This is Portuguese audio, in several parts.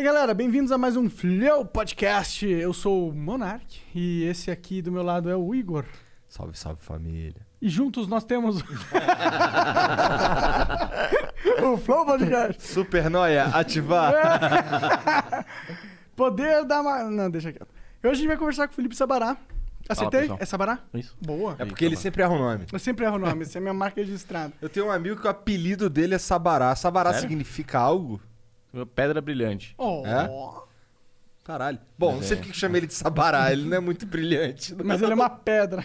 E aí, galera, bem-vindos a mais um Flow Podcast. Eu sou o Monark e esse aqui do meu lado é o Igor. Salve, salve família. E juntos nós temos o Flow Podcast. Super Noia, ativar. Poder da... Ma... Não, deixa quieto. E hoje a gente vai conversar com o Felipe Sabará. Acertei? pessoal. é Sabará? Isso. Boa. É porque ele sempre erra o nome. Eu sempre erro o nome, essa é a minha marca registrada. Eu tenho um amigo que o apelido dele é Sabará. Sabará Sério? significa algo? Pedra brilhante. Oh. É? Caralho. Bom, não sei porque que chama ele de Sabará. Ele não é muito brilhante. Mas ele é uma pedra.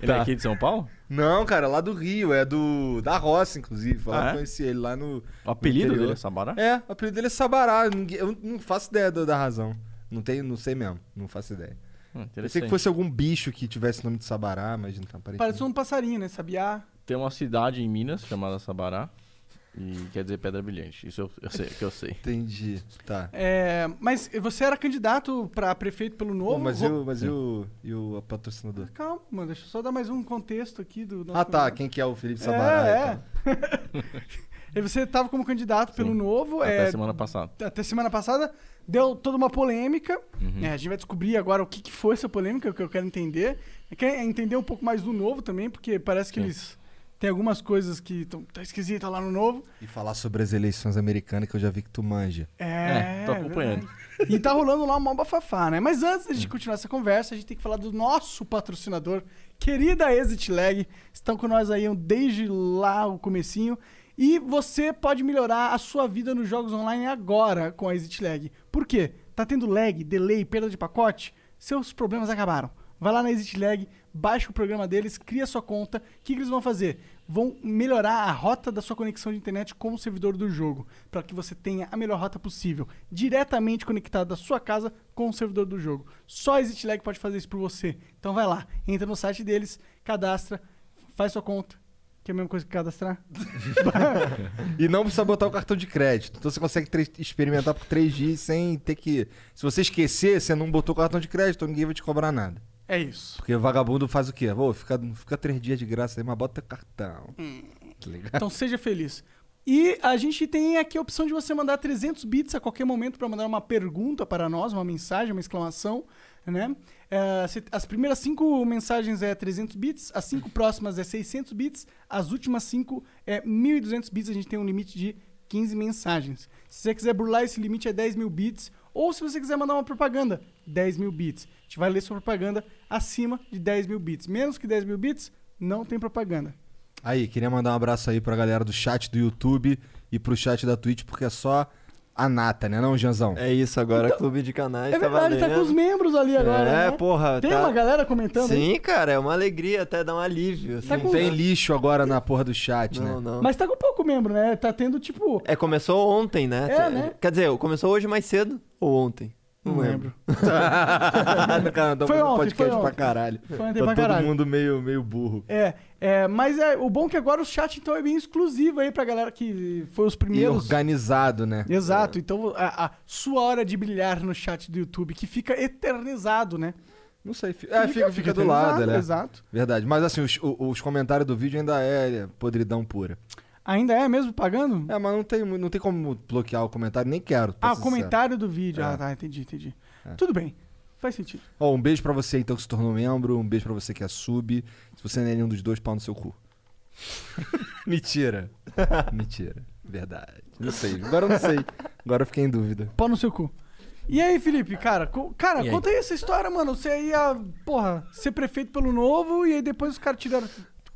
Ele é Tá. aqui de São Paulo? Não, cara, lá do Rio. É do da Roça, inclusive. Lá Ah, eu é? conheci ele lá no. O apelido interior. dele é Sabará? É, o apelido dele é Sabará. Eu não faço ideia da da razão. Não tenho, não sei mesmo. Não faço ideia. Hum, Pensei que fosse algum bicho que tivesse nome de Sabará, mas não tá aparecendo. Parece um passarinho, né? Sabiá. Tem uma cidade em Minas chamada Sabará e quer dizer pedra brilhante. Isso eu, eu sei, que eu sei. Entendi. Tá. É, mas você era candidato pra prefeito pelo novo? mas eu, mas eu, e o patrocinador? Calma, mano, deixa eu só dar mais um contexto aqui do nosso Ah, tá. Quem que é o Felipe Sabará? É, é. então? E você estava como candidato pelo Sim. novo. Até é, semana passada. até semana passada. Deu toda uma polêmica. Uhum. É, a gente vai descobrir agora o que, que foi essa polêmica, o que eu quero entender. Eu quero entender um pouco mais do novo também, porque parece que Sim. eles têm algumas coisas que estão tá esquisitas lá no novo. E falar sobre as eleições americanas que eu já vi que tu manja. É, É, tô acompanhando. verdade. E tá rolando lá uma bafafá, né? Mas antes da gente continuar essa conversa, a gente tem que falar do nosso patrocinador, querida Exit Lag. Estão com nós aí desde lá o comecinho. E você pode melhorar a sua vida nos jogos online agora com a Exit Lag. Por quê? Tá tendo lag, delay, perda de pacote? Seus problemas acabaram. Vai lá na Exit Lag, baixa o programa deles, cria sua conta. O que, que eles vão fazer? Vão melhorar a rota da sua conexão de internet com o servidor do jogo, para que você tenha a melhor rota possível, diretamente conectado da sua casa com o servidor do jogo. Só a Exit Lag pode fazer isso por você. Então vai lá, entra no site deles, cadastra, faz sua conta. Que é a mesma coisa que cadastrar? E não precisa botar o cartão de crédito. Então você consegue experimentar por 3 dias sem ter que. Se você esquecer, você não botou o cartão de crédito, então ninguém vai te cobrar nada. É isso. Porque o vagabundo faz o quê? Ô, fica, fica 3 dias de graça aí, mas bota cartão. Tá ligado? Então seja feliz. E a gente tem aqui a opção de você mandar 300 bits a qualquer momento para mandar uma pergunta para nós, uma mensagem, uma exclamação, né? É, as primeiras cinco mensagens é 300 bits, as cinco próximas é 600 bits, as últimas cinco é 1.200 bits. A gente tem um limite de 15 mensagens. Se você quiser burlar esse limite é 10 mil bits, ou se você quiser mandar uma propaganda, 10 mil bits. A gente vai ler sua propaganda acima de 10 mil bits. Menos que 10 mil bits, não tem propaganda. Aí, queria mandar um abraço aí pra galera do chat do YouTube e pro chat da Twitch, porque é só a nata, né, não, Janzão? É isso, agora clube de canais É tá verdade, tá valendo. com os membros ali agora. É, né? porra, Tem tá... uma galera comentando aí? Sim, cara, é uma alegria até dar um alívio. Tá assim. com- Tem lixo agora na porra do chat, Não, né? não. Mas tá com pouco membro, né? Tá tendo tipo. É, começou ontem, né? É, né? Quer dizer, começou hoje mais cedo ou ontem? Não, lembro. Um Foi ontem, podcast foi pra ontem. caralho. Foi ontem Tá pra todo caralho. mundo meio, meio burro. É, é, mas é, o bom é que agora o chat então é bem exclusivo aí pra galera que foi os E primeiros. organizado, né? Exato, então a, a sua hora de brilhar no chat do YouTube, que fica eternizado, né? Não sei. fi- É, fica, fica, do eternizado, lado, né? Exato. Verdade. Mas assim, os, os comentários do vídeo ainda é podridão pura. Ainda é mesmo pagando? É, mas não tem, não tem como bloquear o comentário, nem quero. ah, o comentário do vídeo. É. Ah, tá, entendi, entendi. É. Tudo bem, faz sentido. Ó, um beijo pra você então que se tornou membro, um beijo pra você que é sub. Se você não é nenhum dos dois, pau no seu cu. Mentira. Mentira. Verdade. Não sei. Agora eu não sei. Agora eu fiquei em dúvida. Pau no seu cu. E aí, Felipe, cara, co- cara, E aí? conta aí essa história, mano. Você ia, porra, ser prefeito pelo novo e aí depois os caras tiraram,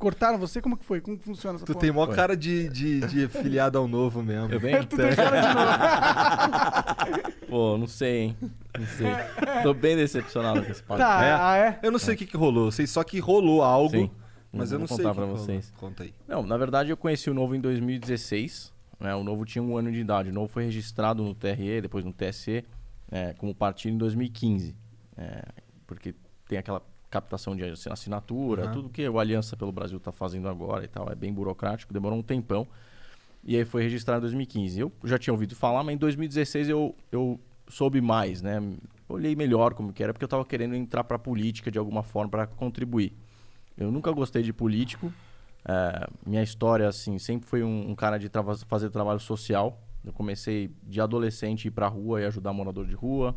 cortaram você? Como que foi? Como que funciona essa Tu porra? tem mó cara de, de, de filiado ao novo mesmo. Eu venho? Tu tem cara de novo. Pô, não sei, hein? Não sei. Tô bem decepcionado com esse papo. Tá, É? ah, é? Eu não sei o que, que rolou. Eu sei só que rolou algo. Sim. Mas Vou eu não sei. contar o que pra que rolou. vocês. Conta aí. Não, na verdade eu conheci o Novo em 2016. Né? O Novo tinha um ano de idade. O Novo foi registrado no TRE, depois no TSE, é, como partido em 2015. É, porque tem aquela captação de assinatura, Aham. tudo que o Aliança pelo Brasil está fazendo agora e tal. É bem burocrático, demorou um tempão. E aí foi registrado em 2015. Eu já tinha ouvido falar, mas em 2016 eu, eu soube mais, né? Olhei melhor como que era, porque eu estava querendo entrar para a política de alguma forma para contribuir. Eu nunca gostei de político. É, minha história, assim, sempre foi um, um cara de trava- fazer trabalho social. Eu comecei de adolescente ir pra rua e ajudar morador de rua,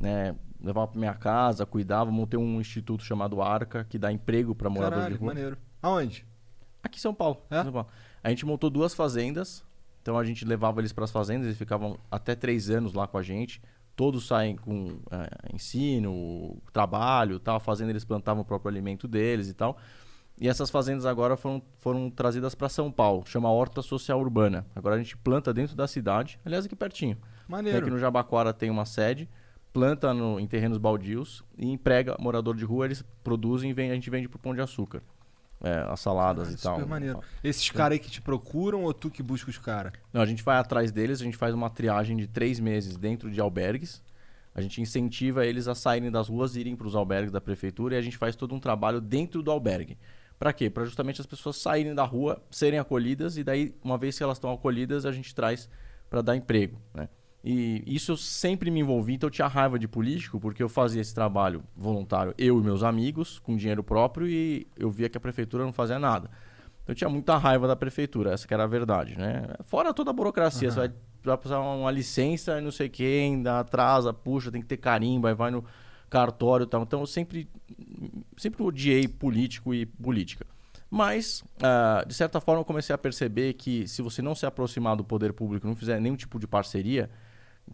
né? Levava pra minha casa, cuidava, montei um instituto chamado Arca, que dá emprego para morador Caralho, de rua. maneiro. Aonde? Aqui em São Paulo. É? São Paulo. A gente montou duas fazendas. Então a gente levava eles para as fazendas, eles ficavam até três anos lá com a gente. Todos saem com eh, ensino, trabalho tal. A fazenda eles plantavam o próprio alimento deles e tal. E essas fazendas agora foram, foram trazidas para São Paulo. Chama Horta Social Urbana. Agora a gente planta dentro da cidade. Aliás, aqui pertinho. Maneiro. aqui no Jabaquara tem uma sede. Planta no, em terrenos baldios e emprega morador de rua. Eles produzem e vem- a gente vende pro Pão de Açúcar. É, as saladas Caralho, e tal. Super maneiro. Esses caras aí que te procuram ou tu que busca os caras? Não, a gente vai atrás deles, a gente faz uma triagem de três meses dentro de albergues. A gente incentiva eles a saírem das ruas e irem para os albergues da prefeitura e a gente faz todo um trabalho dentro do albergue. Para quê? Para justamente as pessoas saírem da rua, serem acolhidas e daí, uma vez que elas estão acolhidas, a gente traz para dar emprego, né? E isso eu sempre me envolvi, então eu tinha raiva de político, porque eu fazia esse trabalho voluntário, eu e meus amigos, com dinheiro próprio, e eu via que a prefeitura não fazia nada. Então eu tinha muita raiva da prefeitura, essa que era a verdade, né? Fora toda a burocracia, você vai, vai precisar uma licença e não sei quem, ainda atrasa, puxa, tem que ter carimbo, aí vai no cartório e tal. Então eu sempre, sempre odiei político e política. Mas, ah, de certa forma, eu comecei a perceber que se você não se aproximar do poder público, não fizer nenhum tipo de parceria,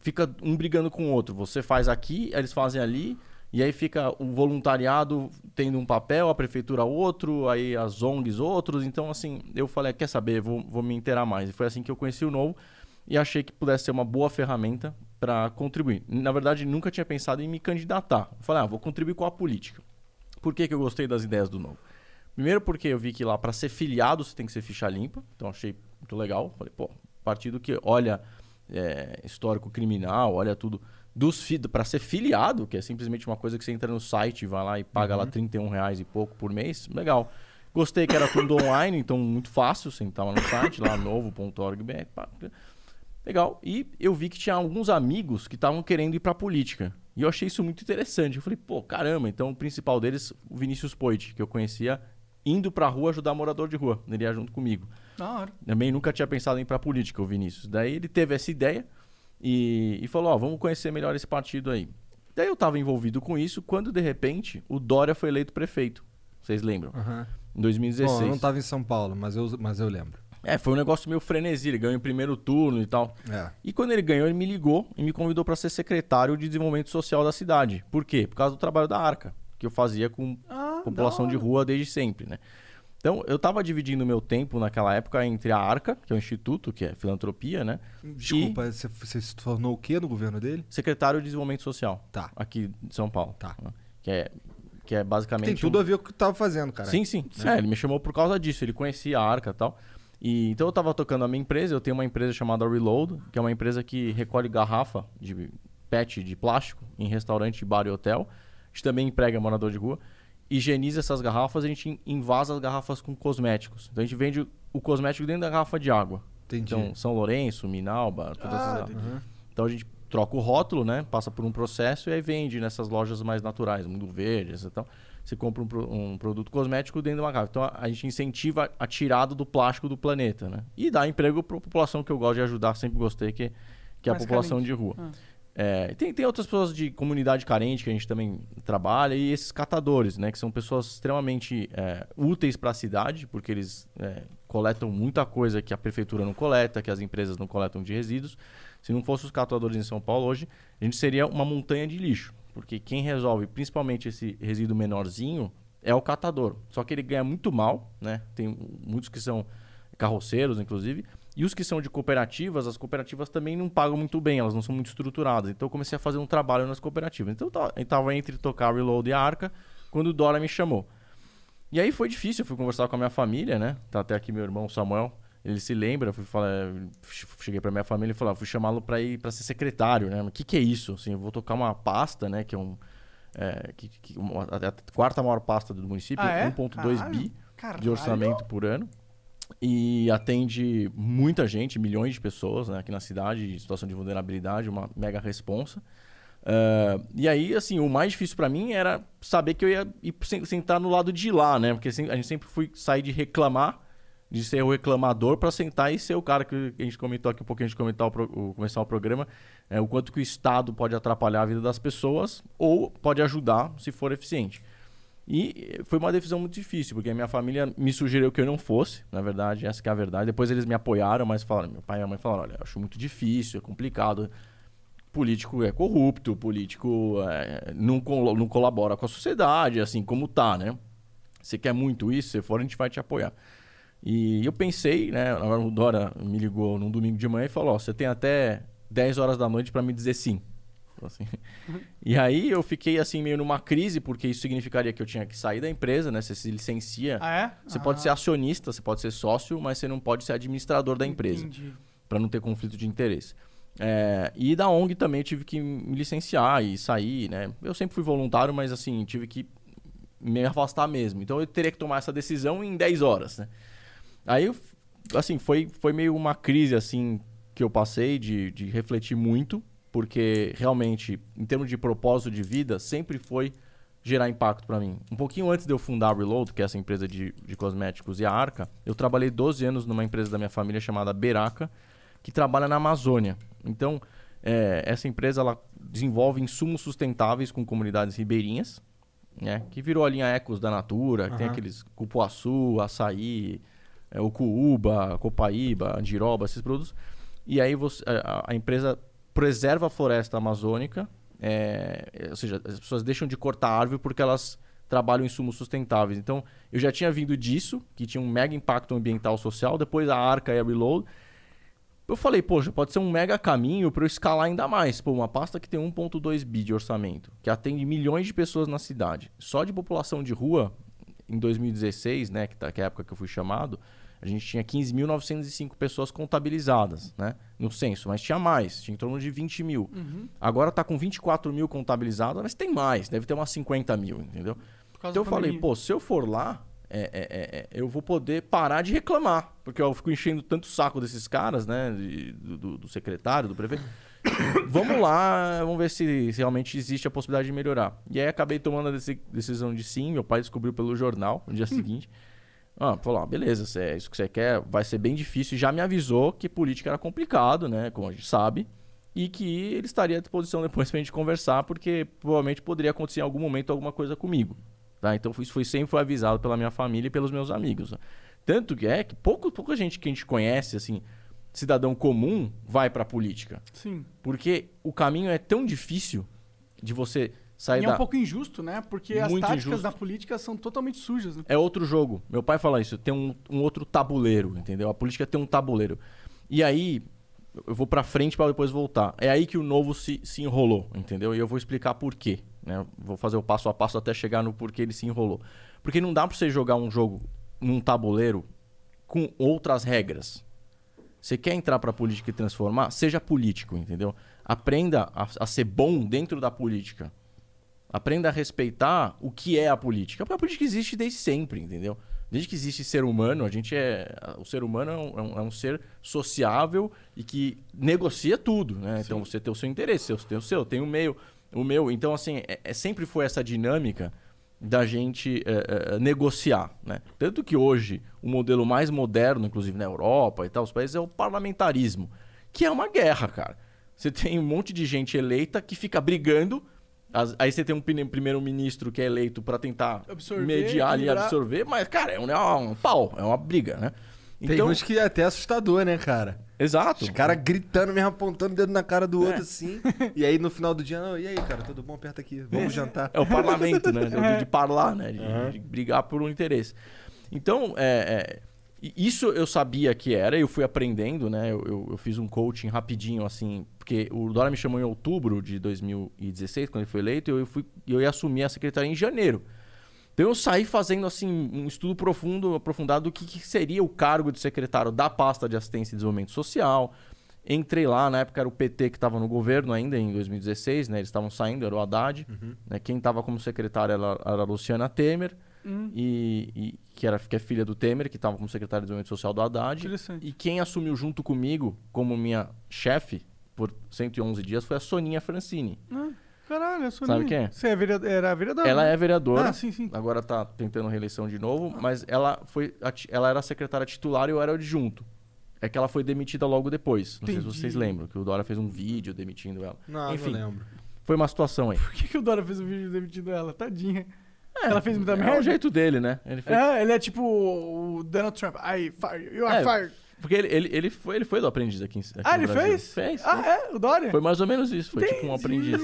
fica um brigando com o outro. Você faz aqui, eles fazem ali, e aí fica o voluntariado tendo um papel, a prefeitura outro, aí as ONGs outros. Então, assim, eu falei, quer saber, vou, vou me inteirar mais. E foi assim que eu conheci o Novo e achei que pudesse ser uma boa ferramenta para contribuir. Na verdade, nunca tinha pensado em me candidatar. Eu falei, ah, vou contribuir com a política. Por que, que eu gostei das ideias do Novo? Primeiro porque eu vi que lá para ser filiado você tem que ser ficha limpa, então achei muito legal. Falei, pô, partido que olha é, histórico criminal, olha tudo dos para ser filiado, que é simplesmente uma coisa que você entra no site, vai lá e paga lá 31 reais e pouco por mês, legal. Gostei que era tudo online, então muito fácil, você entrava no site lá novo.org.br, legal. E eu vi que tinha alguns amigos que estavam querendo ir para política. E eu achei isso muito interessante. Eu falei, pô, caramba, então o principal deles, o Vinícius Poit, que eu conhecia indo pra rua ajudar morador de rua. Ele ia junto comigo. Também nunca tinha pensado em ir pra política, o Vinícius. Daí ele teve essa ideia e, e falou: Ó, vamos conhecer melhor esse partido aí. Daí eu tava envolvido com isso quando, de repente, o Dória foi eleito prefeito. Vocês lembram? Aham. Em 2016. Bom, eu não tava em São Paulo, mas eu, mas eu lembro. É, foi um negócio meio frenesi. Ele ganhou em primeiro turno e tal. É. E quando ele ganhou, ele me ligou e me convidou para ser secretário de desenvolvimento social da cidade. Por quê? Por causa do trabalho da Arca, que eu fazia com Ah, população de rua desde sempre, né? Então, eu estava dividindo meu tempo naquela época entre a Arca, que é o instituto, que é filantropia, né? Desculpa, você, você se tornou o quê no governo dele? Secretário de Desenvolvimento Social, Tá. aqui de São Paulo. Tá. né? Que é, que é basicamente... Tem tudo a ver com o que tu tava fazendo, cara. Sim, sim. É, ele me chamou por causa disso. Ele conhecia a Arca e tal. E, então eu tava tocando a minha empresa. Eu tenho uma empresa chamada Reload, que é uma empresa que recolhe garrafa de PET de plástico em restaurante, bar e hotel. A gente também emprega morador de rua. Higieniza essas garrafas, a gente invasa as garrafas com cosméticos. Então a gente vende o cosmético dentro da garrafa de água. Entendi. Então, São Lourenço, Minalba, todas Ah, essas. entendi. Então a gente troca o rótulo, né? Passa por um processo e aí vende nessas lojas mais naturais, Mundo Verde, essa e tal. Você compra um, um produto cosmético dentro de uma garrafa. Então a, a gente incentiva a tirada do plástico do planeta, né? E dá emprego para a população que eu gosto de ajudar, sempre gostei, que, que é a população de rua. Ah. É, tem, tem outras pessoas de comunidade carente que a gente também trabalha e esses catadores, né? Que são pessoas extremamente é, úteis para a cidade, porque eles é, coletam muita coisa que a prefeitura não coleta, que as empresas não coletam de resíduos. Se não fossem os catadores em São Paulo hoje, a gente seria uma montanha de lixo. Porque quem resolve, principalmente esse resíduo menorzinho, é o catador. Só que ele ganha muito mal, né? Tem muitos que são carroceiros, inclusive. E os que são de cooperativas, as cooperativas também não pagam muito bem, elas não são muito estruturadas. Então eu comecei a fazer um trabalho nas cooperativas. Então eu tava- eu estava entre tocar Reload e a Arca quando o Dora me chamou. E aí foi difícil, eu fui conversar com a minha família, né? Tá até aqui meu irmão Samuel, ele se lembra, fui falar, cheguei pra minha família e falei, ah, fui chamá-lo para ir para ser secretário, né? O que que é isso? Assim, eu vou tocar uma pasta, né, que é um é, que, que- uma- a, quarta maior pasta do município, Ah, é? 1.2 Caralho. bi Caralho. de orçamento por ano. E atende muita gente, milhões de pessoas né, aqui na cidade, em situação de vulnerabilidade, uma mega responsa. Ah, e aí, assim, o mais difícil pra mim era saber que eu ia ir sen- sentar no lado de lá, né? Porque a gente sempre foi sair de reclamar de ser o reclamador para sentar e ser o cara que a gente comentou aqui um pouquinho de comentar o- começar o programa, é, o quanto que o Estado pode atrapalhar a vida das pessoas ou pode ajudar se for eficiente. E foi uma decisão muito difícil, porque a minha família me sugeriu que eu não fosse, na verdade, essa é a verdade. Depois eles me apoiaram, mas falaram, meu pai e a mãe falaram, olha, acho muito difícil, é complicado. Político é corrupto, político é, não, col- não colabora com a sociedade, assim como tá, né? Você quer muito isso, se for, a gente vai te apoiar. E eu pensei, né? Agora o Dora me ligou num domingo de manhã e falou: Ó, você tem até 10 horas da noite para me dizer sim. Assim. E aí eu fiquei assim meio numa crise, porque isso significaria que eu tinha que sair da empresa, né? Você se licencia. Ah, é? Você Ah, pode ser acionista, você pode ser sócio, mas você não pode ser administrador da empresa para não ter conflito de interesse. É, e da ONG também tive que me licenciar e sair, né? Eu sempre fui voluntário, mas assim, tive que me afastar mesmo. Então eu teria que tomar essa decisão em 10 horas, né? Aí, assim, foi, foi meio uma crise, assim, que eu passei de, de refletir muito, porque realmente, em termos de propósito de vida, sempre foi gerar impacto para mim. Um pouquinho antes de eu fundar a Reload, que é essa empresa de, de cosméticos e a Arca, eu trabalhei 12 anos numa empresa da minha família chamada Beraca, que trabalha na Amazônia. Então, é, essa empresa ela desenvolve insumos sustentáveis com comunidades ribeirinhas, né? Que virou a linha Ecos da Natura, que tem Aham. aqueles cupuaçu, açaí, é, o cuúba, copaíba, andiroba, esses produtos. E aí você, a, a empresa preserva a floresta amazônica, é, ou seja, as pessoas deixam de cortar árvore porque elas trabalham em insumos sustentáveis. Então, eu já tinha vindo disso, que tinha um mega impacto ambiental social, depois a Arca e a Reload. Eu falei, poxa, pode ser um mega caminho para eu escalar ainda mais. Pô, uma pasta que tem 1,2 bi de orçamento, que atende milhões de pessoas na cidade. Só de população de rua, em 2016, né, que, tá, que é a época que eu fui chamado, a gente tinha 15.905 pessoas contabilizadas, né, no censo, mas tinha mais, tinha em torno de 20 mil. Uhum. Agora tá com 24 mil contabilizadas, mas tem mais, deve ter umas 50 mil, entendeu? Então eu falei, pô, se eu for lá, é, é, é, é, eu vou poder parar de reclamar. Porque eu fico enchendo tanto o saco desses caras, né? de- do, do- secretário, do prefeito. vamos lá, vamos ver se, se realmente existe a possibilidade de melhorar. E aí acabei tomando a deci- decisão de sim. Meu pai descobriu pelo jornal no dia seguinte. Ah, falou, ah, beleza, se é isso que você quer, vai ser bem difícil. E já me avisou que política era complicado, né? Como a gente sabe. E que ele estaria à disposição depois pra gente conversar, porque provavelmente poderia acontecer em algum momento alguma coisa comigo. Tá? Então isso foi, sempre foi avisado pela minha família e pelos meus amigos. né? Tanto que é que pouco, pouca gente que a gente conhece, assim, cidadão comum, vai pra política. Sim. Porque o caminho é tão difícil de você E é da... um pouco injusto, né? Porque as Muito táticas injusto. da política são totalmente sujas, né? É outro jogo. Meu pai fala isso. Tem um, um outro tabuleiro, entendeu? A política tem um tabuleiro. E aí, eu vou pra frente para depois voltar. É aí que o novo se, se enrolou, entendeu? E eu vou explicar por quê. Né? Vou fazer o passo a passo até chegar no porquê ele se enrolou. Porque não dá pra você jogar um jogo num tabuleiro com outras regras. Você quer entrar pra política e transformar? Seja político, entendeu? Aprenda a, a ser bom dentro da política. Aprenda a respeitar o que é a política. Porque a política existe desde sempre, entendeu? Desde que existe ser humano, a gente é. O ser humano é um, é um- é ser sociável e que negocia tudo, né? Então você tem o seu interesse, eu tenho o seu, tem o meu, o meu. Então, assim, é, é- sempre foi essa dinâmica da gente é, é, negociar, né? Tanto que hoje o modelo mais moderno, inclusive na Europa e tal, os países, é o parlamentarismo, que é uma guerra, cara. Você tem um monte de gente eleita que fica brigando. As- Aí você tem um prim- primeiro-ministro que é eleito para tentar Absorver, mediar ali, absorver, mas, cara, é um, é um pau, é uma briga, né? Tem uns que é até assustador, né, cara? Exato. Os caras gritando mesmo, apontando o dedo na cara do outro, assim. E aí no final do dia, não, e aí, cara, tudo bom? Aperta aqui, vamos jantar. É o parlamento, né? De, É. de parlar, né? De, de brigar por um interesse. Então, é, é, isso eu sabia que era, eu fui aprendendo, né? Eu, eu- eu fiz um coaching rapidinho, assim, porque o Dora me chamou em outubro de 2016, quando ele foi eleito, e eu, fui, eu ia assumir a secretaria em janeiro. Então eu saí fazendo assim um estudo profundo, aprofundado do que, que seria o cargo de secretário da pasta de assistência e desenvolvimento social. Entrei lá, na época era o PT que estava no governo ainda, em 2016, né? Eles estavam saindo, era o Haddad. Né? Quem estava como secretária era, era a Luciana Temer, Hum, e, e- que, era, que é filha do Temer, que estava como secretária de desenvolvimento social do Haddad. interessante. E quem assumiu junto comigo como minha chefe por 111 dias foi a Soninha Francini. Ah, Caralho, a Soninha. Sabe quem é? Você é vereador, era vereadora? Ela né? é vereadora. Ah, sim, sim. Agora tá tentando reeleição de novo, mas ela foi ela era a secretária titular e eu era o adjunto. É que ela foi demitida logo depois. Não sei Entendi. se vocês lembram, que o Dória fez um vídeo demitindo ela. Não, Enfim, não lembro. foi uma situação aí. Por que, que o Dora fez o vídeo demitindo ela? Tadinha. Ela fez muita É merda? o jeito dele, né? Ele fez- É, ele é tipo o Donald Trump. I fire you, you are É, fired. Porque ele, ele, ele, foi, ele foi do aprendiz aqui, em- aqui Ah, ele Brasil. fez? Fez. Ah, fez. é? O Dória? Foi mais ou menos isso, foi tipo um aprendiz.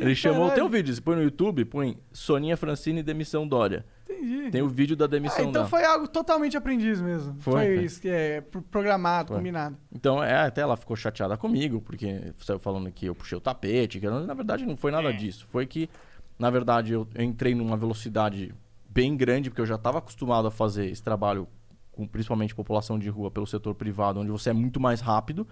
Ele chamou, tem um vídeo, você põe no YouTube, põe Soninha Francine demissão Dória. Entendi. Tem o vídeo da Ah, demissão então dela. foi algo totalmente aprendiz mesmo. Foi, Foi, isso que é pro- programado, Foi. combinado. Então, é, até ela ficou chateada comigo, porque saiu falando que eu puxei o tapete, que na verdade não foi É. nada disso. Foi que, na verdade, eu, eu entrei numa velocidade bem grande, porque eu já estava acostumado a fazer esse trabalho com principalmente população de rua pelo setor privado, onde você é muito mais rápido.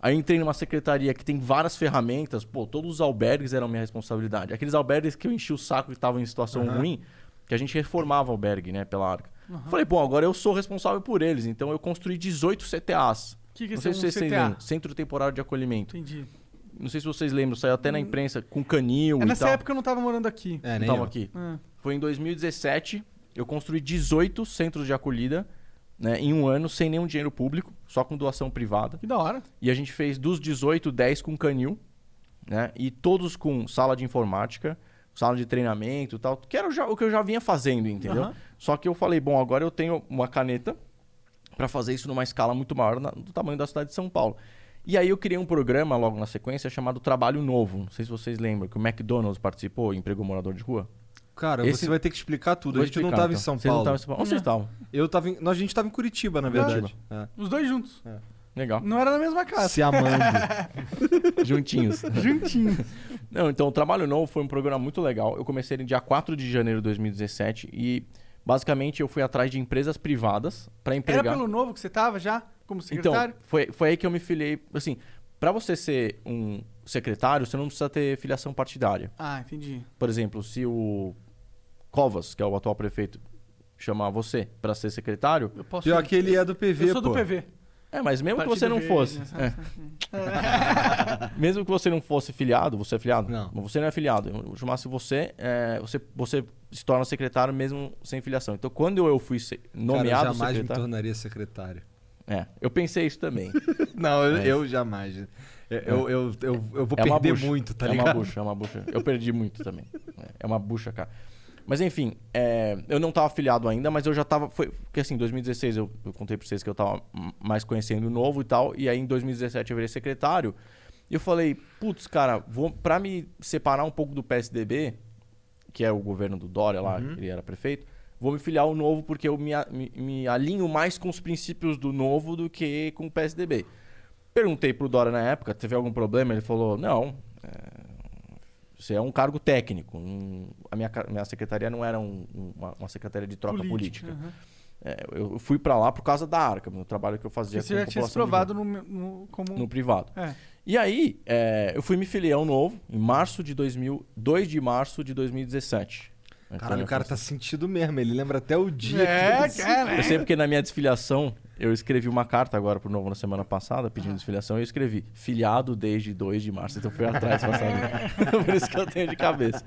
Aí entrei numa secretaria que tem várias ferramentas, pô, todos os albergues eram minha responsabilidade. Aqueles albergues que eu enchi o saco e estavam em situação ruim, que a gente reformava o albergue, né, pela arca. Falei, pô, agora eu sou responsável por eles, então eu construí 18 CTAs. O que, que é um CTA? Centro Temporário de Acolhimento. Entendi. Não sei se vocês lembram, saiu até na imprensa com canil É e nessa tal. época eu não tava morando aqui. É, Não nem tava eu. aqui. Ah. Foi em 2017, eu construí 18 centros de acolhida né, em um ano, sem nenhum dinheiro público, só com doação privada. Que da hora. E a gente fez dos 18, 10 com canil, né? E todos com sala de informática, sala de treinamento e tal, que era o já- o que eu já vinha fazendo, entendeu? Aham. Só que eu falei, bom, agora eu tenho uma caneta para fazer isso numa escala muito maior na- do tamanho da cidade de São Paulo. E aí eu criei um programa logo na sequência chamado Trabalho Novo. Não sei se vocês lembram, que o McDonald's participou e empregou morador de rua. Cara, Esse- você vai ter que explicar tudo. Vou a gente não explicar, tava em então. São Vocês não Paulo. estavam em São Paulo? Onde vocês estavam? Eu tava em... Nós, a gente tava em Curitiba, na verdade. É. Os dois juntos. Legal. Não era na mesma casa. Se amando. Juntinhos. Juntinhos. Não, então o Trabalho Novo foi um programa muito legal. Eu comecei ele dia 4 de janeiro de 2017 e basicamente eu fui atrás de empresas privadas para Era empregar. pelo novo que você tava já? Como Então, secretário? foi, foi aí que eu me filiei. Assim, para você ser um secretário, você não precisa ter filiação partidária. Ah, entendi. Por exemplo, se o Covas, que é o atual prefeito, chamar você para ser secretário, Eu posso Pior que ele é do PV, Eu sou do pô. PV. é, mas mesmo que Partido você não Verde, fosse, né? é, mesmo que você não fosse filiado, você é filiado? Não. Você não é filiado. Eu chamasse você, é, você, você se torna secretário mesmo sem filiação. Então, quando eu fui se- Cara, nomeado eu jamais me secretário, tornaria secretário. É, eu pensei isso também. Não, eu, É. eu jamais. Eu, eu, eu, eu, eu vou É perder muito, tá é ligado? uma bucha, é uma bucha. Eu perdi muito também. É, É uma bucha, cara. Mas enfim, é, eu não tava afiliado ainda, mas eu já tava. Foi, porque assim, em 2016 eu, eu contei pra vocês que eu tava m- mais conhecendo o novo e tal. E aí em 2017 eu virei secretário. E eu falei, putz, cara, vou, pra me separar um pouco do PSDB, que é o governo do Dória lá, Uhum. ele era prefeito, vou me filiar ao novo porque eu me, me, me alinho mais com os princípios do novo do que com o PSDB. Perguntei pro Dória na época, teve algum problema? Ele falou, não, é, você é um cargo técnico. um- a minha, minha secretaria não era um- um- uma, uma secretaria de troca política. aham. É, eu fui pra lá por causa da Arca, no trabalho que eu fazia Porque você com já tinha se provado no, no- como... no privado. É. E aí, é, eu fui me filiar ao novo em março de 2000, 2 de março de 2017. Foi Caralho, o cara tá sentido mesmo. Ele lembra até o dia. É, que... cara. Eu sei porque na minha desfiliação, eu escrevi uma carta agora pro Novo na semana passada, pedindo desfiliação, e eu escrevi filiado desde 2 de março. Então fui atrás saber. Por isso que eu tenho de cabeça.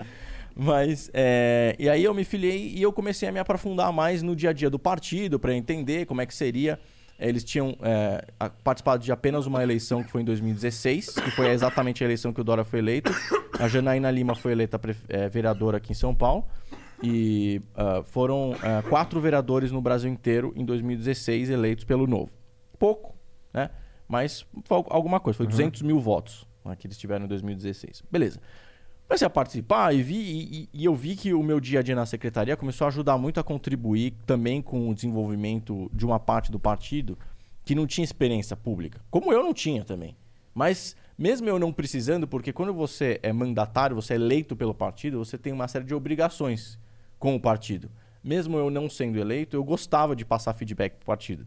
Mas, é, e aí eu me filiei e eu comecei a me aprofundar mais no dia a dia do partido, para entender como é que seria. Eles tinham é, participado de apenas uma eleição que foi em 2016, que foi exatamente a eleição que o Dória foi eleito. A Janaína Lima foi eleita é, vereadora aqui em São Paulo. E ah, foram ah, quatro vereadores no Brasil inteiro em 2016 eleitos pelo Novo. Pouco, né? Mas alguma coisa. Foi 200 mil votos né, que eles tiveram em 2016. Beleza. Comecei a participar e, vi, e, e eu vi que o meu dia a dia na secretaria começou a ajudar muito a contribuir também com o desenvolvimento de uma parte do partido que não tinha experiência pública. Como eu não tinha também. Mas mesmo eu não precisando, porque quando você é mandatário, você é eleito pelo partido, você tem uma série de obrigações com o partido. Mesmo eu não sendo eleito, eu gostava de passar feedback pro partido.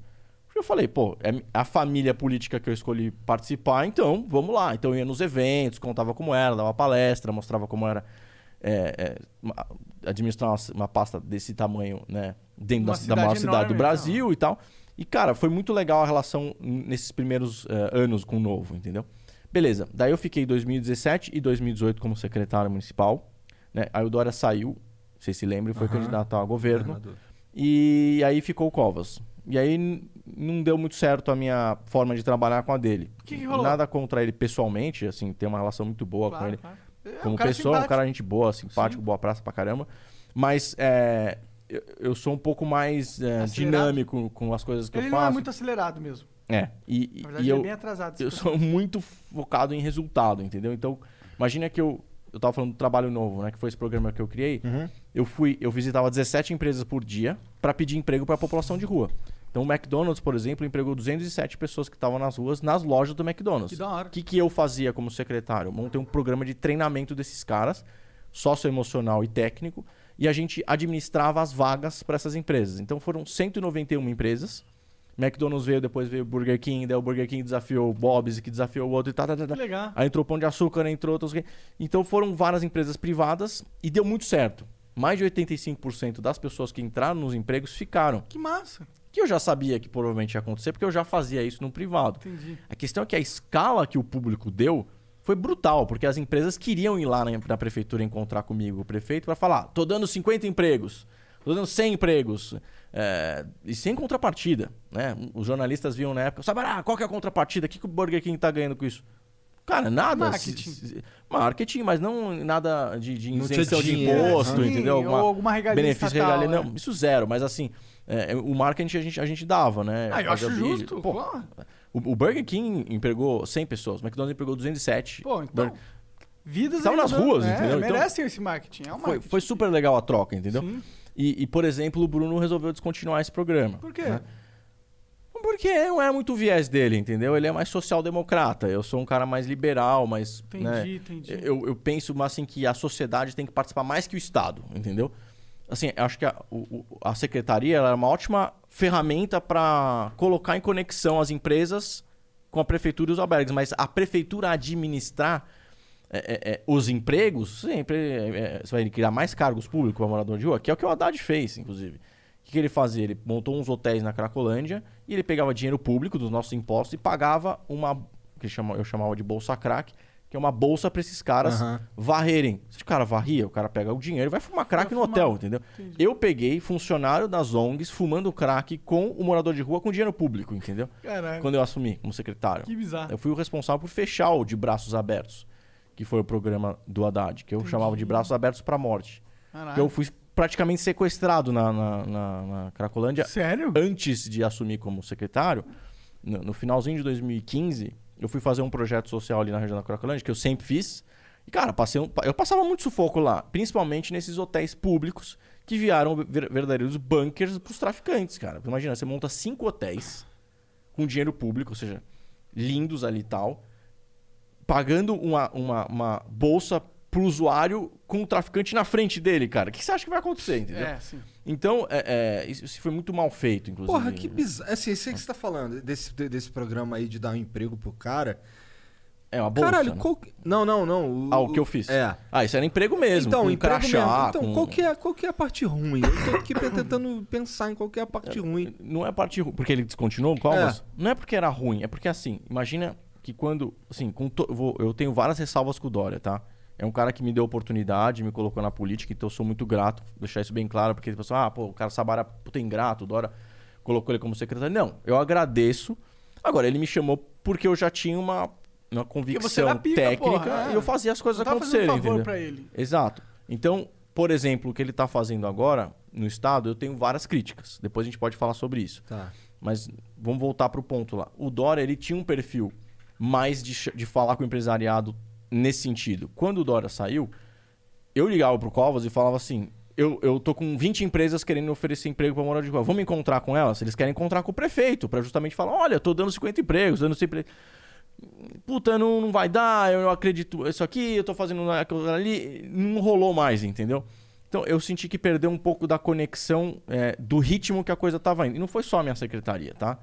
Eu falei, pô, é a família política que eu escolhi participar, então vamos lá. Então eu ia nos eventos, contava como era, dava palestra, mostrava como era é, é, administrar uma, uma pasta desse tamanho, né? Dentro da, da maior cidade do Brasil e tal. E, cara, foi muito legal a relação nesses primeiros eh, anos com o novo, entendeu? Beleza. Daí eu fiquei 2017 e 2018 como secretário municipal. Né? Aí o Dória saiu, vocês se lembram, foi Aham. candidato a governo. Governador. E aí ficou o Covas. E aí não deu muito certo a minha forma de trabalhar com a dele. Que, que rolou? Nada contra ele pessoalmente, assim, tem uma relação muito boa com Claro, ele. claro. É, Como um pessoa, um simpático. cara gente boa, simpático, Sim. boa praça pra caramba. Mas é, eu, eu sou um pouco mais é, dinâmico com as coisas que Ele eu não faço. é muito acelerado mesmo. É, e, Na verdade, e ele eu, é bem atrasado. eu sou muito focado em resultado, entendeu? Então, imagina que eu, eu tava falando do trabalho novo, né? Que foi esse programa que eu criei. Uhum. Eu fui, eu visitava 17 empresas por dia para pedir emprego para a população de rua. Então, o McDonald's, por exemplo, empregou 207 pessoas que estavam nas ruas, nas lojas do McDonald's. Que da hora. O que, que eu fazia como secretário? Eu montei um programa de treinamento desses caras, socioemocional e técnico, e a gente administrava as vagas para essas empresas. Então foram 191 empresas. McDonald's veio, depois veio Burger King, daí o Burger King desafiou o Bob's, que desafiou o outro e tal, tal, tal, Que tal. legal. Aí entrou Pão de Açúcar, entrou outros. Então foram várias empresas privadas e deu muito certo. Mais de 85% das pessoas que entraram nos empregos ficaram. Que massa. Que eu já sabia que provavelmente ia acontecer, porque eu já fazia isso no privado. Entendi. A questão é que a escala que o público deu foi brutal, porque as empresas queriam ir lá na, na prefeitura encontrar comigo, o prefeito, para falar: tô dando 50 empregos, tô dando 100 empregos, é, e sem contrapartida. Né? Os jornalistas viam na época: Sabará, qual que é a contrapartida? O que, que o Burger King tá ganhando com isso? Cara, nada. Marketing. marketing, mas não nada de, de isenção de imposto, Sim, entendeu? ou alguma regalia benefício, estatal, regalia. né? Não, isso zero, mas assim, é, o marketing a gente, a gente dava, né? Ah, eu acho justo. Pô, Pô, o, o Burger King empregou 100 pessoas, o McDonald's empregou 207. Pô, então. Burger- Vidas Estavam nas ruas, é, entendeu? Então, Merecem esse marketing. É um foi, marketing. foi super legal a troca, entendeu? Sim. E, e, por exemplo, o Bruno resolveu descontinuar esse programa. Por quê? né? Porque não é muito o viés dele, entendeu? Ele é mais social-democrata. Eu sou um cara mais liberal, mais. Entendi, né? entendi. Eu, eu penso mas, assim que a sociedade tem que participar mais que o Estado, entendeu? Assim, eu acho que a, o- a secretaria ela é uma ótima ferramenta para colocar em conexão as empresas com a prefeitura e os albergues, mas a prefeitura administrar é, é, é, os empregos, sempre é, é, você vai criar mais cargos públicos para morador de rua, que é o que o Haddad fez, inclusive. O que, que ele fazia? Ele montou uns hotéis na Cracolândia e ele pegava dinheiro público dos nossos impostos e pagava uma que chama, eu chamava de bolsa crack, que é uma bolsa para esses caras Aham. varrerem. Se o cara varria, o cara pega o dinheiro e vai fumar crack Vai no fumar. hotel, entendeu? Entendi. Eu peguei funcionário das ONGs fumando crack com o morador de rua com dinheiro público, entendeu? Caralho. Quando eu assumi como secretário. Que bizarro. Eu fui o responsável por fechar o de braços abertos, que foi o programa do Haddad, que eu Entendi. chamava de braços abertos para morte. Caralho. Que eu fui praticamente sequestrado na, na, na- na Cracolândia Sério? antes de assumir como secretário. No, no finalzinho de 2015, eu fui fazer um projeto social ali na região da Cracolândia, que eu sempre fiz. E, cara, passei um- eu passava muito sufoco lá, principalmente nesses hotéis públicos que viraram ver- verdadeiros bunkers para os traficantes, cara. Imagina, você monta cinco hotéis com dinheiro público, ou seja, lindos ali e tal, pagando uma, uma, uma bolsa pro usuário com o traficante na frente dele, cara. O que você acha que vai acontecer, entendeu? É, sim. Então, é, é, isso isso foi muito mal feito, inclusive. Porra, que bizarro. Assim, sei que você tá falando desse, de- desse programa aí de dar um emprego pro cara. É uma bolsa. Caralho, né? qual. Não, não, não. Ah, o que eu fiz? É. Ah, isso era emprego mesmo. Então, com emprego crachá, mesmo. Então, com- qual, que é, qual que é a parte ruim? Eu tô aqui tentando pensar em qual que é a parte ruim. Não é a parte ruim. Porque ele descontinuou o Covas? É. Não é porque era ruim, é porque assim, imagina que quando. Assim, com to- eu vou- eu tenho várias ressalvas com o Dória, tá? É um cara que me deu oportunidade, me colocou na política, então eu sou muito grato. Vou deixar isso bem claro, porque ele pensou, ah, pô, o cara Sabara puta ingrato, o Dória colocou ele como secretário. Não, eu agradeço. Agora, ele me chamou porque eu já tinha uma, uma convicção pica, técnica porra, é. e eu fazia as coisas acontecerem, favor entendeu? pra ele. Exato. Então, por exemplo, o que ele está fazendo agora no Estado, eu tenho várias críticas. Depois a gente pode falar sobre isso. Tá. Mas vamos voltar para o ponto lá. O Dória, ele tinha um perfil mais de, de falar com o empresariado nesse sentido. Quando o Dória saiu, eu ligava pro Covas e falava assim... Eu, eu tô com 20 empresas querendo oferecer emprego para morar de rua. Vamos encontrar com elas? Eles querem encontrar com o prefeito para justamente falar: olha, tô dando 50 empregos, dando sempre puta, não, não vai dar, eu acredito isso aqui, eu tô fazendo aquilo ali, não rolou mais, entendeu? Então eu senti que perdeu um pouco da conexão é, do ritmo que a coisa tava indo. E não foi só a minha secretaria, tá?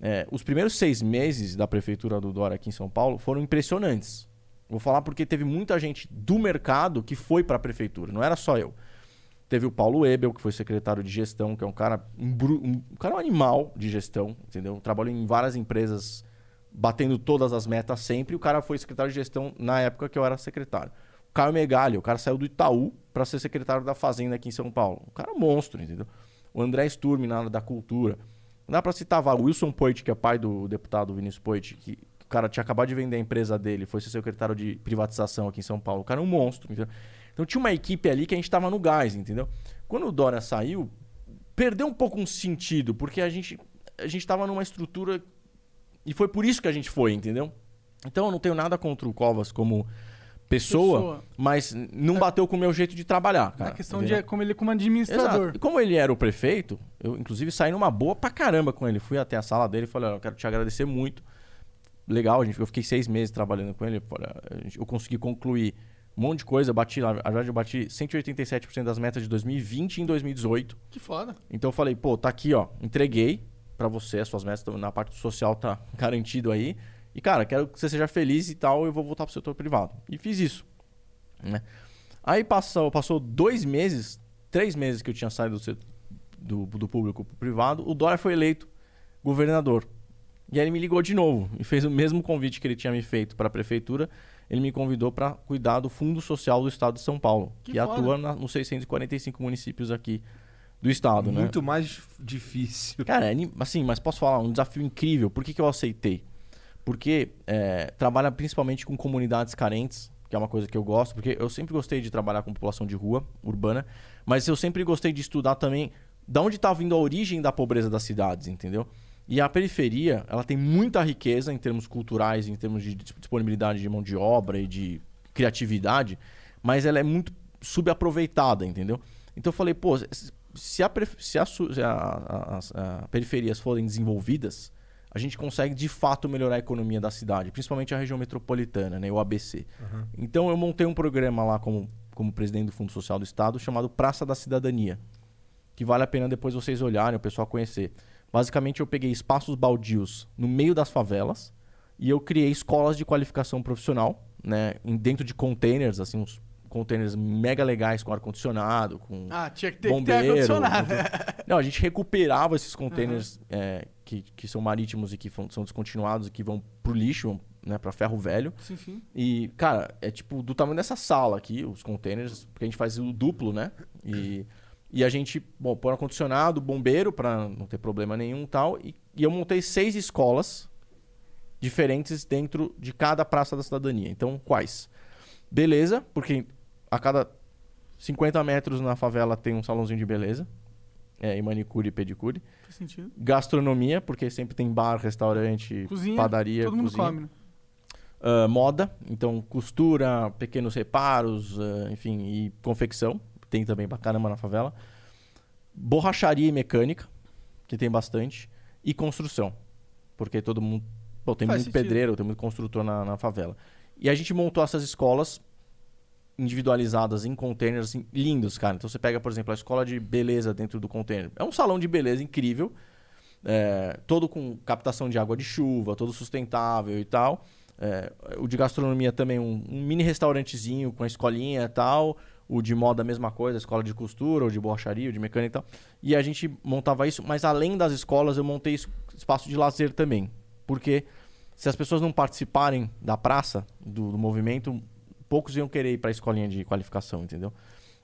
É, os primeiros seis meses da prefeitura do Dória aqui em São Paulo foram impressionantes. Vou falar porque teve muita gente do mercado que foi para a prefeitura, não era só eu. Teve o Paulo Ebel, que foi secretário de gestão, que é um cara um, um, um cara um animal de gestão, entendeu? Trabalhou em várias empresas batendo todas as metas sempre. O cara foi secretário de gestão na época que eu era secretário. O Caio Megali, o cara saiu do Itaú para ser secretário da Fazenda aqui em São Paulo. O cara um monstro, entendeu? O André Sturm na área da cultura. Dá para citar o Wilson Poit, que é pai do deputado Vinícius Poit, que o cara tinha acabado de vender a empresa dele, foi ser secretário de privatização aqui em São Paulo. O cara é um monstro, entendeu? Então tinha uma equipe ali que a gente tava no gás, entendeu? Quando o Dória saiu, perdeu um pouco um sentido, porque a gente a gente tava numa estrutura e foi por isso que a gente foi, entendeu? Então eu não tenho nada contra o Covas como pessoa, Pessoa. mas não bateu com o meu jeito de trabalhar, cara. Na questão de como ele como administrador. Exato. E como ele era o prefeito, eu inclusive saí numa boa pra caramba com ele. Fui até a sala dele e falei, olha, eu quero te agradecer muito. Legal, a gente, eu fiquei seis meses trabalhando com ele. "Ah, a Eu consegui concluir um monte de coisa. Bati, na verdade, eu bati 187% das metas de 2020 em 2018. Que foda. Então eu falei, pô, tá aqui, ó. Entreguei pra você as suas metas. Na parte social tá garantido aí. E, cara, quero que você seja feliz e tal. Eu vou voltar pro setor privado. E fiz isso. Né? Aí passou, passou dois meses, três meses que eu tinha saído do, setor- do, do público pro privado. O Dória foi eleito governador. E aí ele me ligou de novo e fez o mesmo convite que ele tinha me feito para a prefeitura. Ele me convidou para cuidar do Fundo Social do Estado de São Paulo, Que que, atua na- nos 645 municípios aqui do estado, né? Muito mais difícil. Cara, é assim, mas posso falar, um desafio incrível. Por que, que eu aceitei? Porque é, trabalha principalmente com comunidades carentes, que é uma coisa que eu gosto, porque eu sempre gostei de trabalhar com população de rua, urbana, mas eu sempre gostei de estudar também da onde está vindo a origem da pobreza das cidades, entendeu? E a periferia, ela tem muita riqueza em termos culturais, em termos de dis- disponibilidade de mão de obra e de criatividade, mas ela é muito subaproveitada, entendeu? Então eu falei, pô, se- a, se a se a- as periferias forem desenvolvidas, a gente consegue de fato melhorar a economia da cidade, principalmente a região metropolitana, né, o ABC. Então eu montei um programa lá como, como presidente do Fundo Social do Estado chamado Praça da Cidadania, que vale a pena depois vocês olharem, o pessoal conhecer. Basicamente eu peguei espaços baldios no meio das favelas e eu criei escolas de qualificação profissional, né, dentro de containers, assim, uns containers mega legais com ar-condicionado, com Ah, tinha que ter, que ter bombeiro. ar-condicionado. Não, a gente recuperava esses containers é, que, que são marítimos e que são descontinuados e que vão pro lixo, né, para ferro velho. Sim, sim. E, cara, é tipo do tamanho dessa sala aqui, os containers, porque a gente faz o duplo, né? E, e a gente, bom, põe ar-condicionado, bombeiro, pra não ter problema nenhum e tal. E, e eu montei seis escolas diferentes dentro de cada praça da cidadania. Então, quais? Beleza, porque a cada 50 metros na favela tem um salãozinho de beleza. É, e manicure e pedicure. Faz sentido. Gastronomia, porque sempre tem bar, restaurante, Cozinha, padaria, todo mundo cozinha. come. né? Ah, moda, então costura, pequenos reparos, ah, enfim, e confecção, tem também pra caramba na favela. Borracharia e mecânica, que tem bastante, e construção, porque todo mundo, pô, tem Faz muito sentido. pedreiro, tem muito construtor na, na favela. E a gente montou essas escolas individualizadas em containers assim, lindos, cara. Então você pega, por exemplo, a escola de beleza dentro do container. É um salão de beleza incrível, é, todo com captação de água de chuva, todo sustentável e tal. É, o de gastronomia também, um, um mini restaurantezinho com a escolinha e tal. O de moda, a mesma coisa, escola de costura, ou de borracharia, ou de mecânica e tal. E a gente montava isso, mas além das escolas, eu montei es- espaço de lazer também. Porque se as pessoas não participarem da praça, do, do movimento, poucos iam querer ir para a escolinha de qualificação, entendeu?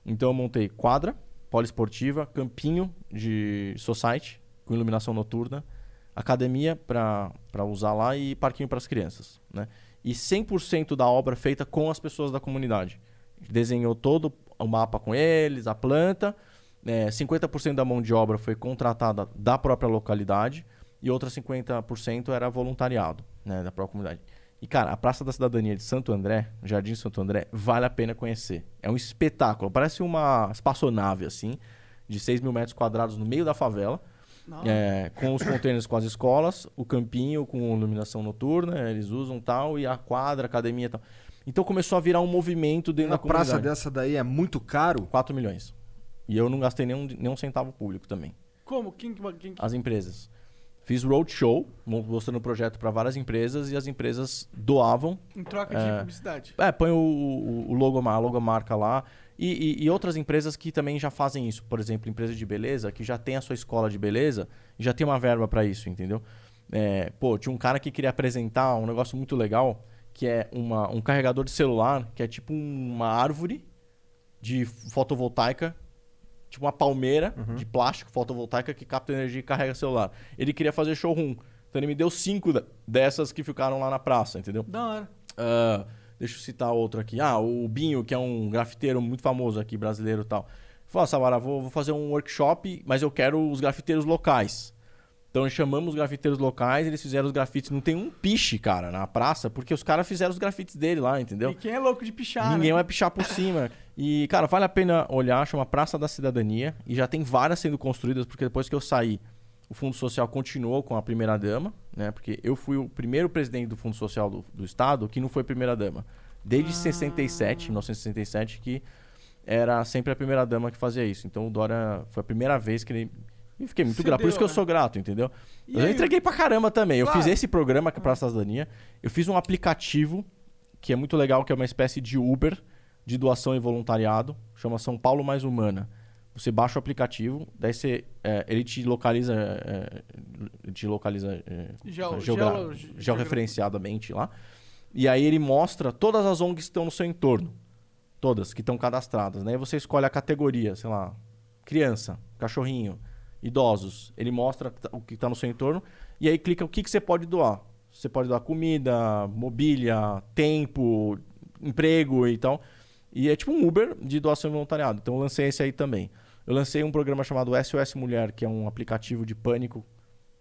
Então eu montei quadra poliesportiva, campinho de society com iluminação noturna, academia para usar lá e parquinho para as crianças, né? E 100% da obra feita com as pessoas da comunidade. Desenhou todo o mapa com eles, a planta, é, 50% da mão de obra foi contratada da própria localidade e outra 50% era voluntariado né, da própria comunidade. E, cara, a Praça da Cidadania de Santo André, Jardim Santo André, vale a pena conhecer. É um espetáculo. Parece uma espaçonave, assim, de 6 mil metros quadrados no meio da favela. É, com os containers com as escolas, o campinho com iluminação noturna, eles usam tal, e a quadra, a academia e tal. Então começou a virar um movimento dentro Uma da comunidade. praça dessa daí é muito caro. 4 milhões. E eu não gastei nenhum, nenhum centavo público também. Como? Quem, que- quem, que- As empresas. Fiz roadshow, mo- mostrando o projeto para várias empresas e as empresas doavam. em troca de É. publicidade? É, põe o, o, o logo, a logomarca lá. E, e- e outras empresas que também já fazem isso. Por exemplo, empresa de beleza, que já tem a sua escola de beleza e já tem uma verba para isso, entendeu? É, pô, tinha um cara que queria apresentar um negócio muito legal, que é uma, um carregador de celular, que é tipo uma árvore de fotovoltaica, tipo uma palmeira de plástico fotovoltaica que capta energia e carrega celular. Ele queria fazer showroom. Então ele me deu cinco dessas que ficaram lá na praça, entendeu? Da hora. Ah, deixa eu citar outro aqui. Ah, o Binho, que é um grafiteiro muito famoso aqui, brasileiro e tal. Falou, Samara, vou, vou fazer um workshop, mas eu quero os grafiteiros locais. Então chamamos os grafiteiros locais, eles fizeram os grafites. Não tem um piche, cara, na praça, porque os caras fizeram os grafites dele lá, entendeu? E quem é louco de pichar, Ninguém né? vai pichar por cima. E, cara, vale a pena olhar, chama Praça da Cidadania. E já tem várias sendo construídas, porque depois que eu saí, o Fundo Social continuou com a primeira-dama, né? Porque eu fui o primeiro presidente do Fundo Social do, do Estado que não foi primeira-dama. Desde 67, 1967, que era sempre a primeira-dama que fazia isso. Então o Dória foi a primeira vez que ele. E fiquei muito Cedeu, grato. Por isso que eu né? sou grato, entendeu? E Mas eu aí? entreguei pra caramba também. Eu Claro. fiz esse programa que é da Cidadania. Eu fiz um aplicativo que é muito legal, que é uma espécie de Uber de doação e voluntariado. Chama São Paulo Mais Humana. Você baixa o aplicativo, daí você, é, ele te localiza, é, te localiza é, Geo- geogra- geolo- ge- georreferenciadamente lá. E aí ele mostra todas as ONGs que estão no seu entorno. Todas que estão cadastradas. Né? Aí você escolhe a categoria, sei lá, criança, cachorrinho, idosos. Ele mostra o que está no seu entorno. E aí clica o que, que você pode doar. Você pode doar comida, mobília, tempo, emprego e tal. E é tipo um Uber de doação e voluntariado. Então eu lancei esse aí também. Eu lancei um programa chamado SOS Mulher, que é um aplicativo de pânico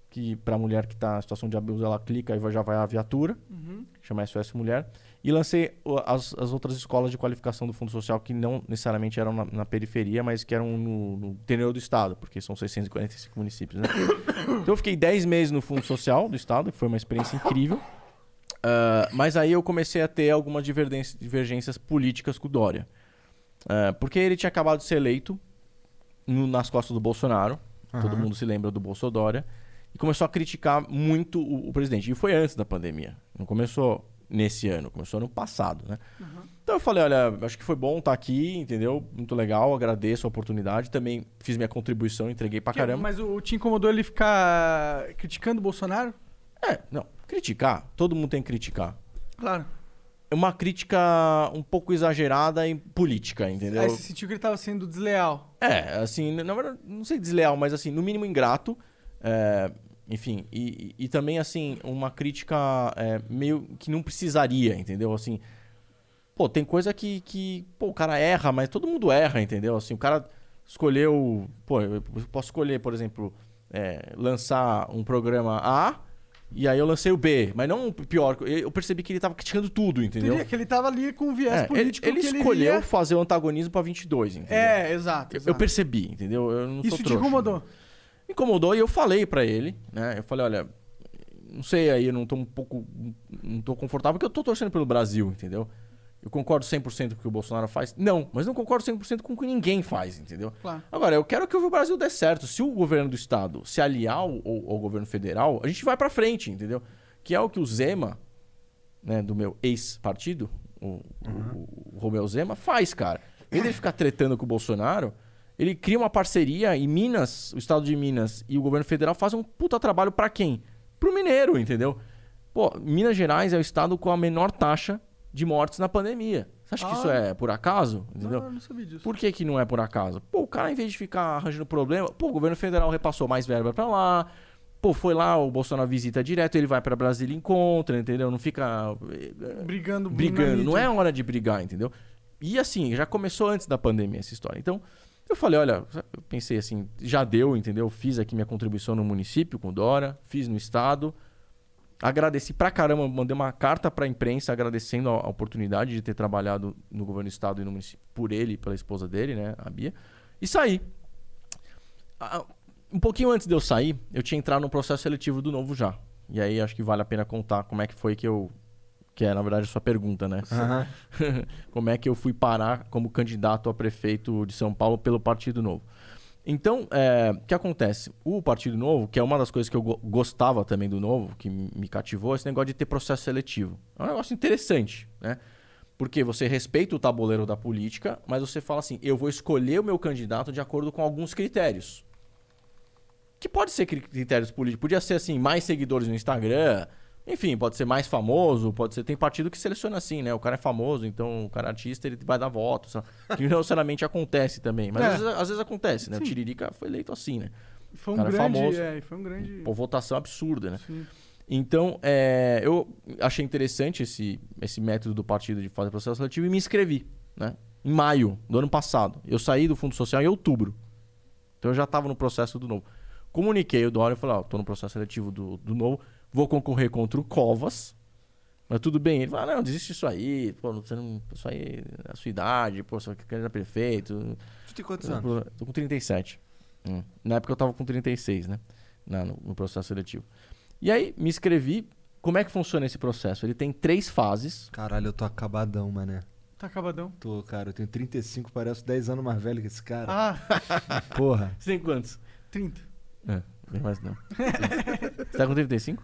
que para mulher que está em situação de abuso ela clica e já vai a viatura, Uhum. chama SOS Mulher. E lancei as, as outras escolas de qualificação do Fundo Social que não necessariamente eram na, na periferia, mas que eram no, no interior do estado, porque são 645 municípios, né? então eu fiquei 10 meses no Fundo Social do estado, que foi uma experiência incrível. Ah, mas aí eu comecei a ter algumas divergências, políticas com o Dória. Ah, porque ele tinha acabado de ser eleito no- nas costas do Bolsonaro. Todo mundo se lembra do Bolsonaro. E começou a criticar muito o, o presidente. E foi antes da pandemia. Não começou nesse ano, começou ano passado, né? Então eu falei, olha, acho que foi bom estar aqui, entendeu? Muito legal, agradeço a oportunidade. Também fiz minha contribuição, entreguei pra Que- caramba. Mas o, te incomodou ele ficar criticando o Bolsonaro? É, não, criticar, todo mundo tem que criticar. Claro. É uma crítica um pouco exagerada em política, entendeu? Aí você sentiu que ele tava sendo desleal. É, assim, na verdade, não sei desleal, mas assim, no mínimo ingrato. é, enfim, e, e também, assim, uma crítica é, meio que não precisaria, entendeu? Assim, pô, tem coisa que, que, pô, o cara erra, mas todo mundo erra, entendeu? Assim, o cara escolheu, pô, eu posso escolher, por exemplo, é, lançar um programa A e aí eu lancei o B, mas não o pior, eu percebi que ele tava criticando tudo, entendeu? Entendi que ele tava ali com viés É, ele político ele ele escolheu iria- fazer o antagonismo pra 22, entendeu? É, exato. Eu, exato. eu percebi, entendeu? Eu não Isso te incomodou? Me incomodou e eu falei pra ele, né? Eu falei, olha, não sei aí, eu não tô um pouco não tô confortável porque eu tô torcendo pelo Brasil, entendeu? Eu concordo 100% com o que o Bolsonaro faz? Não, mas não concordo 100% com o que ninguém faz, entendeu? Claro. Agora, eu quero que o Brasil dê certo. Se o governo do estado se aliar ao, ao- governo federal, a gente vai pra frente, entendeu? Que é o que o Zema, né, do meu ex-partido, o, o- o Romeu Zema, faz, cara. Em vez dele ficar tretando com o Bolsonaro, ele cria uma parceria e Minas, o estado de Minas e o governo federal fazem um puta trabalho pra quem? Pro mineiro, entendeu? Pô, Minas Gerais é o estado com a menor taxa de mortes na pandemia. Você acha que Ah. isso é por acaso? Entendeu? Não, eu não sabia disso. Por que, que não é por acaso? Pô, o cara, em vez de ficar arranjando problema, pô, o governo federal repassou mais verba pra lá. Pô, foi lá, o Bolsonaro visita direto, ele vai pra Brasília e encontra, entendeu? Não fica eh, Brigando brigando. Não é hora de brigar, entendeu? E assim, já começou antes da pandemia essa história. Então, eu falei, olha, eu pensei assim, já deu, entendeu? Fiz aqui minha contribuição no município com Dora, fiz no estado. Agradeci pra caramba, mandei uma carta pra imprensa agradecendo a, a oportunidade de ter trabalhado no governo do estado e no município por ele pela esposa dele, né, a Bia. E saí. Um pouquinho antes de eu sair, eu tinha entrado no processo seletivo do novo já. E aí acho que vale a pena contar como é que foi que eu. Que é, na verdade, a sua pergunta, né? Como é que eu fui parar como candidato a prefeito de São Paulo pelo Partido Novo. Então, é, o que acontece? O Partido Novo, que é uma das coisas que eu go- gostava também do Novo, que me cativou, é esse negócio de ter processo seletivo. É um negócio interessante, né? Porque você respeita o tabuleiro da política, mas você fala assim, eu vou escolher o meu candidato de acordo com alguns critérios. que pode ser cri- critérios políticos. Podia ser assim, mais seguidores no Instagram. Enfim, pode ser mais famoso, pode ser. Tem partido que seleciona assim, né? O cara é famoso, então o cara é artista, ele vai dar voto. sabe? Que não necessariamente acontece também. Mas É. às, vezes, às vezes acontece, né? Sim. O Tiririca foi eleito assim, né? Foi um Cara grande. famoso. É, foi um grande. Pô, votação absurda, né? Sim. Então, é, eu achei interessante esse, esse método do partido de fazer processo seletivo e me inscrevi, né? Em maio do ano passado. Eu saí do Fundo Social em outubro. Então eu já estava no processo do novo. Comuniquei o Dória e falei, ó, tô no processo seletivo do, do novo, vou concorrer contra o Covas. Mas tudo bem. Ele falou, ah, não, desiste disso aí, pô, você não, isso aí é a sua idade, pô, você quer ser prefeito. Tu tem quantos anos? Tô com 37. Hum. Na época eu tava com 36, né? Na, no, no processo seletivo. E aí, me inscrevi. Como é que funciona esse processo? Ele tem três fases. Caralho, eu tô acabadão, mané. Tá acabadão. Tô, cara, eu tenho 35, pareço 10 anos mais velho que esse cara. Ah, Porra. Você tem quantos? 30. É, bem mais não. Você tá com 35?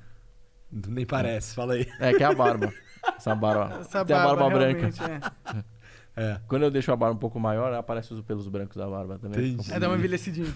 Nem parece, fala aí. É, que é a barba. Essa barba. Essa tem a barba branca. realmente, É. É. Quando eu deixo a barba um pouco maior, aparece os pelos brancos da barba também. Entendi. É dar uma envelhecidinha.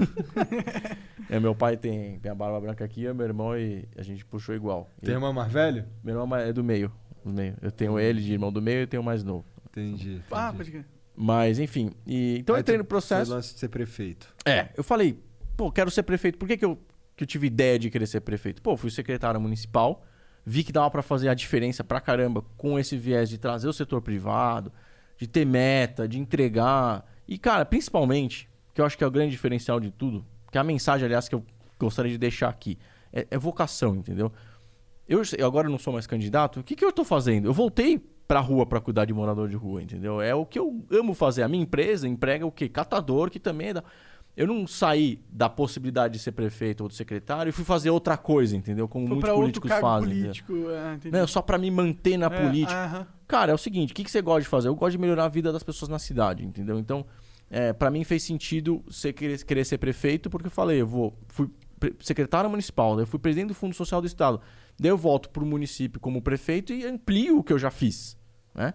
É, meu pai tem, tem a barba branca aqui, eu, meu irmão e a gente puxou igual. Tem uma mais velho? Meu irmão é do meio. Do meio. Eu tenho ele de irmão do meio e tenho o mais novo. Entendi. ah, entendi. pode crer. Mas, enfim. E, então eu Aí entrei tu no processo. Foi lance de ser prefeito. É, eu falei, pô, quero ser prefeito. Por que, que, eu, que eu tive ideia de querer ser prefeito? Pô, fui secretário municipal, vi que dava pra fazer a diferença pra caramba com esse viés de trazer o setor privado, de ter meta, de entregar. E, cara, principalmente, que eu acho que é o grande diferencial de tudo, que é a mensagem, aliás, que eu gostaria de deixar aqui, é, é vocação, entendeu? Eu, eu agora não sou mais candidato, o que, que eu tô fazendo? Eu voltei pra rua pra cuidar de morador de rua, entendeu? É o que eu amo fazer. A minha empresa emprega o quê? Catador, que também é da... Eu não saí da possibilidade de ser prefeito ou de secretário e fui fazer outra coisa, entendeu? Como Foi muitos políticos fazem. político. É. Não, só pra me manter na É, política. aham. Cara, é o seguinte, o que, que você gosta de fazer? Eu gosto de melhorar a vida das pessoas na cidade, entendeu? Então, é, para mim fez sentido você querer, querer ser prefeito, porque eu falei, eu vou, fui secretário municipal, daí eu fui presidente do Fundo Social do Estado. Daí eu volto pro município como prefeito e amplio o que eu já fiz, né?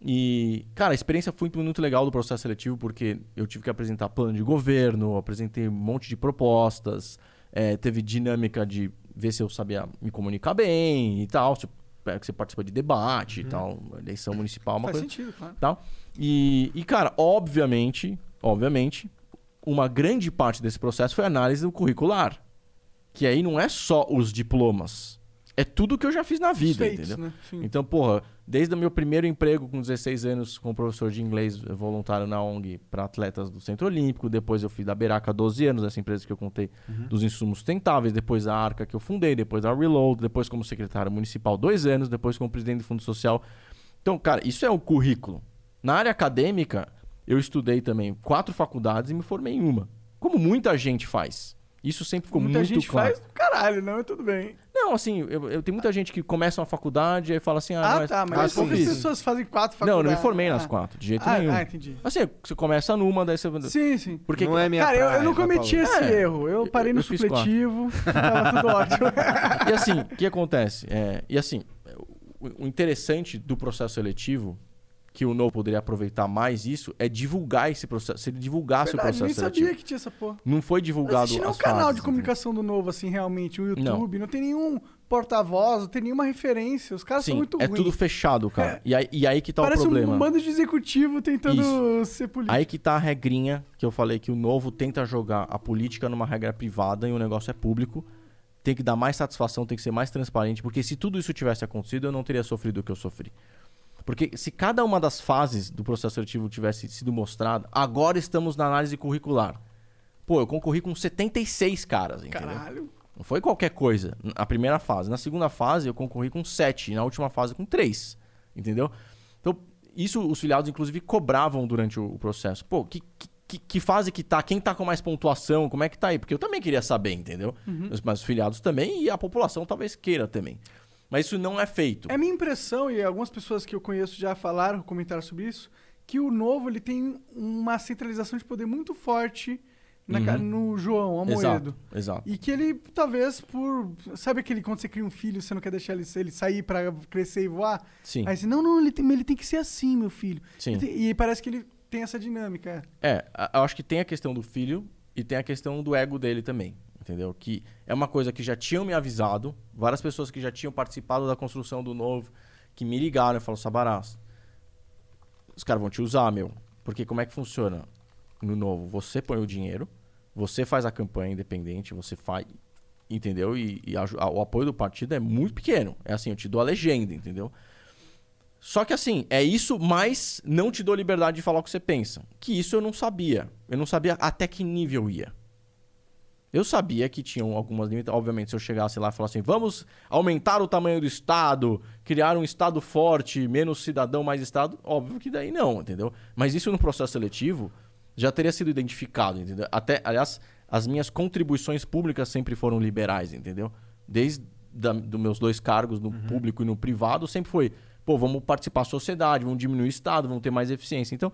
E, cara, a experiência foi muito legal do processo seletivo, porque eu tive que apresentar plano de governo, apresentei um monte de propostas, é, teve dinâmica de ver se eu sabia me comunicar bem e tal, tipo, é, que você participa de debate e tal, eleição municipal, uma Faz coisa sentido, claro. tal. E, e, cara, obviamente, obviamente, uma grande parte desse processo foi análise do curricular. Que aí não é só os diplomas. É tudo que eu já fiz na vida, feitos, entendeu? né? Então, porra, desde o meu primeiro emprego com 16 anos como professor de inglês voluntário na ONG para atletas do Centro Olímpico, depois eu fui da Beraca 12 anos, essa empresa que eu contei dos insumos sustentáveis, depois a Arca que eu fundei, depois a Reload, depois como secretário municipal dois anos, depois como presidente do Fundo Social. Então, cara, isso é o currículo. Na área acadêmica, eu estudei também quatro faculdades e me formei em uma. Como muita gente faz. Isso sempre ficou Muita muito gente claro. faz do caralho, não, mas tudo bem. Não, assim, eu, eu tenho muita gente que começa uma faculdade e aí fala assim, ah, Ah, mas, tá, mas mas poucas pessoas fazem quatro Não, faculdades. eu não me formei nas Ah. quatro, de jeito Ah, nenhum. ah, entendi. Assim, você começa numa, daí você. Sim, sim. Porque não é minha Cara, eu, eu não praia, vai cometi esse É. erro. Eu parei Eu- no supletivo, tava tudo ótimo. E assim, o que acontece? É, e assim, o, o interessante do processo seletivo, que o Novo poderia aproveitar mais isso, é divulgar esse processo. Se ele divulgasse Verdade, o processo nem seletivo. sabia que tinha essa porra. Não foi Não divulgado nenhum as canal fases, de comunicação do Novo, assim, realmente. O Não. YouTube, não, tem nenhum porta-voz, não tem nenhuma referência. Os caras são Sim, muito é ruins. tudo fechado, cara. É. E, aí, e aí que tá Parece o problema. um bando de executivo tentando ser político. Aí que tá a regrinha que eu falei que o novo tenta jogar a política numa regra privada e o negócio é público. Tem que dar mais satisfação, tem que ser mais transparente, porque se tudo isso tivesse acontecido, eu não teria sofrido o que eu sofri. Porque se cada uma das fases do processo seletivo tivesse sido mostrada, agora estamos na análise curricular. Pô, eu concorri com 76 caras, entendeu? Caralho. Não foi qualquer coisa. A primeira fase. Na segunda fase, eu concorri com 7. E na última fase, com 3. Entendeu? Então, isso os filiados, inclusive, cobravam durante o, processo. Pô, que, que, que fase que tá? Quem tá com mais pontuação? Como é que tá aí? Porque eu também queria saber, entendeu? Mas, mas os filiados também e a população talvez queira também. Mas isso não é feito. É minha impressão, e algumas pessoas que eu conheço já falaram, comentaram sobre isso, que o novo ele tem uma centralização de poder muito forte na ca- no João Amoedo. Exato, exato. E que ele, talvez, por. Sabe aquele quando você cria um filho, você não quer deixar ele, ele sair pra crescer e voar? Sim. Aí você, não, não, ele tem, ele tem que ser assim, meu filho. Sim. Tem- e parece que ele tem essa dinâmica. é. É, eu acho que tem a questão do filho e tem a questão do ego dele também. Entendeu? Que é uma coisa que já tinham me avisado, várias pessoas que já tinham participado da construção do novo, que me ligaram e falaram, Sabarás, os caras vão te usar, meu. Porque como é que funciona no novo? Você põe o dinheiro, você faz a campanha independente, você faz. Entendeu? E, e a- a- o apoio do partido é muito pequeno. É assim, eu te dou a legenda, entendeu? Só que assim, é isso, mas não te dou liberdade de falar o que você pensa. Que isso eu não sabia. Eu não sabia até que nível ia. Eu sabia que tinham algumas limitações. Obviamente, se eu chegasse lá e falasse assim, vamos aumentar o tamanho do Estado, criar um Estado forte, menos cidadão, mais Estado, óbvio que daí não, entendeu? Mas isso no processo seletivo já teria sido identificado, entendeu? Até, aliás, as minhas contribuições públicas sempre foram liberais, entendeu? Desde da, dos meus dois cargos, no público e no privado, sempre foi, pô, vamos participar da sociedade, vamos diminuir o Estado, vamos ter mais eficiência. Então,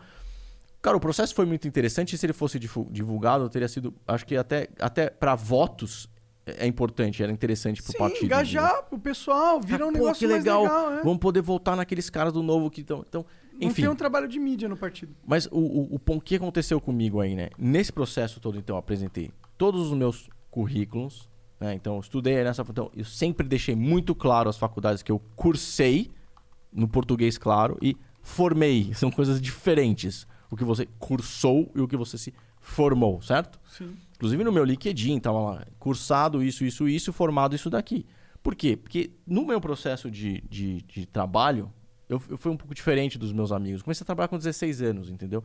Cara, o processo foi muito interessante. e Se ele fosse divulgado, teria sido. Acho que até, até para votos é é importante, era interessante pro Sim, partido. engajar o pessoal, vira um Ah, pô, negócio que legal. legal, né? Vamos poder voltar naqueles caras do novo que estão. Então, Não enfim. tem um trabalho de mídia no partido. Mas o, o, o que aconteceu comigo aí, né? Nesse processo todo, então, eu apresentei todos os meus currículos. Né? Então, eu estudei nessa. Então, eu sempre deixei muito claro as faculdades que eu cursei, no português, claro, e formei. São coisas diferentes. O que você cursou e o que você se formou, certo? Sim. Inclusive no meu LinkedIn, tava lá, cursado isso, isso, isso, formado isso daqui. Por quê? Porque no meu processo de, de, de trabalho, eu, eu fui um pouco diferente dos meus amigos. Comecei a trabalhar com 16 anos, entendeu?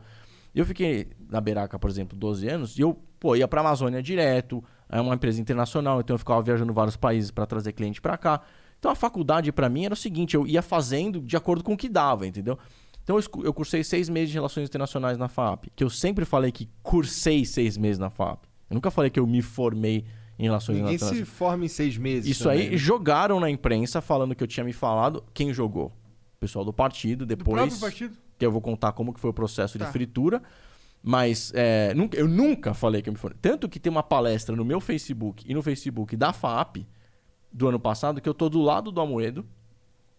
Eu fiquei na Beraca, por exemplo, 12 anos, e eu, pô, ia pra Amazônia direto, é uma empresa internacional, então eu ficava viajando vários países para trazer cliente para cá. Então a faculdade para mim era o seguinte, eu ia fazendo de acordo com o que dava, entendeu? Então eu, eu cursei seis meses de Relações Internacionais na FAP, que eu sempre falei que cursei seis meses na FAP. Eu nunca falei que eu me formei em Relações Ninguém Internacionais. se forma em seis meses. Isso também, aí né? jogaram na imprensa falando que eu tinha me falado. Quem jogou? O pessoal do partido, Do depois próprio partido. que eu vou contar como que foi o processo Tá. de fritura. Mas é, nunca- eu nunca falei que eu me formei. Tanto que tem uma palestra no meu Facebook e no Facebook da FAP do ano passado que eu tô do lado do Amoedo.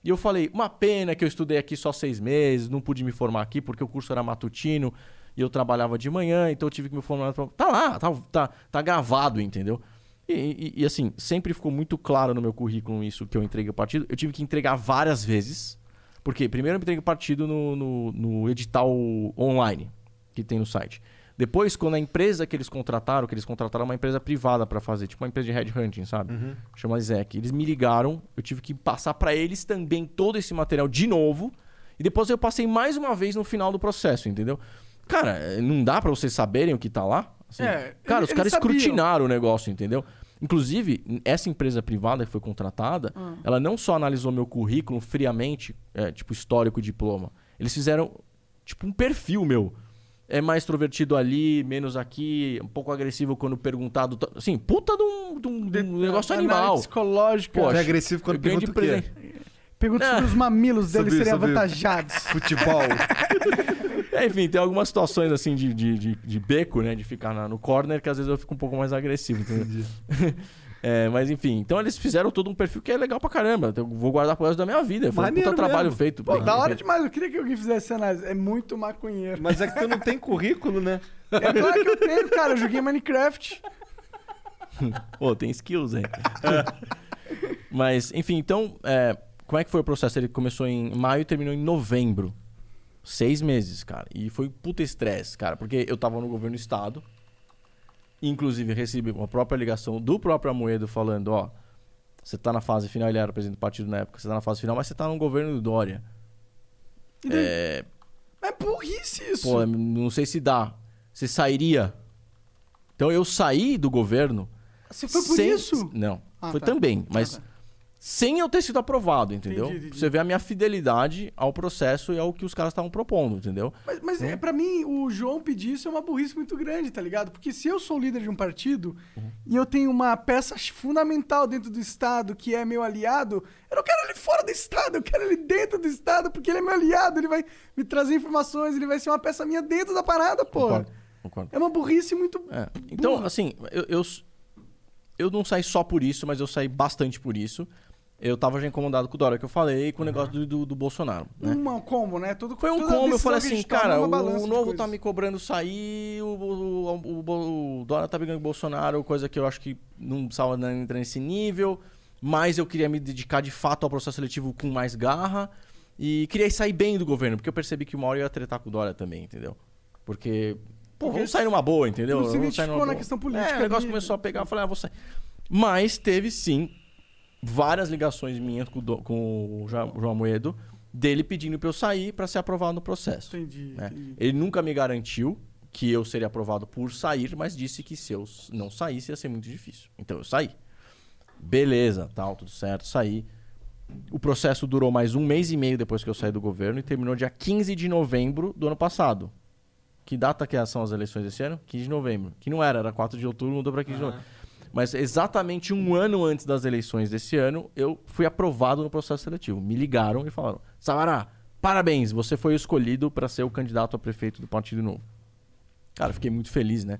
E eu falei, uma pena que eu estudei aqui só seis meses, não pude me formar aqui porque o curso era matutino e eu trabalhava de manhã, então eu tive que me formar. Tá lá, tá, tá, tá gravado, entendeu? E, e- e, assim, sempre ficou muito claro no meu currículo isso que eu entreguei ao partido. Eu tive que entregar várias vezes. Porque primeiro eu entreguei o partido no, no, no edital online que tem no site. Depois, quando a empresa que eles contrataram, que eles contrataram uma empresa privada para fazer, tipo uma empresa de headhunting, sabe? Chama Zec. Eles me ligaram, eu tive que passar para eles também todo esse material de novo. E depois eu passei mais uma vez no final do processo, entendeu? Cara, eh, não dá para vocês saberem o que tá lá? Assim, É, cara, eles os caras sabiam. escrutinaram o negócio, entendeu? Inclusive, essa empresa privada que foi contratada, Ah. ela não só analisou meu currículo friamente, é, tipo histórico e diploma. Eles fizeram tipo um perfil meu. É mais extrovertido ali, menos aqui, um pouco agressivo quando perguntado. Assim, puta de um, de um- de um negócio animal. Você é agressivo quando pergunta o quê? Pergunta Ah. sobre os mamilos deles Sobre- seriam sobre- avantajados. Futebol. É, enfim, tem algumas situações assim de, de, de, de beco, né? De ficar na- no corner, que às vezes eu fico um pouco mais agressivo, entendeu? É, mas enfim, então eles fizeram todo um perfil que é legal pra caramba. Eu vou guardar pro resto da minha vida. Foi um Maneiro puta trabalho mesmo. feito. Pô, da hora demais. Eu queria que alguém fizesse essa análise. É muito maconheiro. Mas é que tu não tem currículo, né? É claro que eu tenho, cara. Eu joguei Minecraft. Pô, tem skills, hein? Mas, enfim, então, é, como é que foi o processo? Ele começou em maio e terminou em novembro. Seis meses, cara. E foi puta estresse, cara, porque eu tava no governo do estado. Inclusive, recebi uma própria ligação do próprio Amoedo falando: ó, você tá na fase final, ele era presidente do partido na época, você tá na fase final, mas você tá no governo do Dória. É, É burrice isso. Pô, não sei se dá. Você sairia. Então eu saí do governo. Você foi por sem- isso? Não. Ah, foi tá. também, mas Ah, tá. Sem eu ter sido aprovado, entendeu? Entendi, entendi. Você vê a minha fidelidade ao processo e ao que os caras estavam propondo, entendeu? Mas, mas é, pra mim, o João pedir isso é uma burrice muito grande, tá ligado? Porque se eu sou líder de um partido Uhum. e eu tenho uma peça fundamental dentro do Estado que é meu aliado, eu não quero ele fora do Estado, eu quero ele dentro do Estado, porque ele é meu aliado, ele vai me trazer informações, ele vai ser uma peça minha dentro da parada, pô. Concordo. Concordo. É uma burrice muito. É. Então, assim, eu, eu, eu não saí só por isso, mas eu saí bastante por isso. Eu tava já incomodado com o Dória que eu falei, com o negócio do, do, do Bolsonaro, né? Um combo, né? Tudo, Foi um combo, eu falei assim, cara, o, novo tá me cobrando sair, o, o, o, o- o Dória tá brigando com o Bolsonaro, coisa que eu acho que não precisava nem entrar nesse nível, mas eu queria me dedicar de fato ao processo seletivo com mais garra e queria sair bem do governo, porque eu percebi que uma hora eu ia tretar com o Dória também, entendeu? Porque, pô, vamos sair numa boa, entendeu? não se identificou na questão política É, o negócio começou a pegar, eu falei, ah, vou sair. Mas teve sim várias ligações minhas com o, Do- com o João Moedo, dele pedindo pra eu sair pra ser aprovado no processo. Entendi, né? entendi. Ele nunca me garantiu que eu seria aprovado por sair, mas disse que se eu não saísse ia ser muito difícil. Então eu saí. Beleza, tal, tudo certo, saí. O processo durou mais um mês e meio depois que eu saí do governo e terminou dia 15 de novembro do ano passado. Que data que são as eleições desse ano? 15 de novembro. Que não era, era 4 de outubro, mudou pra 15 de novembro. Mas exatamente um ano antes das eleições desse ano, eu fui aprovado no processo seletivo. Me ligaram e falaram: Savará, parabéns, você foi escolhido para ser o candidato a prefeito do Partido Novo. Cara, eu fiquei muito feliz, né?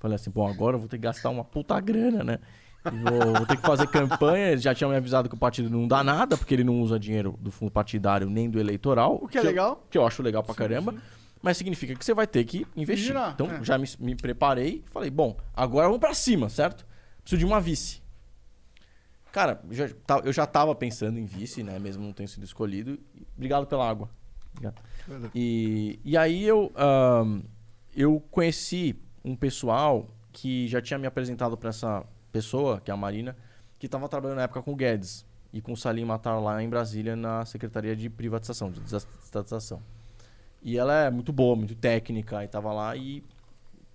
Falei assim: bom, agora eu vou ter que gastar uma puta grana, né? Vou, vou ter que fazer campanha. Eles já tinham me avisado que o partido não dá nada, porque ele não usa dinheiro do fundo partidário nem do eleitoral. O que é eu- legal. que eu acho legal pra caramba. Mas significa que você vai ter que investir. Girar, então, é. já me, me preparei. Falei, bom, agora vamos pra cima, certo? Preciso de uma vice. Cara, eu já, eu já tava pensando em vice, né? Mesmo não tendo sido escolhido. Obrigado pela água. Obrigado. E, e aí eu, ahn, eu conheci um pessoal que já tinha me apresentado pra essa pessoa, que é a Marina, que estava trabalhando na época com o Guedes e com o Salim Matar lá em Brasília na Secretaria de Privatização, de Desestatização. E ela é muito boa, muito técnica, e tava lá e.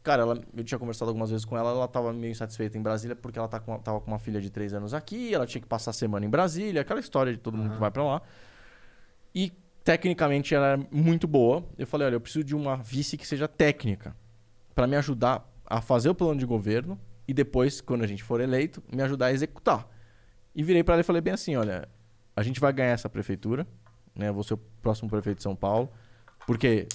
Cara, ela, eu tinha conversado algumas vezes com ela, ela tava meio insatisfeita em Brasília porque ela tá com, tava com uma filha de três anos aqui, ela tinha que passar a semana em Brasília, aquela história de todo mundo que vai pra lá. E tecnicamente ela é muito boa. Eu falei, olha, eu preciso de uma vice que seja técnica para me ajudar a fazer o plano de governo e depois, quando a gente for eleito, me ajudar a executar. E virei para ela e falei bem assim, olha, a gente vai ganhar essa prefeitura, né? Eu vou ser o próximo prefeito de São Paulo, porque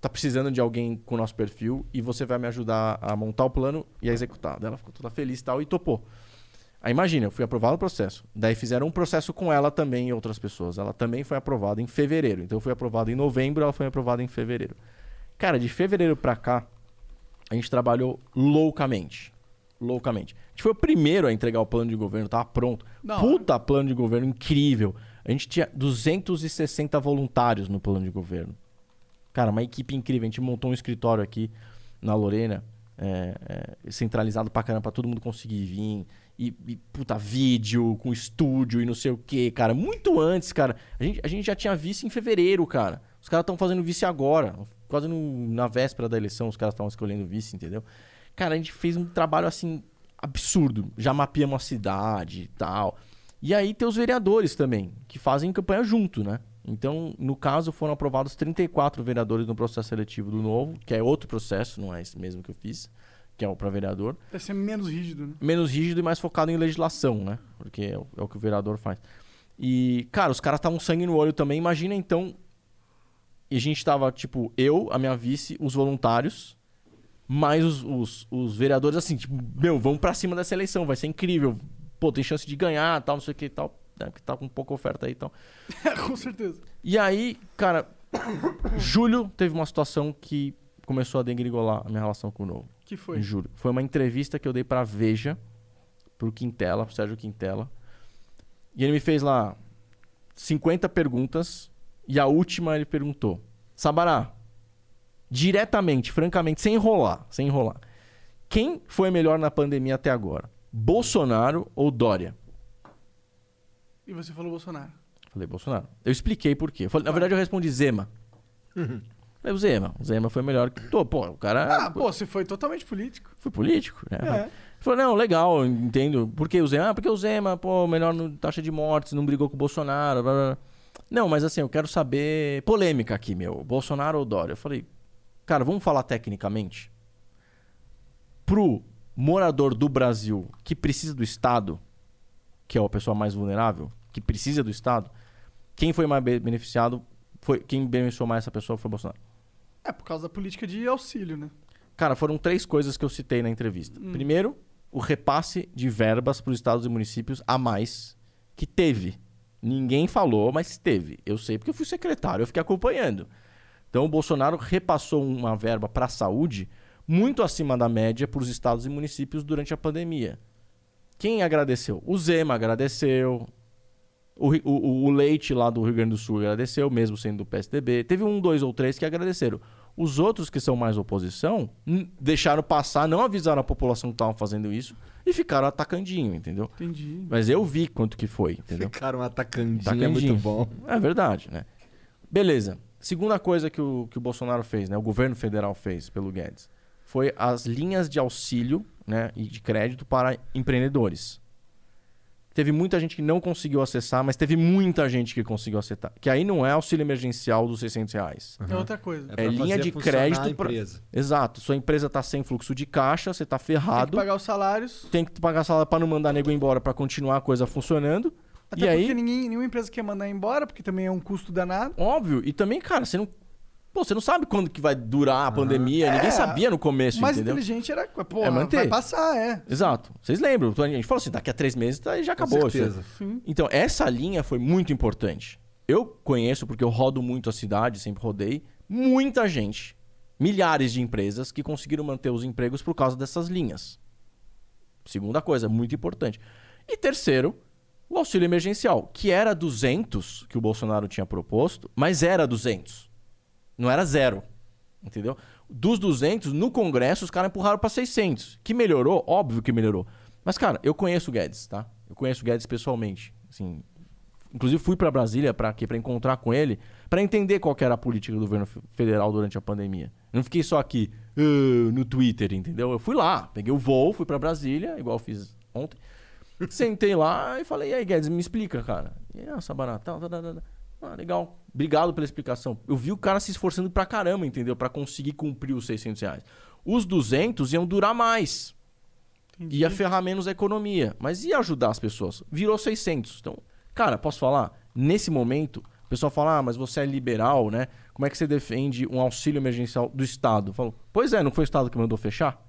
tá precisando de alguém com o nosso perfil e você vai me ajudar a montar o plano e a executar. Daí ela ficou toda feliz e tal e topou. Aí imagina, eu fui aprovado o processo. Daí fizeram um processo com ela também e outras pessoas. Ela também foi aprovada em fevereiro. Então eu fui aprovado em novembro, ela foi aprovada em fevereiro. Cara, de fevereiro pra cá, a gente trabalhou loucamente. Loucamente. A gente foi o primeiro a entregar o plano de governo, tava pronto. Hora. Puta plano de governo incrível. A gente tinha 260 voluntários no plano de governo. Cara, uma equipe incrível. A gente montou um escritório aqui na Lorena, é, é, centralizado pra caramba, pra todo mundo conseguir vir. E, e, puta, vídeo com estúdio e não sei o que, cara. Muito antes, cara. A gente, a gente já tinha vice em fevereiro, cara. Os caras estão fazendo vice agora. Quase no- na véspera da eleição, os caras estavam escolhendo vice, entendeu? Cara, a gente fez um trabalho assim absurdo. Já mapeamos a cidade e tal. E aí tem os vereadores também, que fazem campanha junto, né? Então, no caso, foram aprovados 34 vereadores no processo seletivo do novo, que é outro processo, não é esse mesmo que eu fiz, que é o para vereador Deve ser menos rígido, né? menos rígido e mais focado em legislação, né? Porque é o, é o que o vereador faz. E, cara, os caras estavam sangue no olho também. Imagina então. E a gente tava, tipo, eu, a minha vice, os voluntários, mais os, os, os vereadores, assim, tipo, meu, vamos pra cima dessa eleição, vai ser incrível. Pô, tem chance de ganhar, tal, não sei o que e tal. Né? Porque tá com pouca oferta aí e tal. com certeza. E aí, cara, julho teve uma situação que começou a degringolar a minha relação com o novo. Que foi? Em julho. Foi uma entrevista que eu dei pra Veja, pro Quintela, pro Sérgio Quintela. E ele me fez lá 50 perguntas. E a última ele perguntou: Sabará, diretamente, francamente, sem enrolar, sem enrolar. Quem foi melhor na pandemia até agora? Bolsonaro ou Dória? E você falou Bolsonaro. Falei, Bolsonaro. Eu expliquei por quê. Eu falei- na verdade, eu respondi Zema. Falei, o Zema. O Zema foi melhor que. Pô, pô, o cara. Ah, pô, você foi totalmente político. Foi político, né? É. Ele falou, não, legal, entendo. Por que o Zema? Ah, porque o Zema, pô, melhor no taxa de mortes, não brigou com o Bolsonaro. blá, blá. Não, mas assim, eu quero saber. Polêmica aqui, meu. Bolsonaro ou Dória? Eu falei, cara, vamos falar tecnicamente. Pro morador do Brasil que precisa do Estado, que é a pessoa mais vulnerável, que precisa do Estado, quem foi mais be- beneficiado, foi quem beneficiou mais essa pessoa foi o Bolsonaro. É, por causa da política de auxílio, né? Cara, foram três coisas que eu citei na entrevista. Primeiro, o repasse de verbas para os estados e municípios a mais que teve. Ninguém falou, mas teve. Eu sei porque eu fui secretário, eu fiquei acompanhando. Então o Bolsonaro repassou uma verba para a saúde muito acima da média para os estados e municípios durante a pandemia. Quem agradeceu? O Zema agradeceu. O, o- o Leite lá do Rio Grande do Sul agradeceu, mesmo sendo do PSDB. Teve um, dois ou três que agradeceram. Os outros que são mais oposição deixaram passar, não avisaram a população que estavam fazendo isso e ficaram atacandinho, entendeu? Entendi. Mas eu vi quanto que foi, entendeu? Ficaram atacandinho, é Atacandinho. muito bom. É verdade, né? Beleza. Segunda coisa que o, que o Bolsonaro fez, né? O governo federal fez pelo Guedes. Foi as linhas de auxílio né, e de crédito para empreendedores. Teve muita gente que não conseguiu acessar, mas teve muita gente que conseguiu acessar. Que aí não é auxílio emergencial dos 600 reais. É outra coisa. pra linha fazer de crédito a pra- empresa. Exato. Sua empresa está sem fluxo de caixa, você está Tem que ferrado. pagar os salários. Tem que pagar salário para não mandar nego embora para continuar a coisa funcionando. Até e porque aí, ninguém, nenhuma empresa quer mandar embora, porque também é um custo danado. Óbvio. E também, cara, você não. Pô, você não sabe quando que vai durar a pandemia. Ninguém É, sabia no começo, mais entendeu? inteligente era, pô, É manter. vai passar, é. Exato. Vocês lembram? A gente falou assim, daqui a três meses tá- já acabou. Com certeza. Então, essa linha foi muito importante. Eu conheço, porque eu rodo muito a cidade, sempre rodei, muita gente, milhares de empresas que conseguiram manter os empregos por causa dessas linhas. Segunda coisa, muito importante. E terceiro, o auxílio emergencial, que era 200 que o Bolsonaro tinha proposto, mas era 200. Não era zero. Entendeu? Dos 200, no Congresso, os caras empurraram para 600. Que melhorou? Óbvio que melhorou. Mas, cara, eu conheço o Guedes, tá? Eu conheço o Guedes pessoalmente. Assim, inclusive, fui para Brasília para quê? Para encontrar com ele, para entender qual era a política do governo fe- federal durante a pandemia. Eu não fiquei só aqui "Ah", no Twitter, entendeu? Eu fui lá, peguei o voo, fui para Brasília, igual fiz ontem. Sentei lá e falei, e aí, Guedes, me explica, cara. E ah, Sabará, tal, tal, tal, tal. Ah, legal. Obrigado pela explicação. Eu vi o cara se esforçando pra caramba, entendeu? Pra conseguir cumprir os 600 reais. Os 200 iam durar mais. Entendi. Ia ferrar menos a economia. Mas ia ajudar as pessoas. Virou 600. Então, cara, posso falar? Nesse momento, o pessoal fala, ah, mas você é liberal, né? Como é que você defende um auxílio emergencial do Estado? Eu falo, pois é, não foi o Estado que mandou fechar?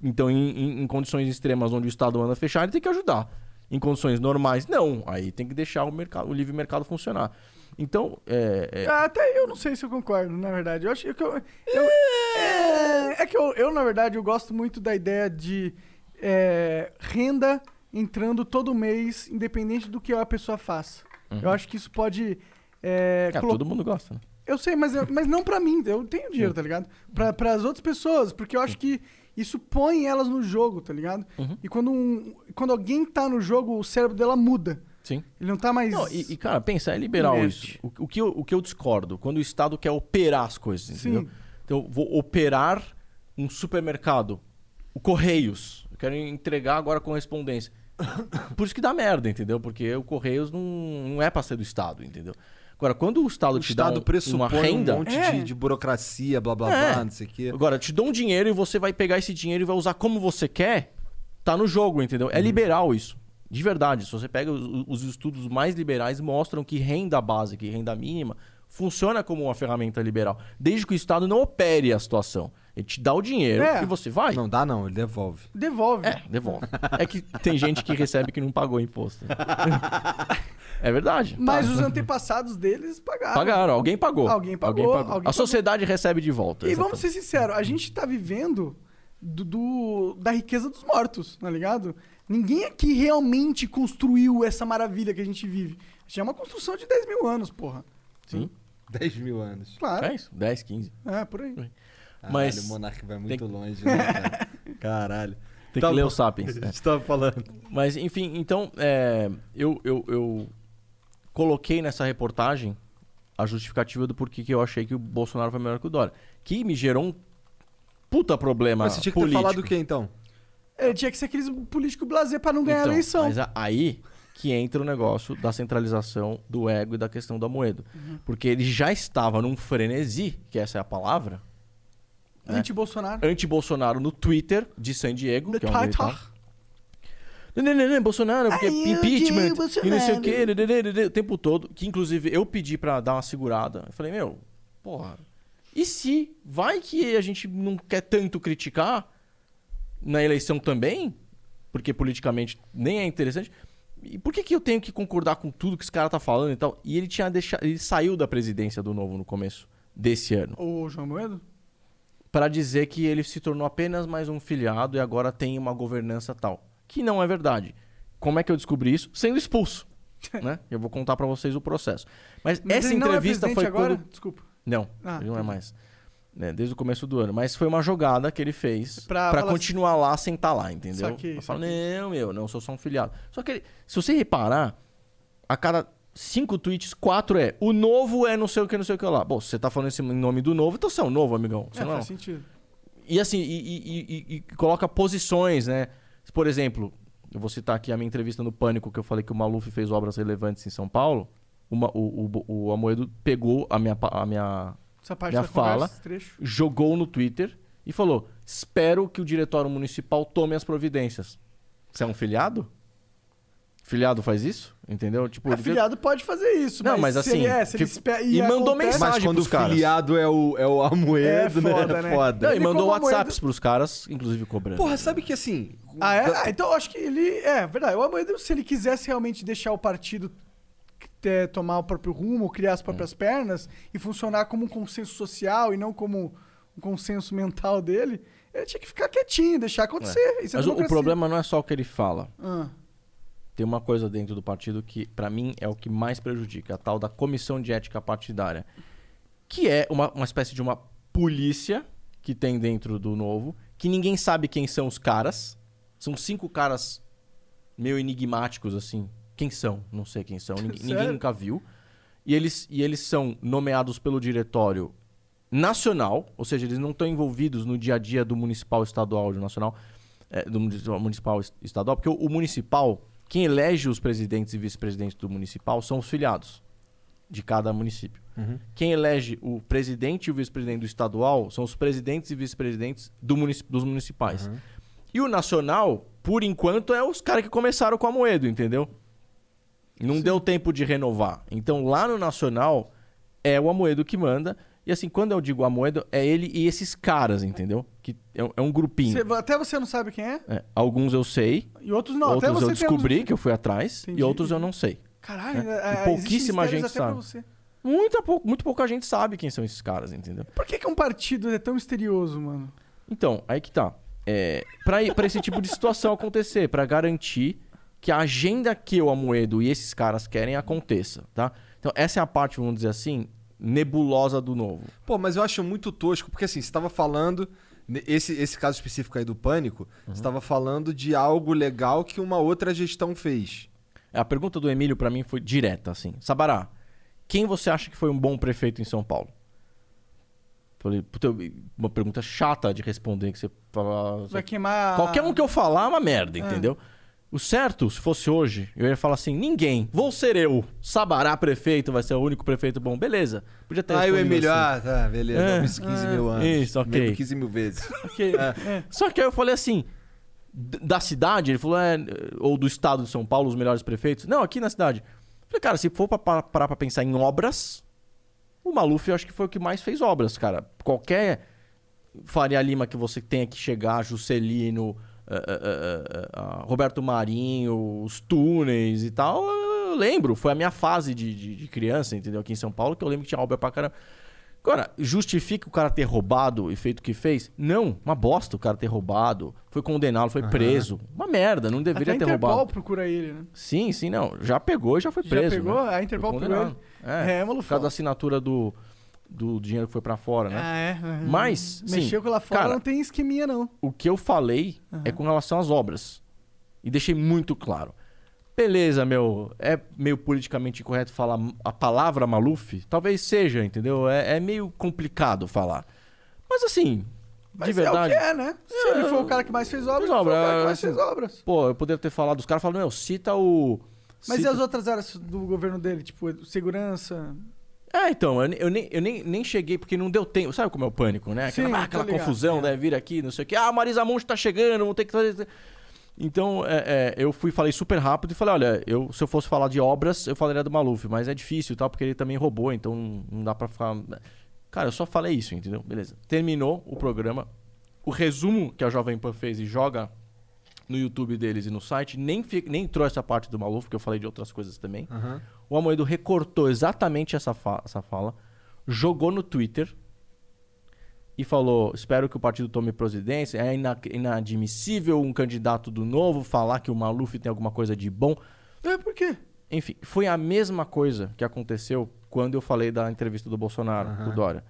Então, em, em- em condições extremas onde o Estado manda fechar, ele tem que ajudar. Em condições normais, não. Aí tem que deixar o, mercado, o livre mercado funcionar. Então, é, é- Ah, Até eu não sei se eu concordo, na verdade. Eu acho que eu. eu- é, é que eu, eu, na verdade, eu gosto muito da ideia de é, renda entrando todo mês, independente do que a pessoa faça. Eu acho que isso pode. É, cara, colo- todo mundo gosta, né? Eu sei, mas, eu- mas não pra mim. Eu tenho dinheiro, tá ligado? Pra, pras outras pessoas, porque eu acho que isso põe elas no jogo, tá ligado? Uhum. E quando, um, quando alguém tá no jogo, o cérebro dela muda. Sim. Ele não tá mais. Não, e, e, cara, pensa, é liberal Inerte. isso. O, o que eu, o que eu discordo, quando o Estado quer operar as coisas, Sim. entendeu? Então, eu vou operar um supermercado, o Correios. Eu quero entregar agora correspondência. Por isso que dá merda, entendeu? Porque o Correios não, não é pra ser do Estado, entendeu? Agora, quando o Estado O te dá Estado um- pressupõe uma renda... um monte É. de, de burocracia, blá blá É. blá, não sei o quê. Agora, te dou um dinheiro e você vai pegar esse dinheiro e vai usar como você quer, tá no jogo, entendeu? É liberal isso. De verdade. Se você pega os, os estudos mais liberais, mostram que renda básica e renda mínima funciona como uma ferramenta liberal. Desde que o Estado não opere a situação. Ele te dá o dinheiro É. e você vai. Não dá não, ele devolve. Devolve. É, devolve. é que tem gente que recebe que não pagou imposto. é verdade. Mas Tá. os antepassados deles pagaram. Pagaram, alguém pagou. Alguém pagou, alguém a pagou. sociedade recebe de volta. E vamos exatamente. ser sinceros, a gente tá vivendo do, do- da riqueza dos mortos, tá ligado? Ninguém aqui realmente construiu essa maravilha que a gente vive. Já é uma construção de 10 mil anos, porra. Sim. 10 mil anos. Claro. É isso, 10, 15. É, por aí. Caralho, Mas o Monark vai muito tem- longe, né, cara? Caralho. Tem Tá que ler bom. o Sapiens. A é. gente tava falando. Mas, enfim, então, é, eu, eu, eu coloquei nessa reportagem a justificativa do porquê que eu achei que o Bolsonaro foi melhor que o Dória. Que me gerou um puta problema Mas você tinha que político. ter falado o quê, então? Ele tinha que ser aqueles político blazer pra não ganhar Então, a eleição. Mas a- aí que entra o negócio da centralização do ego e da questão da moeda. Uhum. Porque ele já estava num frenesi, que essa é a palavra, né? Anti-Bolsonaro. anti-Bolsonaro no Twitter de San Diego, The que é onde ele Twitter. tá. Não, não, não, não, Bolsonaro, porque Ai, impeachment odeio e não sei o Bolsonaro. quê, o tempo todo. Que inclusive eu pedi pra dar uma segurada. Eu falei, meu, porra, e se vai que a gente não quer tanto criticar na eleição também, porque politicamente nem é interessante, E por que, que eu tenho que concordar com tudo que esse cara tá falando e tal? E ele tinha deixado. Ele saiu da presidência do novo no começo desse ano. O João Moedo? Pra dizer que ele se tornou apenas mais um filiado e agora tem uma governança tal. Que não é verdade. Como é que eu descobri isso? Sendo expulso. né? Eu vou contar pra vocês o processo. Mas, Mas essa ele não é entrevista presidente foi agora? quando. Desculpa. Não, Ah, ele não é mais. Né, desde o começo do ano. Mas foi uma jogada que ele fez Pra pra, falar continuar lá sem estar lá, entendeu? Saquei, eu falo, não, meu, não sou só um filiado. Só que ele- se você reparar, a cada cinco tweets, quatro é o novo é não sei o que, não sei o que lá. Bom, se você tá falando esse em nome do novo, então você é um novo, amigão. Você É, não é faz sentido. e assim, e, e- e- e coloca posições, né? Por exemplo, eu vou citar aqui a minha entrevista no Pânico, que eu falei que o Maluf fez obras relevantes em São Paulo. Uma- o, o, o Amoedo pegou a minha, a minha Minha conversa, fala. trecho. jogou no Twitter e falou: Espero que o diretório municipal tome as providências. Você é um filiado? Filiado faz isso? Entendeu? Tipo, É, ele- filiado pode fazer isso, Não, mas, mas se assim, ele é, se ele espera- e mandou acontece- mensagem Mas quando pros o caras. filiado é o, é o Amoedo, É foda, né? né? É foda. Não, e Ele mandou como Amoedo- WhatsApps pros caras, inclusive cobrando. Porra, sabe que assim. Ah, é? da- Ah, então eu acho que ele. É, verdade. O Amoedo, se ele quisesse realmente deixar o partido é, tomar o próprio rumo, criar as próprias pernas e funcionar como um consenso social e não como um consenso mental dele, ele tinha que ficar quietinho, deixar acontecer. Isso é Mas o, o problema não é só o que ele fala. Ah, Tem uma coisa dentro do partido que, pra mim, é o que mais prejudica, a tal da comissão de ética partidária. Que é uma, uma espécie de uma polícia que tem dentro do novo, que ninguém sabe quem são os caras. São cinco caras meio enigmáticos, assim. Quem são? Não sei quem são. Ninguém, ninguém Sério? nunca viu. E eles, e eles são nomeados pelo diretório nacional, ou seja, eles não estão envolvidos no dia a dia do municipal, estadual, do nacional, é, do municipal, municipal es- estadual, porque o, o municipal, quem elege os presidentes e vice-presidentes do municipal são os filiados de cada município. Uhum. Quem elege o presidente e o vice-presidente do estadual são os presidentes e vice-presidentes do munici- dos municipais. E o nacional, por enquanto, é os caras que começaram com a Moedo, entendeu? Não deu tempo de renovar. Então, lá no nacional, é o Amoedo que manda. E assim, quando eu digo Amoedo, é ele e esses caras, entendeu? Que é, um- é um grupinho. você- até você não sabe quem é? É, alguns eu sei, E outros não. até outros você eu descobri uns- que eu fui atrás, Entendi, e outros eu não sei. Caralho, né? pouquíssima gente até sabe. você. Muita pou- muito pouca gente sabe quem são esses caras, entendeu? Por que, que um partido é tão misterioso, mano? Então, aí que tá. É, pra esse tipo de situação acontecer, pra garantir que a agenda que o Amoedo e esses caras querem aconteça, tá? Então, essa é a parte, vamos dizer assim, nebulosa do novo. Pô, mas eu acho muito tosco, porque assim, você tava falando. Esse, esse caso específico aí do pânico, você tava falando de algo legal que uma outra gestão fez. A pergunta do Emílio pra mim foi direta, assim. Sabará, quem você acha que foi um bom prefeito em São Paulo? Falei, puta, uma pergunta chata de responder, que você fala... Vai queimar. Qualquer um que eu falar é uma merda, É. entendeu? O certo, se fosse hoje, eu ia falar assim: ninguém, vou ser eu. Sabará prefeito, vai ser o único prefeito bom. Beleza. Podia ter Aí o Emílio, assim. ah, tá, beleza. É, eu fiz 15 é, mil anos. isso, ok. Mesmo 15 mil vezes. Ok, é. Só que aí eu falei assim: da cidade, ele falou, é, ou do estado de São Paulo, os melhores prefeitos. Não, aqui na cidade. Eu falei, cara, se for pra pa- parar pra pensar em obras, o Maluf eu acho que foi o que mais fez obras, cara. Qualquer Faria Lima que você tenha que chegar, Juscelino, eh, eh, eh, Roberto Marinho, os túneis e tal, eu lembro. Foi a minha fase de, de, de criança, entendeu? Aqui em São Paulo, que eu lembro que tinha obra pra caramba. Agora, justifica o cara ter roubado e feito o que fez? Não, uma bosta o cara ter roubado. Foi condenado, foi preso. Uma merda, não Até deveria a ter Interpol roubado. procura ele, né? Sim, sim, não. Já pegou e já foi Já preso. pegou? né? A Interpol pegou condenado. É, É, por Malufão. causa da assinatura do, do dinheiro que foi pra fora, né? Ah, é? Mas, Mexeu sim, com lá fora cara, não tem esqueminha, não. O que eu falei é com relação às obras. E deixei muito claro. Beleza, meu, é meio politicamente incorreto falar a palavra Maluf? Talvez seja, entendeu? É, é meio complicado falar. Mas assim, Mas de verdade. é o que é, né? Se ele foi o cara que mais fez obras, ele foi o obra, cara que mais assim, fez obras. Pô, eu poderia ter falado, os caras falam, meu, cita o. Mas cita- e as outras áreas do governo dele? Tipo, segurança... É, então, eu, eu nem, eu nem, nem cheguei, porque não deu tempo. Sabe como é o pânico, né? Aquela, Sim, ah, aquela ligado. confusão, É. deve vir aqui, não sei o quê. Ah, Marisa Monte tá chegando, vamos ter que fazer. Então, é, é, eu fui falei super rápido e falei, olha, eu, se eu fosse falar de obras, eu falaria do Maluf, mas é difícil e tal, porque ele também roubou, então não- dá pra ficar. Cara, eu só falei isso, entendeu? Beleza. Terminou o programa. O resumo que a Jovem Pan fez e joga no YouTube deles e no site, nem, nem entrou essa parte do Maluf, porque eu falei de outras coisas também. Aham. O Amoedo recortou exatamente essa, fa- essa fala, jogou no Twitter e falou: Espero que o partido tome presidência. É ina- inadmissível um candidato do novo falar que o Maluf tem alguma coisa de bom. É, por quê? Enfim, foi a mesma coisa que aconteceu quando eu falei da entrevista do Bolsonaro, Aham. do Dória.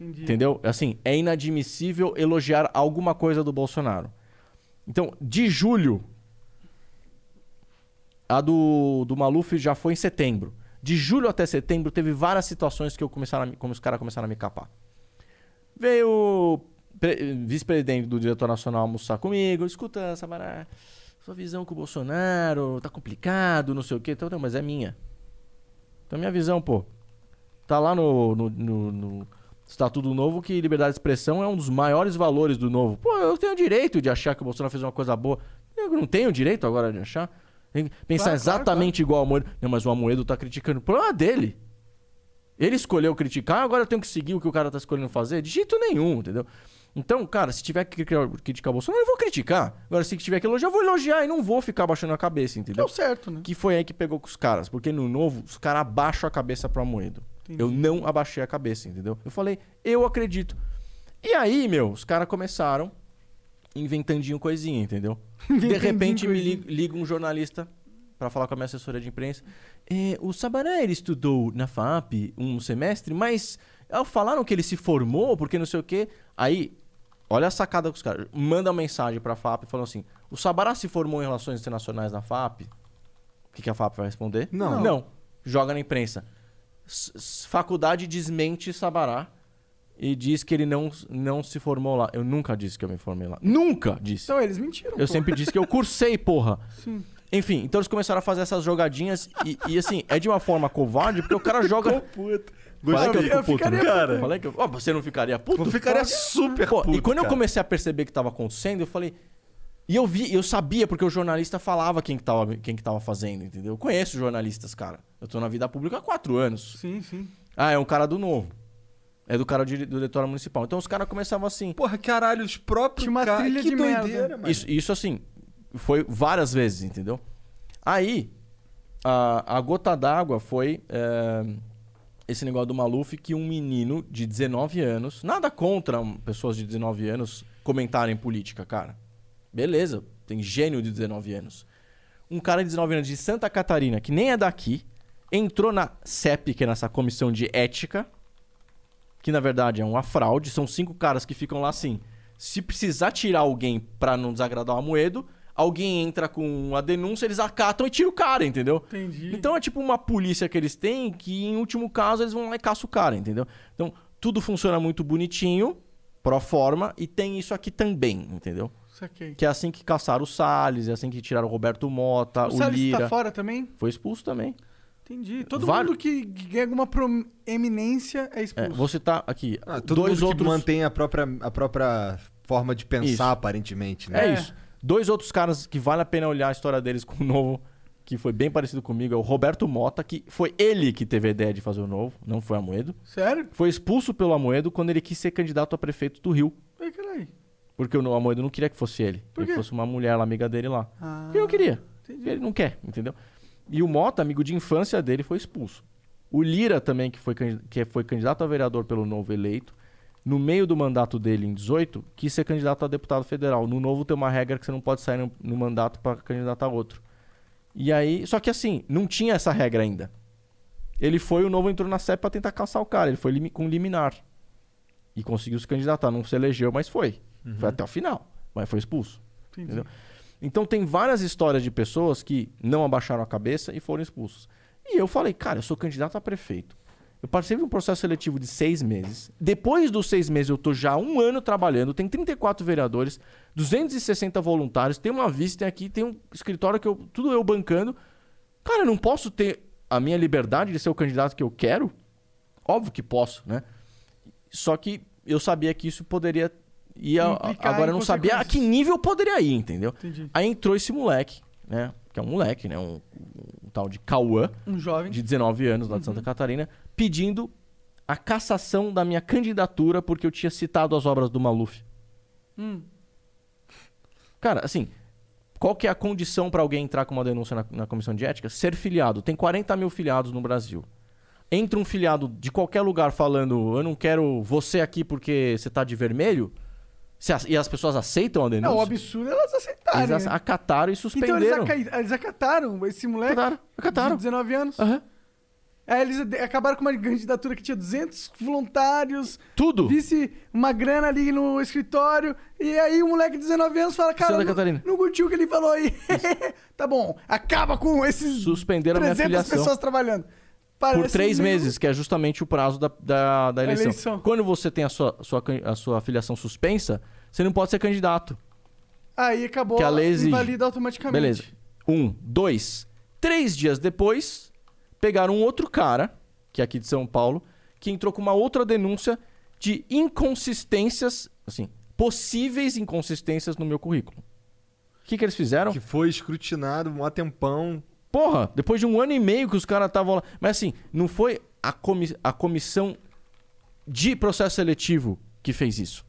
Entendi. Entendeu? Assim, é inadmissível elogiar alguma coisa do Bolsonaro. Então, de julho, a do, do Maluf já foi em setembro. De julho até setembro, teve várias situações que eu começaram me- como os caras começaram a me capar. Veio vice-presidente do diretor nacional almoçar comigo. Escuta, Sabará, sua visão com o Bolsonaro tá complicado, não sei o quê. Então, não, mas é minha. Então, minha visão, pô. Tá lá no, no, no- no Estatuto Novo que liberdade de expressão é um dos maiores valores do novo. Pô, eu tenho direito de achar que o Bolsonaro fez uma coisa boa. Eu não tenho direito agora de achar. Tem que Pensar Claro, claro, exatamente igual ao Amoedo. Não, mas o Amoedo tá criticando. O problema é dele. Ele escolheu criticar, agora eu tenho que seguir o que o cara tá escolhendo fazer? De jeito nenhum, entendeu? Então, cara, se tiver que criticar- o Bolsonaro, eu vou criticar. Agora, se tiver que elogiar, eu vou elogiar e não vou ficar baixando a cabeça, é entendeu? o certo, né? Que foi aí que pegou com os caras. Porque no novo, os caras abaixam a cabeça pro Amoedo. Entendi. Eu não abaixei a cabeça, entendeu? Eu falei, eu acredito. E aí, meu, os caras começaram inventandinho coisinha, entendeu? De repente me li- liga um jornalista pra falar com a minha assessoria de imprensa. É, o Sabará, ele estudou na FAP um semestre, mas falaram que ele se formou porque não sei o quê. Aí, olha a sacada com os caras. Manda uma mensagem pra FAP falando assim, o Sabará se formou em Relações Internacionais na FAP? O que, que a FAP vai responder? Não. Não. Joga na imprensa. S- s- faculdade desmente Sabará e diz que ele não, não se formou lá. Eu nunca disse que eu me formei lá. Nunca disse. Então eles mentiram. Eu pô. sempre disse que eu cursei, porra. Sim. Enfim, então eles começaram a fazer essas jogadinhas e, e, assim, é de uma forma covarde, porque o cara joga. Falei que eu Eu fico puto, ficaria né? Cara. Falei que eu... Ó, você não ficaria puto? Eu ficaria super Pô, puto, e quando eu cara. comecei a perceber que tava acontecendo, eu falei. E eu vi, eu sabia, porque o jornalista falava quem que tava, quem que tava fazendo, entendeu? Eu conheço jornalistas, cara. Eu tô na vida pública há quatro anos. Sim, sim. Ah, é um cara do novo. É do cara de- do diretório municipal. Então os caras começavam assim. Porra, caralho, os próprios Tinha uma caras- trilha que de doideira, merda. mano. Isso, isso assim, foi várias vezes, entendeu? Aí, a, a gota d'água foi é, esse negócio do Maluf que um menino de 19 anos, nada contra pessoas de 19 anos comentarem política, cara. Beleza, tem gênio de 19 anos. Um cara de 19 anos de Santa Catarina, que nem é daqui, entrou na CEP, que é nessa comissão de ética, que na verdade é uma fraude, são cinco caras que ficam lá assim. Se precisar tirar alguém pra não desagradar o Amoedo, alguém entra com a denúncia, eles acatam e tiram o cara, entendeu? Entendi. Então é tipo uma polícia que eles têm que, em último caso, eles vão lá e caçam o cara, entendeu? Então, tudo funciona muito bonitinho, pro forma, e tem isso aqui também, entendeu? Saquei. Que é assim que caçaram o Salles, é assim que tiraram o Roberto Mota, O o, Salles Lira. tá fora também? Foi expulso também. Entendi. Todo Vale- mundo que ganha alguma proeminência é É, expulso. vou citar aqui Ah, todo dois mundo outros... que mantém a própria, a própria forma de pensar, Isso. aparentemente, né? É, É. isso. Dois outros caras que vale a pena olhar a história deles com o novo, que foi bem parecido comigo, é o Roberto Mota, que foi ele que teve a ideia de fazer o novo, não foi Amoedo. Sério? Foi expulso pelo Amoedo quando ele quis ser candidato a prefeito do Rio. Ai, caralho. Porque o Amoedo não queria que fosse ele. Por que quê? fosse uma mulher lá, amiga dele lá. Ah, Porque eu queria. entendi. Ele não quer, entendeu? E o Mota, amigo de infância dele, foi expulso. O Lira também, que foi, que foi candidato a vereador pelo Novo eleito, no meio do mandato dele, em 18, quis ser candidato a deputado federal. No Novo tem uma regra que você não pode sair no, no mandato para candidatar outro. E aí, só que assim, não tinha essa regra ainda. Ele foi, o Novo entrou na CEP para tentar caçar o cara. Ele foi com liminar. E conseguiu se candidatar. Não se elegeu, mas foi. Foi até o final. Mas foi expulso. Entendeu? Então tem várias histórias de pessoas que não abaixaram a cabeça e foram expulsos. E eu falei, cara, eu sou candidato a prefeito. Eu participei de um processo seletivo de seis meses. Depois dos seis meses, eu tô já um ano trabalhando. Tem 34 vereadores, 260 voluntários, tem uma vista, tem aqui, tem um escritório que eu. Tudo eu bancando. Cara, eu não posso ter a minha liberdade de ser o candidato que eu quero? Óbvio que posso, né? Só que eu sabia que isso poderia. Ia, Implicar agora eu não sabia a que nível poderia ir, entendeu? Entendi. Aí entrou esse moleque, né? Que é um moleque, né? Um, um tal de Cauã, Um jovem. de 19 anos, lá de Santa Catarina, pedindo a cassação da minha candidatura porque eu tinha citado as obras do Maluf. Hum. Cara, assim, qual que é a condição pra alguém entrar com uma denúncia na, na comissão de ética? Ser filiado. Tem 40 mil filiados no Brasil. Entra um filiado de qualquer lugar falando, eu não quero você aqui porque você tá de vermelho, e as pessoas aceitam a Não, denúncia. o absurdo é elas aceitarem. eles né? acataram e Então eles, suspenderam. eles acataram esse moleque Acataram, acataram. de 19 anos. Aham. Aí eles de- acabaram com uma candidatura que tinha 200 voluntários, Tudo. visse uma grana ali no escritório, e aí o moleque de 19 anos fala, cara, Santa não, Catarina. não curtiu o que ele falou aí. tá bom, acaba com esses Suspenderam a minha 300 filiação. pessoas trabalhando. Por Parece três meio- meses, que é justamente o prazo da, da, da eleição. eleição. Quando você tem a sua, a, sua, a sua filiação suspensa, você não pode ser candidato. Aí acabou, Que a lei exige. invalida automaticamente. Beleza. Um, dois. Três dias depois, pegaram um outro cara, que é aqui de São Paulo, que entrou com uma outra denúncia de inconsistências, assim, possíveis inconsistências no meu currículo. O que, que eles fizeram? Que foi escrutinado um tempão. Porra, depois de um ano e meio que os caras estavam lá. Mas assim, não foi a, comi a comissão de processo seletivo que fez isso.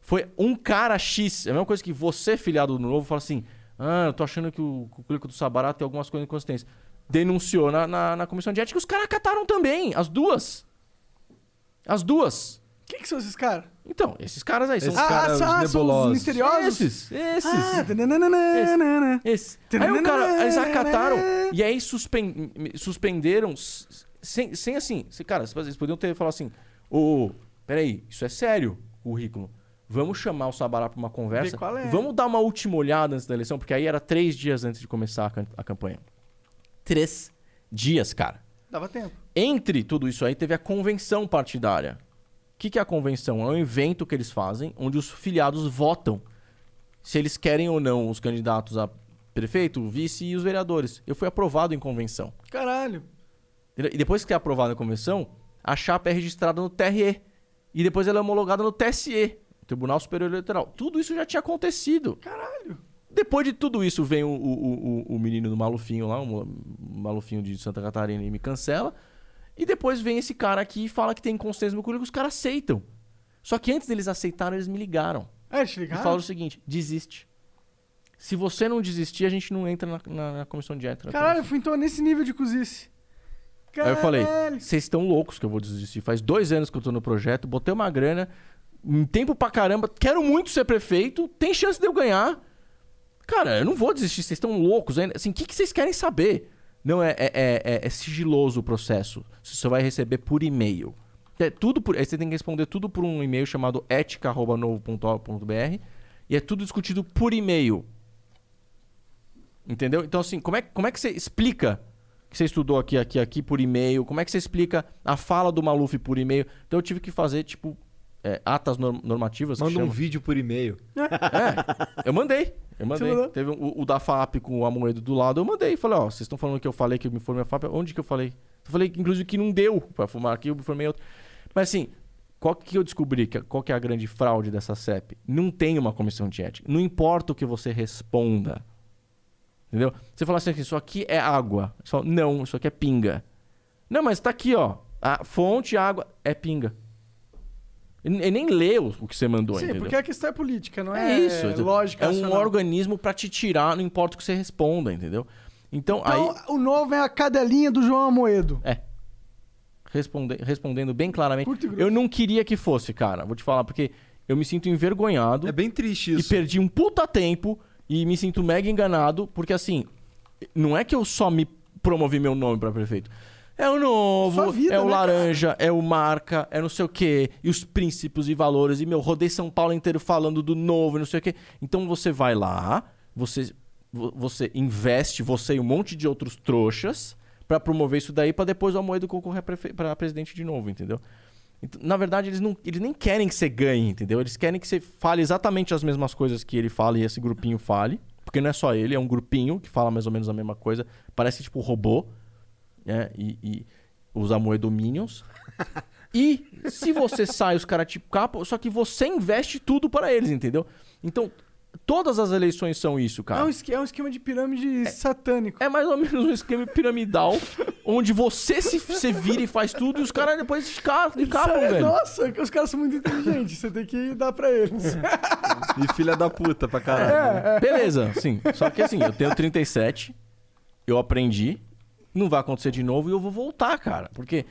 Foi um cara X. É a mesma coisa que você, filiado do novo, fala assim: Ah, eu tô achando que o, o currículo do Sabará tem algumas coisas inconsistentes. Denunciou na, na, na comissão de ética os caras acataram também. As duas. As duas. Quem que são esses caras? Então, esses caras aí são Esses Ah, caras, ah, são os nebulosos. misteriosos? esses. Esses. Ah, tananana. Esse. Aí o cara, eles acataram e aí suspen- suspenderam sem, sem assim. Cara, eles podiam ter falado assim: Ô, peraí, isso é sério, o currículo. Vamos chamar o Sabará pra uma conversa. Ver qual é. Vamos dar uma última olhada antes da eleição, porque aí era três dias antes de começar a campanha. Três dias, cara. Dava tempo. Entre tudo isso aí, teve a convenção partidária. O que, que é a convenção? É um evento que eles fazem onde os filiados votam se eles querem ou não os candidatos a prefeito, vice e os vereadores. Eu fui aprovado em convenção. Caralho. E depois que é aprovado em convenção, a chapa é registrada no TRE. E depois ela é homologada no TSE, Tribunal Superior Eleitoral. Tudo isso já tinha acontecido. Caralho. Depois de tudo isso, vem o, o, o, o menino do Malufinho lá, o Malufinho de Santa Catarina e me cancela. E depois vem esse cara aqui e fala que tem inconsistência no currículo, os caras aceitam. Só que antes deles aceitarem, eles me ligaram. Ah, eles te E ligaram? falaram o seguinte: desiste. Se você não desistir, a gente não entra na, na- na comissão de ética. Caralho, eu fui então nesse nível de cozice. Aí eu falei, Caralho. vocês estão loucos que eu vou desistir. Faz dois anos que eu tô no projeto, botei uma grana, em tempo pra caramba, quero muito ser prefeito, tem chance de eu ganhar. Cara, eu não vou desistir, vocês estão loucos ainda. Assim, o que, que vocês querem saber? Não, é, é, é- é- é sigiloso o processo. Você só vai receber por e-mail. É tudo por, aí você tem que responder tudo por um e-mail chamado etica.novo.org.br e é tudo discutido por e-mail. Entendeu? Então, assim, como é, como é que você explica que você estudou aqui, aqui, aqui por e-mail? Como é que você explica a fala do Maluf por e-mail? Então, eu tive que fazer, tipo, é, atas norm- normativas. que Manda um chama. vídeo por e-mail. É, eu mandei. Eu mandei. Teve um- o, o da FAP com o Amoedo do lado, eu mandei. Falei, ó, vocês estão falando que eu falei que eu me formei a FAP. Onde que eu falei? Eu falei, inclusive, que não deu pra fumar aqui, eu me formei outro. Mas assim, qual que eu descobri? Qual que é a grande fraude dessa CEP? Não tem uma comissão de ética. Não importa o que você responda. Entendeu? Você fala assim, isso aqui é água. Você fala, não, isso aqui é pinga. Não, mas tá aqui, ó. A fonte, água, é pinga. Ele nem leu o que você mandou, Sim, entendeu? porque a questão é política, não É é, isso. lógica É um organismo pra te tirar, não importa o que você responda, entendeu? Então, Então, aí, o novo é a cadelinha do João Amoedo. responde- respondendo bem claramente, Curto e grosso. eu não queria que fosse, cara. Vou te falar, porque eu me sinto envergonhado É bem triste e isso. perdi um puta tempo e me sinto mega enganado, porque assim, não é que eu só me promovi meu nome pra prefeito. É o novo, vida, é o né, laranja, é o marca, é não sei o quê, e os princípios e valores. E meu, rodei São Paulo inteiro falando do novo e não sei o quê. Então você vai lá, você, vo- você investe, você e um monte de outros trouxas, pra promover isso daí, pra depois o Amoedo concorrer pra presidente de novo, entendeu? Então, na verdade, eles, não, eles nem querem que você ganhe, entendeu? Eles querem que você fale exatamente as mesmas coisas que ele fala e esse grupinho fale. Porque não é só ele, é um grupinho que fala mais ou menos a mesma coisa. Parece tipo robô. Né? E, e os Amoedo Minions. E se você sai, os caras te capam, só que você investe tudo para eles, entendeu? Então, Todas as eleições são isso, É cara. um, esque- é um esquema de pirâmide satânico. É mais ou menos um esquema piramidal, onde você se se vira e faz tudo e os caras depois esca- escapam, Sério? velho. Nossa, os caras são muito inteligentes. Você tem que dar pra eles. E filha da puta pra caralho. É, né? Beleza, sim. Só que assim, eu tenho 37, eu aprendi, não vai acontecer de novo e eu vou voltar, cara. Porque,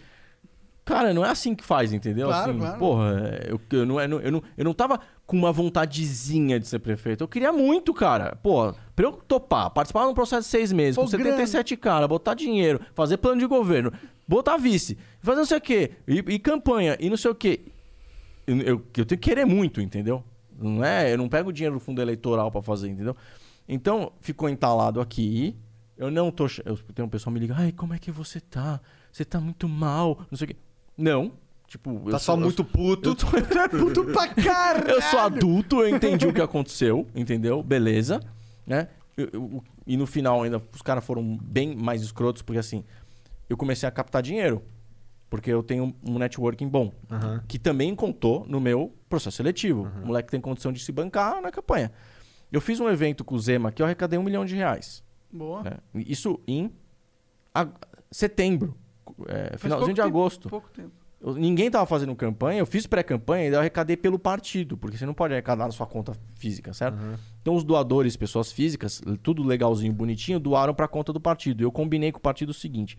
cara, não é assim que faz, entendeu? Claro, assim, claro. Porra, eu, eu, não, eu, não, eu, não, eu não tava com uma vontadezinha de ser prefeito. Eu queria muito, cara. Pô, pra eu topar, participar de um processo de seis meses, Pô, com 77 cara, botar dinheiro, fazer plano de governo, botar vice, fazer não sei o quê, e, e campanha, e não sei o quê. Eu, eu, eu tenho que querer muito, entendeu? Não é, eu não pego dinheiro do fundo eleitoral pra fazer, entendeu? Então, ficou entalado aqui. Eu não tô. Eu tenho um pessoal me liga, ai, como é que você tá? Você tá muito mal, não sei o quê. Não. Tipo, eu Tá só sou- eu- muito puto. eu tô- Tu é puto pra caralho. eu sou adulto, eu entendi o que aconteceu, entendeu? Beleza, né? Eu- eu- e no final ainda os caras foram bem mais escrotos, porque assim, eu comecei a captar dinheiro. Porque eu tenho um networking bom, Aham. que também contou no meu processo seletivo. O moleque tem condição de se bancar na campanha. Eu fiz um evento com o Zema que eu arrecadei um milhão de reais. Boa. né? Isso em ag- setembro, é, finalzinho de tempo, agosto. Pouco tempo. Eu- ninguém tava fazendo campanha, eu fiz pré-campanha e eu arrecadei pelo partido, porque você não pode arrecadar na sua conta física, certo? Então os doadores, pessoas físicas, tudo legalzinho, bonitinho, doaram pra conta do partido. Eu combinei com o partido o seguinte: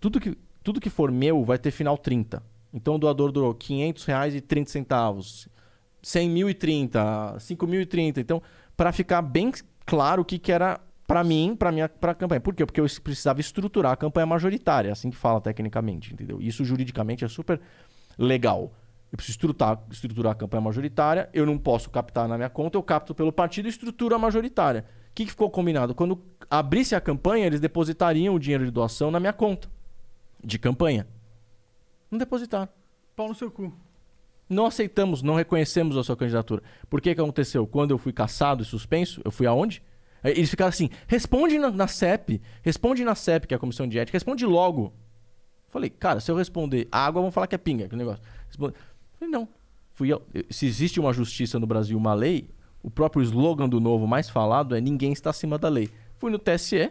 tudo que, tudo que for meu vai ter final 30. Então o doador doou 500 reais e 30 centavos, 100 mil e 30, 5 mil e 30. Então, para ficar bem claro o que, que era pra mim, pra minha pra campanha. Por quê? Porque eu precisava estruturar a campanha majoritária, assim que fala tecnicamente, entendeu? Isso juridicamente é super legal. Eu preciso estruturar, estruturar a campanha majoritária, eu não posso captar na minha conta, eu capto pelo partido e estrutura a majoritária. O que, que ficou combinado? Quando abrisse a campanha, eles depositariam o dinheiro de doação na minha conta de campanha. Não depositaram. Pau no seu cu. Não aceitamos, não reconhecemos a sua candidatura. Por que que aconteceu? Quando eu fui caçado e suspenso, eu fui aonde? Eles ficaram assim, responde na, na CEP, responde na CEP, que é a Comissão de Ética, responde logo. Falei, cara, se eu responder água, vão falar que é pinga, aquele negócio. Responde. Falei, não. Fui eu. Se existe uma justiça no Brasil, uma lei, o próprio slogan do novo mais falado é ninguém está acima da lei. Fui no TSE,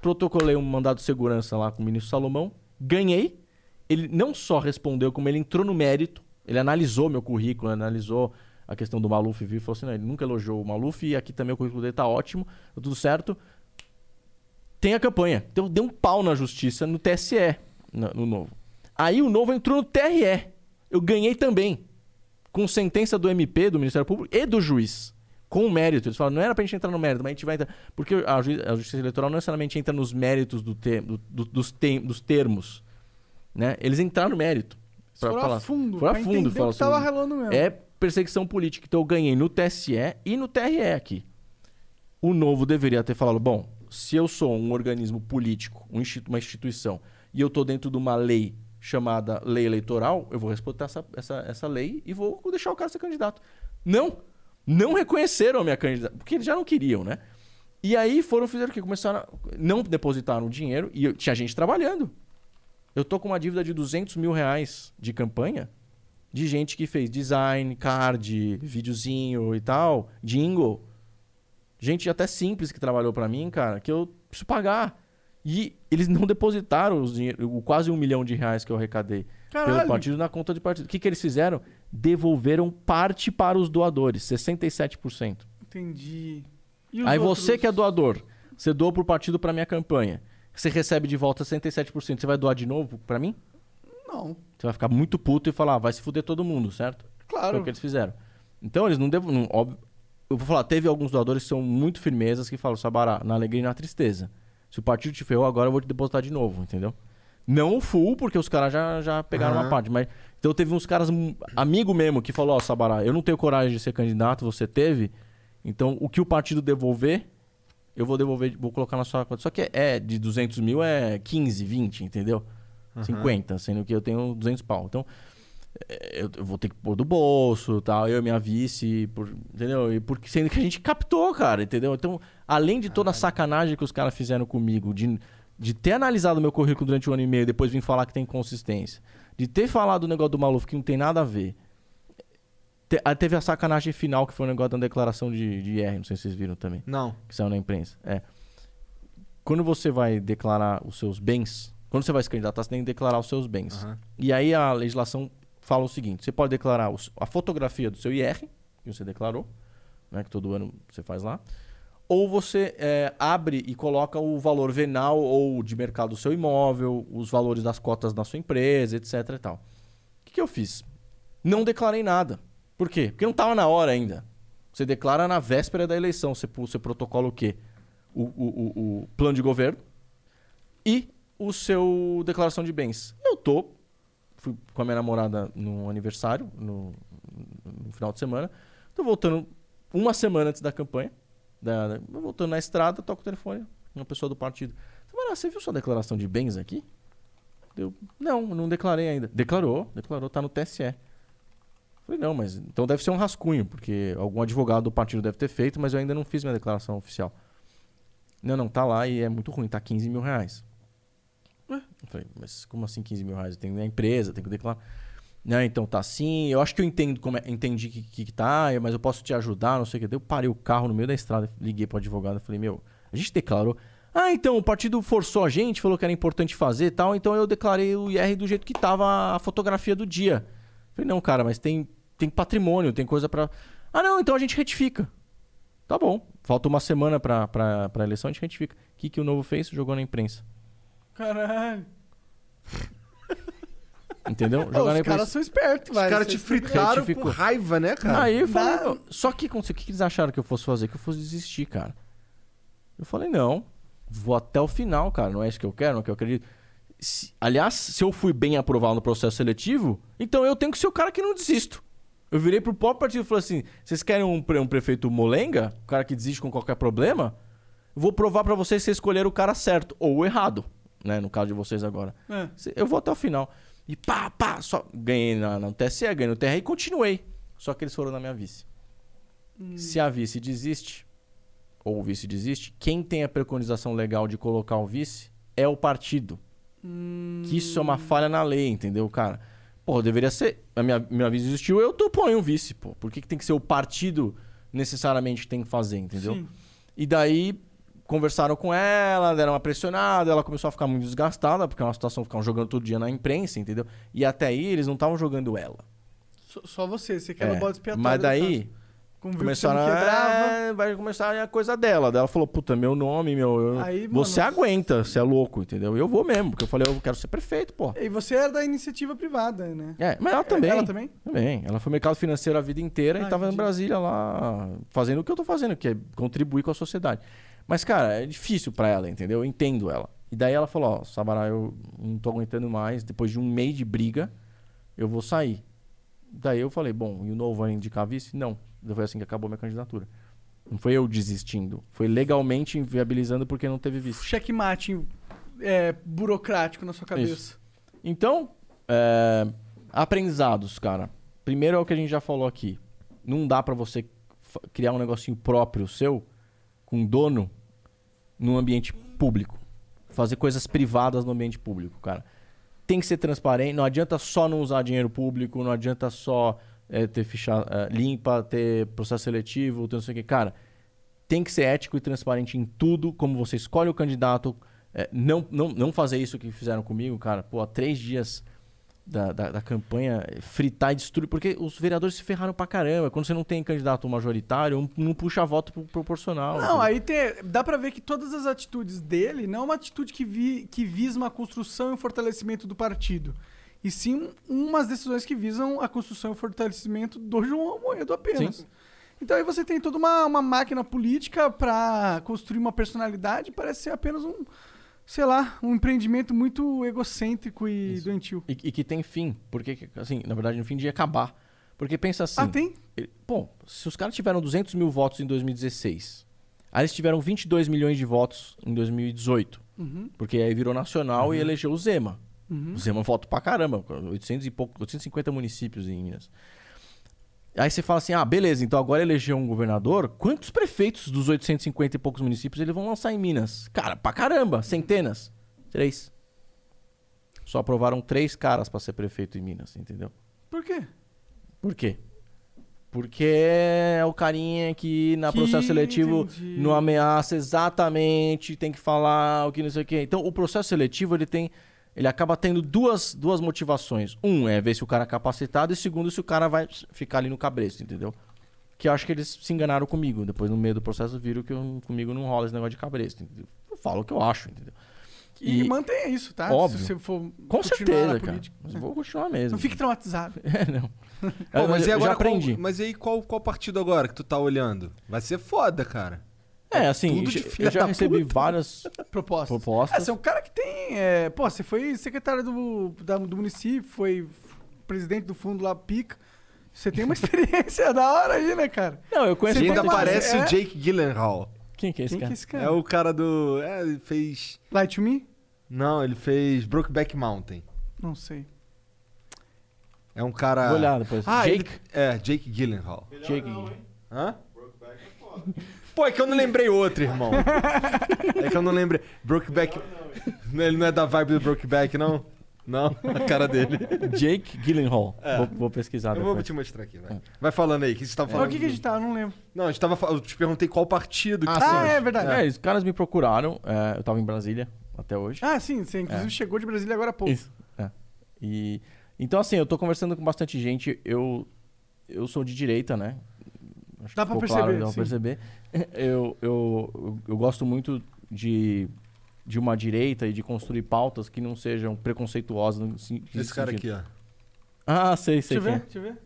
protocolei um mandado de segurança lá com o ministro Salomão, ganhei. Ele não só respondeu, como ele entrou no mérito, ele analisou meu currículo, analisou a questão do Maluf viu e falou assim: não, ele nunca elogiou o Maluf e aqui também o currículo dele tá ótimo, tá tudo certo. Tem a campanha. Então deu um pau na justiça no TSE, no, no novo. Aí o novo entrou no TRE. Eu ganhei também. Com sentença do MP, do Ministério Público e do juiz. Com mérito. Eles falaram, não era pra gente entrar no mérito, mas a gente vai entrar. Porque a, ju- a Justiça Eleitoral não necessariamente entra nos méritos do te- do- do- dos, te- dos termos. Né? Eles entraram no mérito. Pra Foram falar. a fundo. Foram a fundo, entender fala o que tava assim, relando mesmo. É perseguição política. Então eu ganhei no TSE e no TRE aqui. O novo deveria ter falado: bom, se eu sou um organismo político, um uma instituição, e eu estou dentro de uma lei chamada lei eleitoral, eu vou respeitar essa, essa, essa lei e vou deixar o cara ser candidato. Não! Não reconheceram a minha candidatura, porque eles já não queriam, né? E aí foram, fizeram o quê? Começaram a... Não depositaram dinheiro e eu- tinha gente trabalhando. Eu tô com uma dívida de 200 mil reais de campanha de gente que fez design, card, videozinho e tal, jingle. Gente até simples que trabalhou pra mim, cara, que eu preciso pagar. E eles não depositaram os dinheiro, o quase um milhão de reais que eu arrecadei pelo Caralho. partido na conta de partido. O que, que eles fizeram? Devolveram parte para os doadores, 67%. Entendi. Aí outros? você que é doador, você doou pro partido pra minha campanha. Você recebe de volta 67%, você vai doar de novo pra mim? Não, Você vai ficar muito puto e falar, ah, vai se fuder todo mundo, certo? Foi claro. o que eles fizeram. Então eles não devem. óbvio, eu vou falar, teve alguns doadores que são muito firmezas que falam, Sabará, na alegria e na tristeza. Se o partido te ferrou, agora eu vou te depositar de novo, entendeu? Não o full, porque os caras já, já pegaram uma Aham. parte. Mas, então teve uns caras, um amigo mesmo, que falou, ó, Sabará, eu não tenho coragem de ser candidato, você teve. Então o que o partido devolver, eu vou devolver, vou colocar na sua conta. Só que é, é de 200 mil é 15, 20, entendeu? 50, sendo que eu tenho 200 pau. Então, é, eu, eu vou ter que pôr do bolso, tal, eu e minha vice, por- entendeu? E porque sendo que a gente captou, cara, entendeu? Então, além de toda a sacanagem que os caras fizeram comigo, de, de ter analisado meu currículo durante um ano e meio, depois vir falar que tem consistência, de ter falado o negócio do Maluf que não tem nada a ver, Te- ah, teve a sacanagem final, que foi o negócio da declaração de, de IR, não sei se vocês viram também, Não. que saiu na imprensa. É. Quando você vai declarar os seus bens, quando você vai se candidatar, você tem que declarar os seus bens. Aham. E aí a legislação fala o seguinte: você pode declarar os- a fotografia do seu IR, que você declarou, né, que todo ano você faz lá, ou você é, abre e coloca o valor venal ou de mercado do seu imóvel, os valores das cotas da sua empresa, etc. E tal. O que, que eu fiz? Não declarei nada. Por quê? Porque não estava na hora ainda. Você declara na véspera da eleição. Você, você protocola o quê? O, o, o, o plano de governo e o seu declaração de bens. Eu tô fui com a minha namorada no aniversário, no, no final de semana. Tô voltando uma semana antes da campanha. Da, da- voltando na estrada, toco o telefone, uma pessoa do partido. Você viu sua declaração de bens aqui? Eu, não, não declarei ainda. Declarou, declarou, tá no TSE. Falei, não, mas então deve ser um rascunho, porque algum advogado do partido deve ter feito, mas eu ainda não fiz minha declaração oficial. Não, não, tá lá e é muito ruim, tá 15 mil reais. Eu falei, mas como assim 15 mil reais? Eu tenho minha empresa, tenho que declarar. Não, então tá assim. Eu acho que eu entendo como é, entendi que, que, que tá, mas eu posso te ajudar, não sei o que. Eu parei o carro no meio da estrada, liguei pro advogado e falei, meu, a gente declarou. Ah, então, o partido forçou a gente, falou que era importante fazer e tal, então eu declarei o IR do jeito que tava a fotografia do dia. Falei, não, cara, mas tem, tem patrimônio, tem coisa pra. Ah, não, então a gente retifica. Tá bom. Falta uma semana pra, pra, pra eleição, a gente retifica. O que, que o novo fez? Jogou na imprensa. Caralho. Entendeu? Ô, Jogar os caras são espertos, Os velho. caras te Vocês- fritaram Retificou. por raiva, né, cara? Aí eu falei, Dá- "Não." só que aconteceu, o que que eles acharam que eu fosse fazer? Que eu fosse desistir, cara. Eu falei, não, vou até o final, cara, não é isso que eu quero, não é o que eu acredito. Se- aliás, se eu fui bem aprovado no processo seletivo, então eu tenho que ser o cara que não desisto. Eu virei pro próprio partido e falei assim: vocês querem um, pre- um prefeito molenga, o cara que desiste com qualquer problema? Eu vou provar pra vocês se vocês escolheram o cara certo ou o errado, né? No caso de vocês agora. É. Eu vou até o final. E pá, pá, só ganhei na, no TSE, ganhei no TRE e continuei. Só que eles foram na minha vice. Se a vice desiste, ou o vice desiste, quem tem a preconização legal de colocar o vice é o partido. Que isso é uma falha na lei, entendeu, cara? Pô, deveria ser. A minha, minha vice desistiu, eu tô ponho o vice, pô. Por que, que tem que ser o partido necessariamente que tem que fazer, entendeu? Sim. E daí conversaram com ela, deram uma pressionada, ela começou a ficar muito desgastada, porque é uma situação, ficavam jogando todo dia na imprensa, entendeu? E até aí eles não estavam jogando ela. Só, só você, você quer É, bode expiatório. Mas daí que começaram a... é, vai começar a coisa dela. Daí ela falou, puta, meu nome, meu... eu- Aí, você mano- aguenta, você é louco, entendeu? Eu vou mesmo, porque eu falei, eu quero ser prefeito, pô. E você era da iniciativa privada, né? É, mas ela também. Ela também? Também. Ela foi mercado financeiro a vida inteira Ah, e tava entendi. em Brasília lá fazendo o que eu tô fazendo, que é contribuir com a sociedade. Mas, cara, é difícil pra ela, entendeu? Eu entendo ela. E daí ela falou, ó, Sabará, eu não tô aguentando mais, depois de um mês de briga, eu vou sair. Daí eu falei, bom, e o novo vai indicar vice? Não. Foi assim que acabou minha candidatura. Não foi eu desistindo. Foi legalmente inviabilizando porque não teve vice. Checkmate é, burocrático na sua cabeça. Então, é, aprendizados, cara. Primeiro é o que a gente já falou aqui. Não dá pra você criar um negocinho próprio seu, com dono, no ambiente público. Fazer coisas privadas no ambiente público, cara. Tem que ser transparente. Não adianta só não usar dinheiro público, não adianta só é, ter ficha é, limpa, ter processo seletivo, ter não sei o que. Cara, tem que ser ético e transparente em tudo, como você escolhe o candidato. É, não, não, não fazer isso que fizeram comigo, cara. Pô, há três dias da, da, da campanha, fritar e destruir. Porque os vereadores se ferraram pra caramba. Quando você não tem candidato majoritário, um não puxa voto pro- proporcional. Não, aí tem, dá pra ver que todas as atitudes dele não é uma atitude que, vi, que visa uma construção e um fortalecimento do partido. E sim umas decisões que visam a construção e o fortalecimento do João Moedo apenas. Sim. Então aí você tem toda uma, uma máquina política pra construir uma personalidade, parece ser apenas um, sei lá, um empreendimento muito egocêntrico e Isso. doentio. E, e que tem fim. Porque, assim, na verdade, no fim de acabar. Porque pensa assim. ah, tem? ele- Bom, se os caras tiveram 200 mil votos em 2016, aí eles tiveram 22 milhões de votos em 2018. Uhum, Porque aí virou nacional e elegeu o Zema. uhum. O Zema voto pra caramba, 800 e pouco, 850 municípios em Minas. Aí você fala assim: ah, beleza, então agora elegeu um governador. Quantos prefeitos dos 850 e poucos municípios eles vão lançar em Minas? Cara, pra caramba, centenas. Três. Só aprovaram três caras pra ser prefeito em Minas, entendeu? Por quê? Por quê? Porque é o carinha que na Que processo seletivo entendi. não ameaça exatamente, tem que falar o que não sei o quê. Então, o processo seletivo, ele tem... Ele acaba tendo duas, duas motivações. Um é ver se o cara é capacitado e segundo se o cara vai ficar ali no cabresto, entendeu? Que eu acho que eles se enganaram comigo. Depois, no meio do processo, viram que eu- comigo não rola esse negócio de cabresto. Entendeu? Eu falo o que eu acho, entendeu? E, E- mantenha isso, tá? Óbvio. Se você for Com certeza, cara. Mas eu vou continuar mesmo. Não fique traumatizado. É, não. Pô, mas eu, e eu agora já aprendi. Qual, mas e aí qual, qual partido agora que tu tá olhando? Vai ser foda, cara. É, assim, tudo de eu- filha eu já da recebi puta. várias Propostas. propostas. É, você é um cara que tem. é, pô, você foi secretário do, da- do município, foi presidente do fundo lá, pica. Você tem uma experiência da hora aí, né, cara? Não, eu conheço Você ainda uma- parece é- o Jake Gyllenhaal. Quem que é esse Quem que é cara? esse cara? É o cara do... É, ele fez... Light to Me? Não, ele fez Brokeback Mountain. Não sei. É um cara... Vou olhar depois. Ah, Jake? ele- É, Jake Gyllenhaal. Jake. Hã? Pô, é que eu não lembrei outro, irmão. é que eu não lembrei. Brokeback... Ele não é da vibe do Brokeback, não? Não, a cara dele. Jake Gyllenhaal. É. Vou, vou pesquisar Eu vou depois. te mostrar aqui, vai. Vai falando aí, o que você tava Mas falando? o que, que a gente tá? Eu não lembro. Não, a gente tava... Eu te perguntei qual partido que Ah, é verdade. É, os caras me procuraram. é, eu tava em Brasília até hoje. Ah, sim, você inclusive chegou de Brasília agora há pouco. Isso. É. E, então, assim, eu tô conversando com bastante gente. Eu, eu sou de direita, né? Acho Dá pra ficou claro, perceber, dá pra sim. perceber. Eu, eu, eu, gosto muito de, de uma direita e de construir pautas que não sejam preconceituosas. No, Esse cara aqui, ó. Ah, sei, sei. Deixa eu ver, quem deixa eu ver.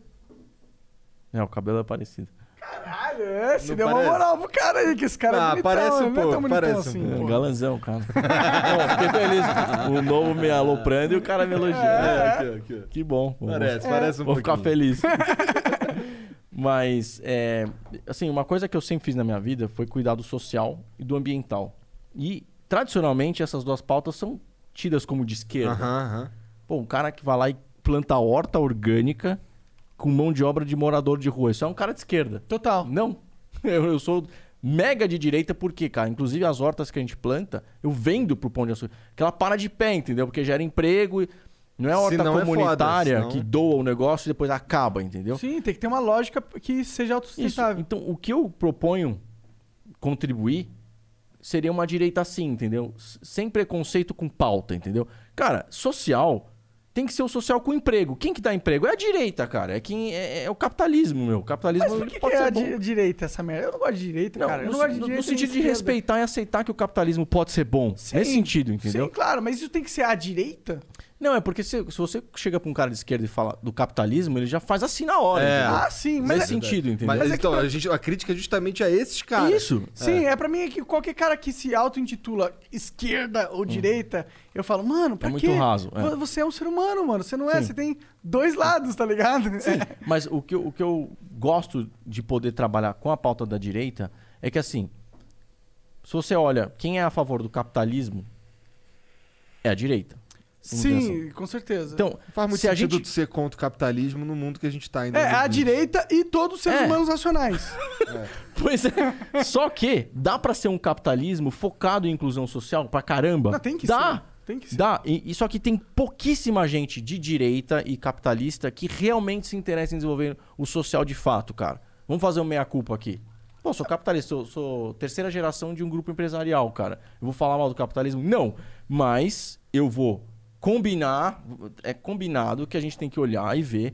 é. É, o cabelo é parecido. Caralho, é, você Não deu uma parece? moral pro cara aí, que esse cara Ah, é bonitão, parece um ele não é tão pouco, bonitão parece um assim, É, pô. galanzão, cara. Não, fiquei feliz. O novo me aloprando e o cara me elogiando. É, aqui, ó, aqui, ó. Que bom. Vou- Parece, parece um Vou ficar pouquinho. feliz. Mas, é, assim, uma coisa que eu sempre fiz na minha vida foi cuidar do social e do ambiental. E, tradicionalmente, essas duas pautas são tidas como de esquerda. Aham, aham. Pô, um cara que vai lá e planta horta orgânica com mão de obra de morador de rua. Isso é um cara de esquerda. Total. Não. Eu, eu sou mega de direita porque, cara, inclusive as hortas que a gente planta, eu vendo pro Pão de Açúcar. Que ela para de pé, entendeu? Porque gera emprego e não é a horta Senão é foda, comunitária que doa o negócio e depois acaba, entendeu? Sim, tem que ter uma lógica que seja Isso. autossustentável. Então, o que eu proponho contribuir seria uma direita assim, entendeu? Sem preconceito com pauta, entendeu? Cara, social tem que ser o social com emprego. Quem que dá emprego? É a direita, cara. É quem é, é o capitalismo, meu. O capitalismo Mas por que, que é ser a bom. di- direita essa merda? Eu não gosto de direita, Não, cara. Eu no, não gosto de direita no sentido de respeitar e aceitar que o capitalismo pode ser bom. Sim. Nesse sentido, entendeu? Sim, claro, mas isso tem que ser a direita? Não, é porque se, se você chega pra um cara de esquerda e fala do capitalismo, ele já faz assim na hora. É. Ah, sim, mas Nesse é- sentido, entendeu? Mas, Mas é então, tá- a, gente, a crítica é justamente a esses caras. Isso. Sim, é. pra mim é que qualquer cara que se auto-intitula esquerda ou direita, eu falo, mano, pra Hum. É muito quê? raso, é. Vo- Você é um ser humano, mano. Você não é, Sim. você tem dois lados, tá ligado? Mas o que, eu, o que eu gosto de poder trabalhar com a pauta da direita é que, assim, se você olha quem é a favor do capitalismo, é a direita. Sim, com certeza. Então, Faz muito se a sentido gente... tu ser contra o capitalismo no mundo que a gente tá ainda. é, a direita e todos os seres É. humanos racionais. Pois é. Só que dá pra ser um capitalismo focado em inclusão social pra caramba. Não, tem que dá. ser. Tem que ser. Dá. E, e só que tem pouquíssima gente de direita e capitalista que realmente se interessa em desenvolver o social de fato, cara. Vamos fazer um meia-culpa aqui. Pô, sou capitalista, sou, sou terceira geração de um grupo empresarial, cara. Eu vou falar mal do capitalismo? Não. Mas eu vou combinar, é combinado que a gente tem que olhar e ver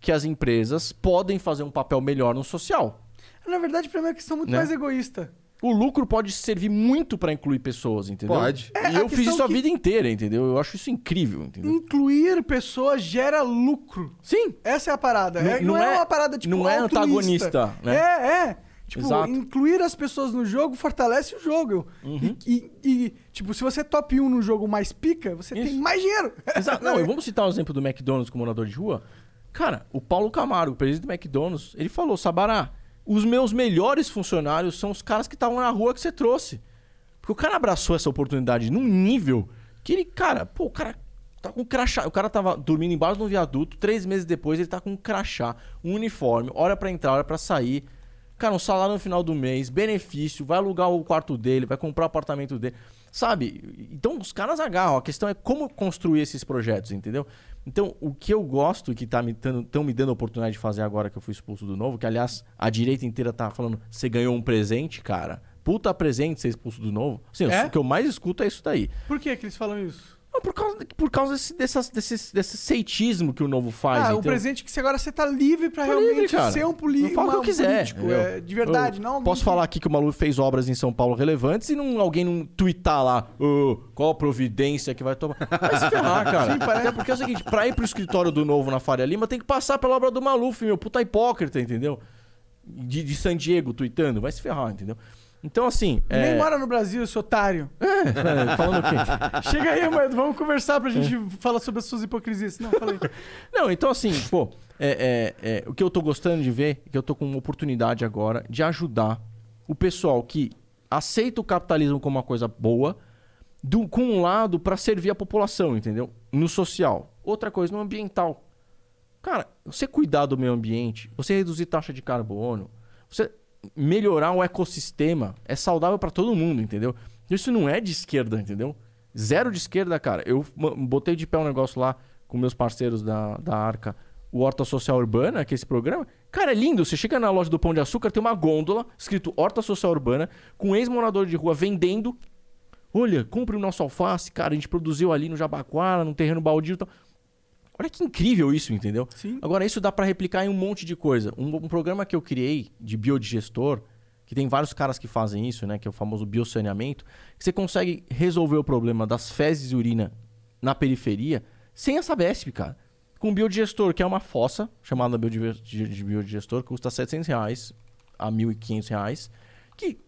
que as empresas podem fazer um papel melhor no social. Na verdade, pra mim é uma questão muito Né? mais egoísta. O lucro pode servir muito pra incluir pessoas, entendeu? Pode. É, e eu fiz isso a que- vida inteira, entendeu? Eu acho isso incrível, entendeu? Incluir pessoas gera lucro. Sim. Essa é a parada. Não- É- não não, é, é- uma parada tipo não é altruísta. antagonista, né? É, é. Tipo, Exato. incluir as pessoas no jogo fortalece o jogo. Uhum. E, e- e, tipo, se você é top 1 no jogo mais pica, você Isso. tem mais dinheiro. Exato. Não, vamos citar o exemplo do McDonald's com morador de rua. Cara, o Paulo Camargo, o presidente do McDonald's, ele falou: Sabará, os meus melhores funcionários são os caras que estavam na rua que você trouxe. Porque o cara abraçou essa oportunidade num nível que ele, cara, pô, o cara tá com crachá. O cara tava dormindo embaixo de um viaduto, três meses depois ele tá com um crachá, um uniforme, hora pra entrar, hora pra sair. Cara, um salário no final do mês, benefício, vai alugar o quarto dele, vai comprar o apartamento dele. Sabe? Então os caras agarram. A questão é como construir esses projetos, entendeu? Então, o que eu gosto e que tá me dando, tão me dando a oportunidade de fazer agora que eu fui expulso do novo, que aliás a direita inteira tá falando, você ganhou um presente, cara. Puta presente ser expulso do novo. Assim, É? O que eu mais escuto é isso daí. Por que, que eles falam isso? Por causa, por causa desse, dessas- desse, desse ceitismo que o novo faz. ah, o entendeu? presente que você agora você tá livre pra Tô realmente livre, cara. ser um, poli Eu falo o que uma- eu quiser. político. entendeu? é, de verdade, Eu não. Posso que- falar aqui que o Malu fez obras em São Paulo relevantes e não, alguém não twittar lá "Ô, qual a providência que vai tomar. Vai se ferrar, cara. Sim, parece. Até porque é o seguinte, pra ir pro escritório do Novo na Faria Lima tem que passar pela obra do Maluf, meu puta hipócrita, entendeu? De, de San Diego tweetando, vai se ferrar, entendeu? Então, assim. Nem é... mora no Brasil, esse otário. é, falando o quê? Chega aí, mano, vamos conversar pra gente falar sobre as suas hipocrisias. Não, falei. Não, então assim, pô, é, é, é, o que eu tô gostando de ver é que eu tô com uma oportunidade agora de ajudar o pessoal que aceita o capitalismo como uma coisa boa, do, com um lado para servir a população, entendeu? No social. Outra coisa, no ambiental. Cara, você cuidar do meio ambiente, você reduzir taxa de carbono, você melhorar o ecossistema, é saudável para todo mundo, entendeu? Isso não é de esquerda, entendeu? Zero de esquerda, cara. Eu botei de pé um negócio lá com meus parceiros da, da Arca, o Horta Social Urbana, que é esse programa. Cara, é lindo. Você chega na loja do Pão de Açúcar, tem uma gôndola escrito Horta Social Urbana, com um ex-morador de rua vendendo. Olha, compre o nosso alface, cara. A gente produziu ali no Jabaquara, num terreno baldio e tal. Olha que incrível isso, entendeu? Sim. Agora, isso dá pra replicar em um monte de coisa. Um, um programa que eu criei de biodigestor, que tem vários caras que fazem isso, né? Que é o famoso biosaneamento, que você consegue resolver o problema das fezes e urina na periferia sem essa BESP, cara. Com um biodigestor, que é uma fossa chamada de biodigestor, que custa 700 reais a 1.500 reais, que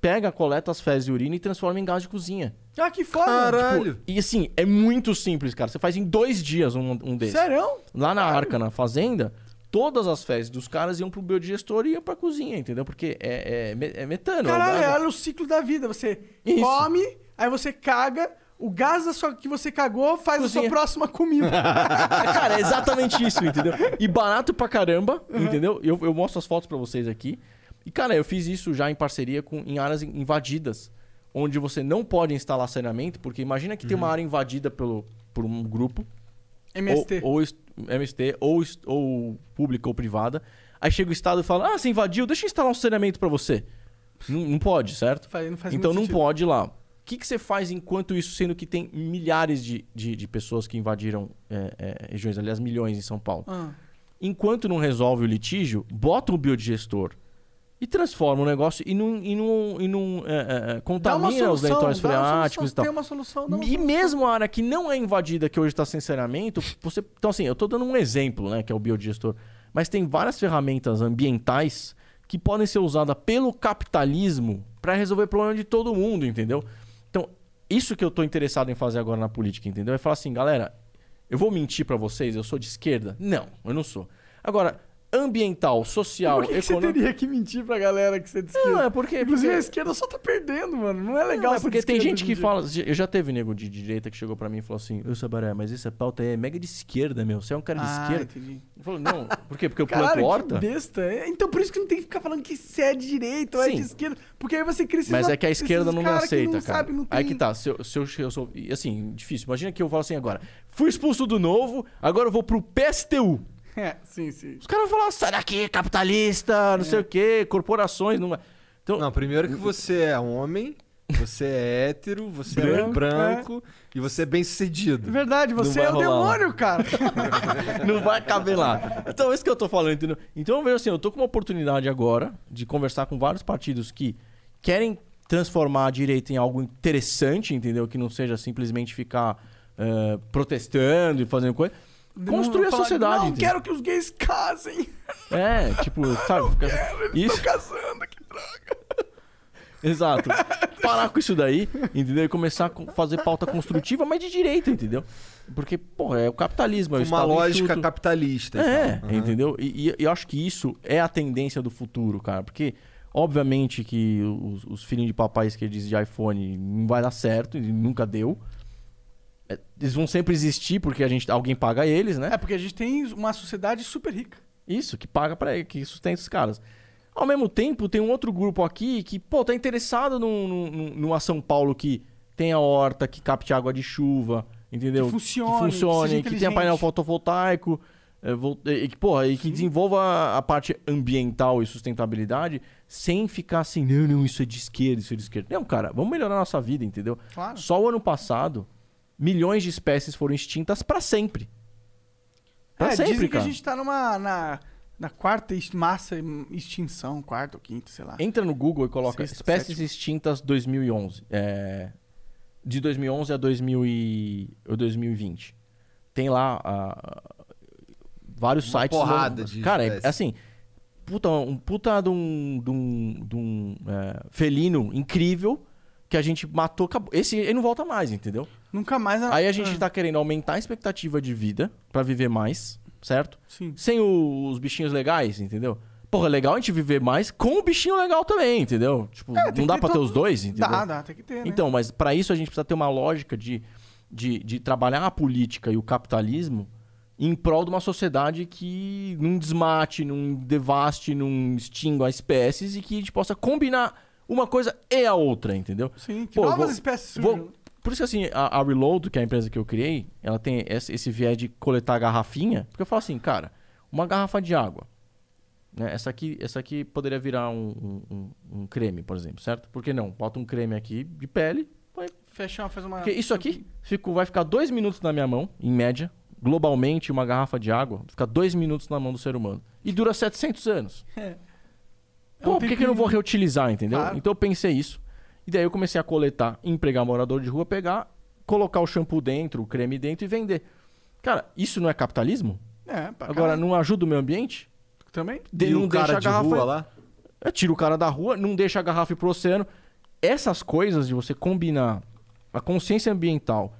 pega, coleta as fezes e urina e transforma em gás de cozinha. Ah, que foda. Caralho. E assim, é muito simples, cara. Você faz em dois dias um, um desses. Sério? Lá na Arca, na fazenda, todas as fezes dos caras iam pro biodigestor e iam pra cozinha, entendeu? Porque é, é, é metano. é o Caralho, gás- olha o ciclo da vida. Você Isso. come, aí você caga, o gás que você cagou faz a Cozinha. sua próxima comida. Cara, é exatamente isso, entendeu? E barato pra caramba, entendeu? Eu, eu mostro as fotos pra vocês aqui. E, cara, eu fiz isso já em parceria com em áreas in- invadidas, onde você não pode instalar saneamento, porque imagina que tem uma área invadida pelo, por um grupo, MST. Ou, ou MST, ou, ou pública ou privada. Aí chega o Estado e fala: Ah, você invadiu, deixa eu instalar um saneamento pra você. Não, não pode, certo? Não faz então não sentido. pode lá. O que, que você faz enquanto isso, sendo que tem milhares de, de, de pessoas que invadiram é, é, regiões, aliás, milhões em São Paulo? Ah. Enquanto não resolve o litígio, bota o biodigestor e transforma o negócio e não, e não, e não é, é, é, contamina os solução, lençóis dá uma freáticos solução, e tal. Tem uma solução, E solução. mesmo a área que não é invadida, que hoje está sem saneamento, você. Então, assim, eu tô dando um exemplo, né? Que é o biodigestor. Mas tem várias ferramentas ambientais que podem ser usadas pelo capitalismo para resolver o problema de todo mundo, entendeu? Então, isso que eu tô interessado em fazer agora na política, entendeu? É falar assim, galera, eu vou mentir para vocês, eu sou de esquerda? Não, eu não sou. Agora, ambiental, social, Por que, que você econômico. teria que mentir pra galera que você é esquerda? Não, é porque. Inclusive a porque- esquerda só tá perdendo, mano. Não é legal Não, é porque tem gente que dia. fala. Eu já teve nego de, direita que chegou pra mim e falou assim: Ô Sabaré, mas essa pauta aí é mega de esquerda, meu. Você é um cara de Ah, esquerda. entendi. Eu falei, não, por quê? Porque eu Caralho, horta? que besta. É, Então por isso que não tem que ficar falando que você é de direita ou é Sim. de esquerda. Porque aí você cria esses Mas é que a esquerda não me aceita, não cara. sabe, não Aí tem- que tá, se eu, se eu, eu sou. e, Assim, difícil. Imagina que eu falo assim agora: fui expulso do novo, agora eu vou pro PSTU. É, sim, sim. Os caras vão falar, sai daqui, capitalista, não sei o quê, corporações. Não... Então, Não, primeiro que você é homem, você é hétero, você Branco, é branco e você é bem sucedido. Verdade, você é o rolar lá. demônio, cara. não vai caber lá. Então, é isso que eu tô falando, entendeu? Então, eu vejo assim, eu tô com uma oportunidade agora de conversar com vários partidos que querem transformar a direita em algo interessante, entendeu? Que não seja simplesmente ficar eh, protestando e fazendo coisa. Construir a Falar, sociedade. Não quero que os gays casem. É, tipo, sabe? fica- Eles Isso, estão casando, que droga. exato. Parar com isso daí, entendeu? E começar a fazer pauta construtiva, mas de direita, entendeu? Porque, porra, é o capitalismo, é o Uma lógica capitalista. É. Aham. entendeu? E, e eu acho que isso é a tendência do futuro, cara. Porque, obviamente, que os, os filhinhos de papai que dizem de iPhone não vai dar certo, e nunca deu. É, Eles vão sempre existir porque a gente, alguém paga eles, né? É porque a gente tem uma sociedade super rica. Isso, que paga para que sustenta os caras. Ao mesmo tempo, tem um outro grupo aqui que, pô, tá interessado num, num, numa São Paulo que tenha horta, que capte água de chuva, entendeu? Que funcione, que, funcione, que que, tenha painel fotovoltaico, é, e que, porra, e que desenvolva a parte ambiental e sustentabilidade sem ficar assim, não, não, isso é de esquerda, isso é de esquerda. Não, cara, vamos melhorar a nossa vida, entendeu? Claro. Só o ano passado, milhões de espécies foram extintas pra sempre. Pra é, sempre, dizem que cara. a gente tá numa. Na, na quarta massa extinção, quarta ou quinta, sei lá. Entra no Google e coloca Sexta, espécies sétima. extintas 2011. É, de 2011 a 2000 e, ou 2020. Tem lá vários Uma sites. porrada longs. de Cara, é, espécies. é assim, puta, um puta de um, de um, de um, é, felino incrível que a gente matou. acabou. Esse ele não volta mais, entendeu? Nunca mais. Aí a gente ah, tá querendo aumentar a expectativa de vida pra viver mais, certo? Sim. Sem o- os bichinhos legais, entendeu? Porra, é legal a gente viver mais com o bichinho legal também, entendeu? Tipo, É, não dá que pra ter ter os dois, entendeu? Dá, dá, tem que ter, né? Então, mas pra isso a gente precisa ter uma lógica de, de, de trabalhar a política e o capitalismo em prol de uma sociedade que não desmate, não devaste, não extingua espécies e que a gente possa combinar uma coisa e a outra, entendeu? Sim, que Pô, novas vou- espécies vou- surgem. Por isso que assim, a, a Reload, que é a empresa que eu criei, ela tem esse, esse viés de coletar garrafinha, porque eu falo assim, cara, uma garrafa de água, né? Essa aqui, essa aqui poderia virar um, um- um- um creme, por exemplo, certo? Por que não? Bota um creme aqui de pele, põe- Fechar, faz uma. porque isso aqui fica- vai ficar dois minutos na minha mão, em média. Globalmente, uma garrafa de água fica dois minutos na mão do ser humano. E dura 700 anos. É. Pô, É um por que, que eu não vou reutilizar, entendeu? Claro. Então eu pensei isso. E daí eu comecei a coletar, empregar morador de rua, pegar, colocar o shampoo dentro, o creme dentro e vender. Cara, isso não é capitalismo? É, pra Agora, caralho. não ajuda o meio ambiente? Também? De- E não o cara deixa a de garrafa. rua lá? É, tira o cara da rua, não deixa a garrafa ir pro oceano. Essas coisas de você combinar a consciência ambiental,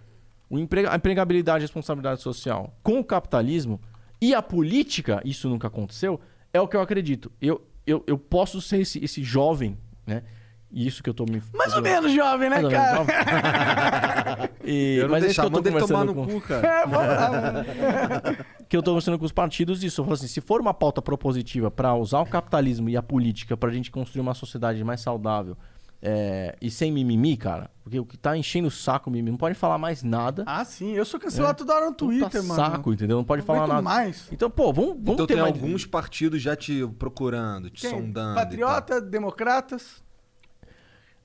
o emprega- a empregabilidade e responsabilidade social com o capitalismo e a política, isso nunca aconteceu, é o que eu acredito. Eu, eu, eu posso ser esse, esse jovem, né? Isso que eu tô me. Mais ou menos jovem, né, cara? jovem. E- Eu não mas é isso que deixar, eu tô ele tomar conversando no com, cu, cara. É, que eu tô conversando com os partidos disso. Eu falo assim, se for uma pauta propositiva para usar o capitalismo e a política pra gente construir uma sociedade mais saudável é, e sem mimimi, cara, porque o que tá enchendo o saco mimimi, não pode falar mais nada. Ah, sim. Eu sou cancelado toda hora no Twitter, Puta mano. saco, entendeu? Não pode Não falar nada. mais. Então, pô, vamos, vamos Então ter tem mais... alguns partidos já te procurando, te Quem? sondando. e Patriota, democratas.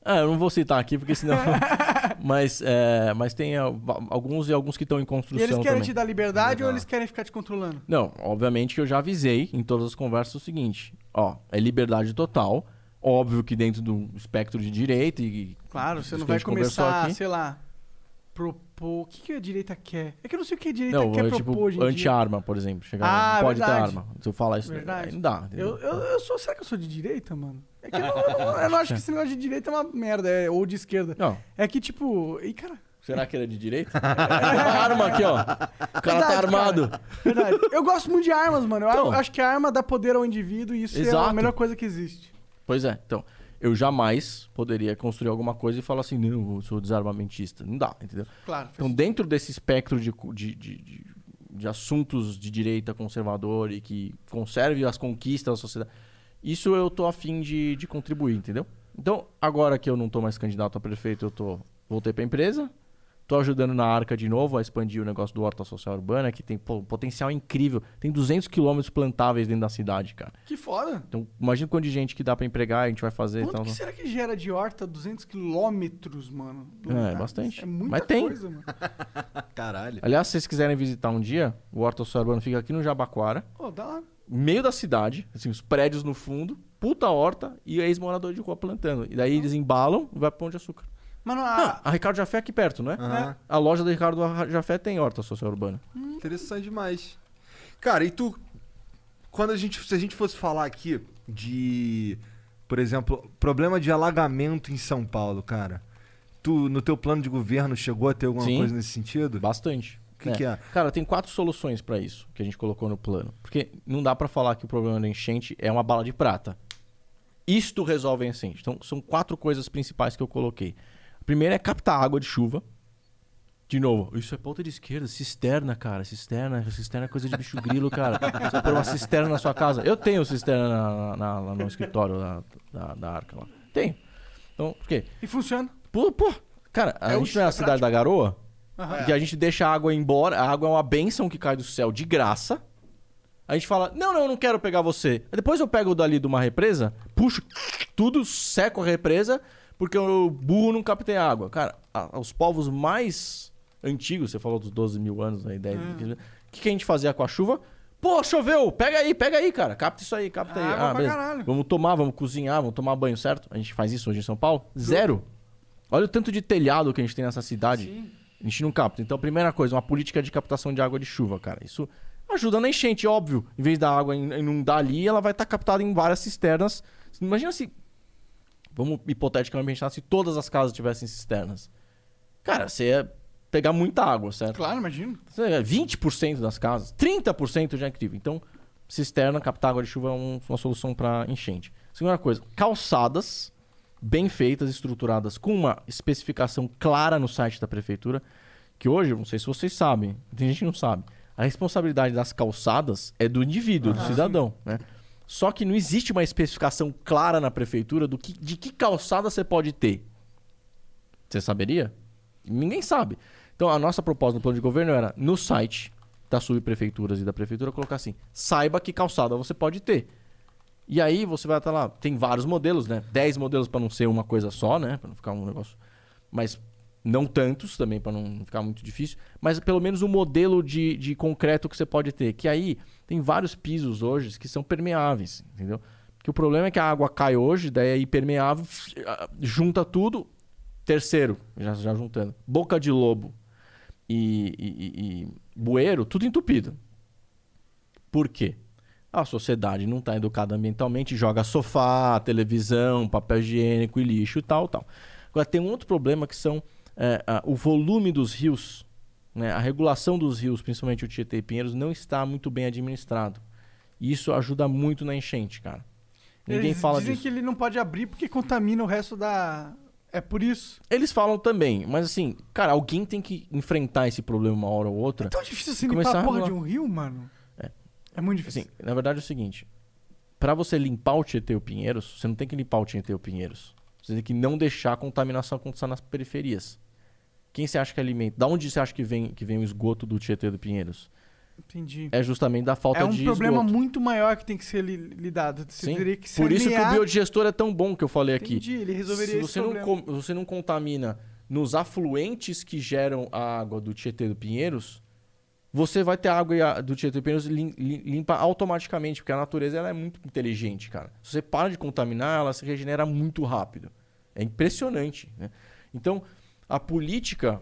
Ah, eu não vou citar aqui, porque senão... mas, é, mas tem ah, alguns e alguns que estão em E construção eles querem também. te dar liberdade Legal. ou eles querem ficar te controlando? Não, obviamente que eu já avisei em todas as conversas o seguinte: ó, é liberdade total. Óbvio que dentro do espectro de direita e. Claro, você não vai começar, aqui. sei lá, propor. O que, que a direita quer? É que eu não sei o que a direita Não, quer é propor tipo em dia. anti-arma, por exemplo. Chegar, Ah, não pode verdade. ter arma. Se eu falar isso, Verdade. não dá. Eu, eu, eu sou. Será que eu sou de direita, mano? É que eu não, eu não- eu não acho que esse negócio de direita é uma merda, é, ou de esquerda. Não, É que, tipo. Ih, cara. será que ele é de direita? a arma aqui, ó. O cara tá Verdade, armado. Verdade. Eu gosto muito de armas, mano. Eu Então. acho que a arma dá poder ao indivíduo e isso é a Exato. melhor coisa que existe. Pois é, então. Eu jamais poderia construir alguma coisa e falar assim, não, eu sou desarmamentista. Não dá, entendeu? Claro. Então, dentro desse espectro de, de, de, de- de assuntos de direita conservador e que conserve as conquistas da sociedade, isso eu tô afim de, de contribuir, entendeu? Então, agora que eu não tô mais candidato a prefeito, eu tô voltei pra empresa, tô ajudando na Arca de novo a expandir o negócio do Horta Social Urbana, que tem pô, potencial incrível. Tem 200 quilômetros plantáveis dentro da cidade, cara. Que foda. Então, imagina quanto de gente que dá pra empregar, a gente vai fazer. Quanto Então, que será que gera de horta 200 quilômetros, mano? É, lugar? bastante. É muita Mas tem. coisa, mano. Caralho. Aliás, se vocês quiserem visitar um dia, o Horta Social Urbana fica aqui no Jabaquara. Pô, dá lá. meio da cidade, assim, os prédios no fundo, puta horta e ex-morador de rua plantando. E daí eles embalam e vai pro Pão de Açúcar. Mano, Ah, a... a Ricardo Jafé é aqui perto, não é? Aham. A loja da Ricardo Jafé tem horta social urbana. Interessante demais. Cara, e tu. Quando a gente. Se a gente fosse falar aqui de. Por exemplo, problema de alagamento em São Paulo, cara. Tu, no teu plano de governo, chegou a ter alguma Sim. coisa nesse sentido? Bastante. O que, que é? Cara, tem quatro soluções pra isso que a gente colocou no plano. Porque não dá pra falar que o problema da enchente é uma bala de prata. Isto resolve a enchente. Então, são quatro coisas principais que eu coloquei. A primeira é captar água de chuva. De novo, isso é pauta de esquerda, cisterna, cara. Cisterna, cisterna é coisa de bicho grilo, cara. Você pôr uma cisterna na sua casa. Eu tenho cisterna na- na- lá no escritório da, da, da arca lá. Tenho. Então, por quê? E funciona. Pô, pô, Cara, a É gente não é a cidade da garoa? Aham. Que a gente deixa a água embora. A água é uma bênção que cai do céu de graça. A gente fala, não, não, eu não quero pegar você. Depois eu pego dali de uma represa, puxo tudo, seco a represa, porque o burro não captei água. Cara, a- os povos mais antigos, você falou dos 12 mil anos, a ideia. O que, que a gente fazia com a chuva? Pô, choveu, pega aí, pega aí, cara. Capta isso aí, capta aí. Água pra beleza. caralho. Vamos tomar, vamos cozinhar, vamos tomar banho, certo? A gente faz isso hoje em São Paulo? Zero. Olha o tanto de telhado que a gente tem nessa cidade. A gente não capta. Então, primeira coisa, uma política de captação de água de chuva, cara. Isso ajuda na enchente, óbvio. Em vez da água in- inundar ali, ela vai estar captada em várias cisternas. Imagina se. Vamos hipoteticamente pensar se todas as casas tivessem cisternas. Cara, você ia pegar muita água, certo? Claro, imagino. Você ia 20% das casas, 30% já é incrível. Então, cisterna, captar água de chuva é um- uma solução para enchente. Segunda coisa, calçadas bem feitas, estruturadas, com uma especificação clara no site da prefeitura, que hoje, não sei se vocês sabem, tem gente que não sabe, a responsabilidade das calçadas é do indivíduo, do cidadão, né? Só que não existe uma especificação clara na prefeitura do que, de que calçada você pode ter. Você saberia? Ninguém sabe. Então a nossa proposta no plano de governo era, no site das subprefeituras e da prefeitura, colocar assim: saiba que calçada você pode ter. E aí você vai estar lá, tem vários modelos, né? 10 modelos para não ser uma coisa só, né? Para não ficar um negócio. Mas não tantos também, para não ficar muito difícil. Mas pelo menos um modelo de, de concreto que você pode ter. Que aí tem vários pisos hoje que são permeáveis, entendeu? Que o problema é que a água cai hoje, daí é impermeável, junta tudo. Terceiro, já, já juntando, boca de lobo e, e- e- e bueiro, tudo entupido. Por quê? A sociedade não está educada ambientalmente, joga sofá, televisão, papel higiênico e lixo e tal, tal. Agora tem um outro problema que são é, a- o volume dos rios, né? a regulação dos rios, principalmente o Tietê e Pinheiros, não está muito bem administrado. E isso ajuda muito na enchente, cara. Ninguém Eles fala dizem disso. que ele não pode abrir porque contamina o resto da. É por isso. Eles falam também, mas assim, cara, alguém tem que enfrentar esse problema uma hora ou outra. É tão difícil assim limpar a a porra de regular. um rio, mano. É. É muito difícil. Assim, na verdade é o seguinte: Pra você limpar o Tietê e o Pinheiros, você não tem que limpar o Tietê e o Pinheiros. Você tem que não deixar a contaminação acontecer nas periferias. Quem você acha que alimenta? Da onde você acha que vem, que vem o esgoto do Tietê do Pinheiros? Entendi. É justamente da falta É um de problema esgoto. muito maior que tem que ser li- lidado. Você Sim. teria que Por isso que o biodigestor é tão bom que eu falei aqui. Entendi, ele resolveria Se esse você não, problema. você não contamina nos afluentes que geram a água do Tietê do Pinheiros, você vai ter a água do Tietê do Pinheiros lim- limpa automaticamente, porque a natureza ela é muito inteligente, cara. Se você para de contaminar, ela se regenera muito rápido. É impressionante, né? Então, a política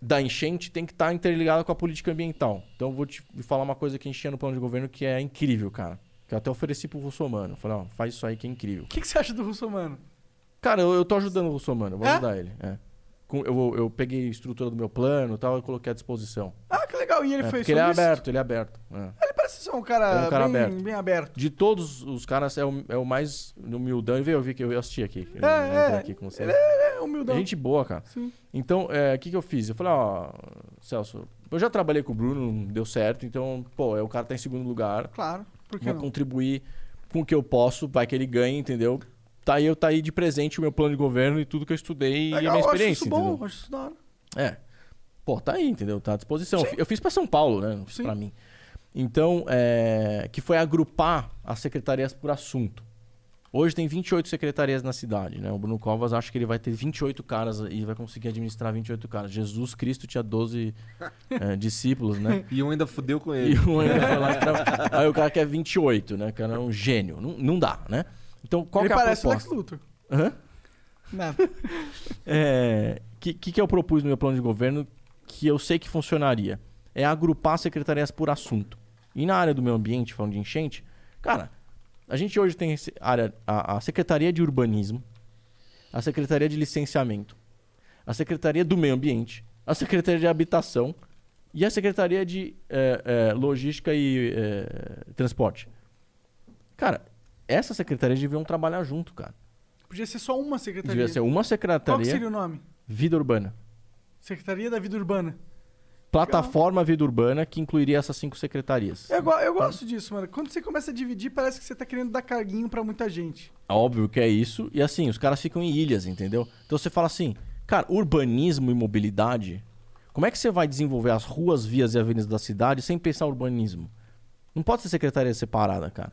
da enchente tem que estar interligada com a política ambiental. Então, eu vou te falar uma coisa que a gente tinha no plano de governo que é incrível, cara. Que eu até ofereci pro Russomano. Falei, ó, faz isso aí que é incrível. O que, que você acha do Russomano? Cara, eu, eu tô ajudando o Russomano, eu vou É? ajudar ele. É. Eu, eu peguei a estrutura do meu plano e tal, e coloquei à disposição. Ah, que legal. E ele É, foi porque ele é aberto, ele é aberto. é. Ele parece ser um cara, Ele é um cara bem, aberto. bem aberto. De todos os caras, é o, é o mais humildão. E veio, eu vi que eu assisti aqui. Eu É, é. aqui com você. Ele é humildão. Gente boa, cara. Sim. Então, é, o que, que eu fiz? Eu falei, ó, Celso, eu já trabalhei com o Bruno, não deu certo, então, pô, é, o cara tá em segundo lugar. Claro. Por que Vou não? contribuir com o que eu posso, vai que ele ganhe, entendeu? Tá aí, eu tá aí de presente o meu plano de governo e tudo que eu estudei e a Legal, minha eu acho experiência, isso bom, acho isso da hora. É. Pô, tá aí, entendeu? Tá à disposição. Eu fiz pra São Paulo, né? Não fiz Sim. pra mim. Então, é, que foi agrupar as secretarias por assunto. Hoje tem 28 secretarias na cidade, né? O Bruno Covas acha que ele vai ter 28 caras e vai conseguir administrar 28 caras. Jesus Cristo tinha 12 é, discípulos, né? E um ainda fudeu com E ele. um ainda foi lá que tava- Aí o cara quer 28, né? O cara é um gênio. Não, não dá, né? Então, qual ele que é a parece o Lex proposta? Luthor. Hã? Nada. É, que, que, que eu propus no meu plano de governo que eu sei que funcionaria? É agrupar secretarias por assunto. E na área do meio ambiente, falando de enchente, cara, a gente hoje tem área, a, a Secretaria de Urbanismo, a Secretaria de Licenciamento, a Secretaria do Meio Ambiente, a Secretaria de Habitação e a Secretaria de eh, eh, Logística e eh, Transporte. Cara, essas secretarias deviam trabalhar junto, cara. Podia ser só uma secretaria. Devia ser uma Qual que secretaria seria o nome? Vida Urbana. Secretaria da Vida Urbana. Plataforma Vida Urbana que incluiria essessas cinco secretarias. Eu, eu gosto disso, mano. Quando você começa a dividir, parece que você tá querendo dar carguinho pra muita gente. Óbvio que é isso. E assim, os caras ficam em ilhas, entendeu? Então você fala assim, Cara, urbanismo e mobilidade. Como é que você vai desenvolver as ruas, vias e avenidas da cidade sem pensar urbanismo? Não pode ser secretaria separada, cara.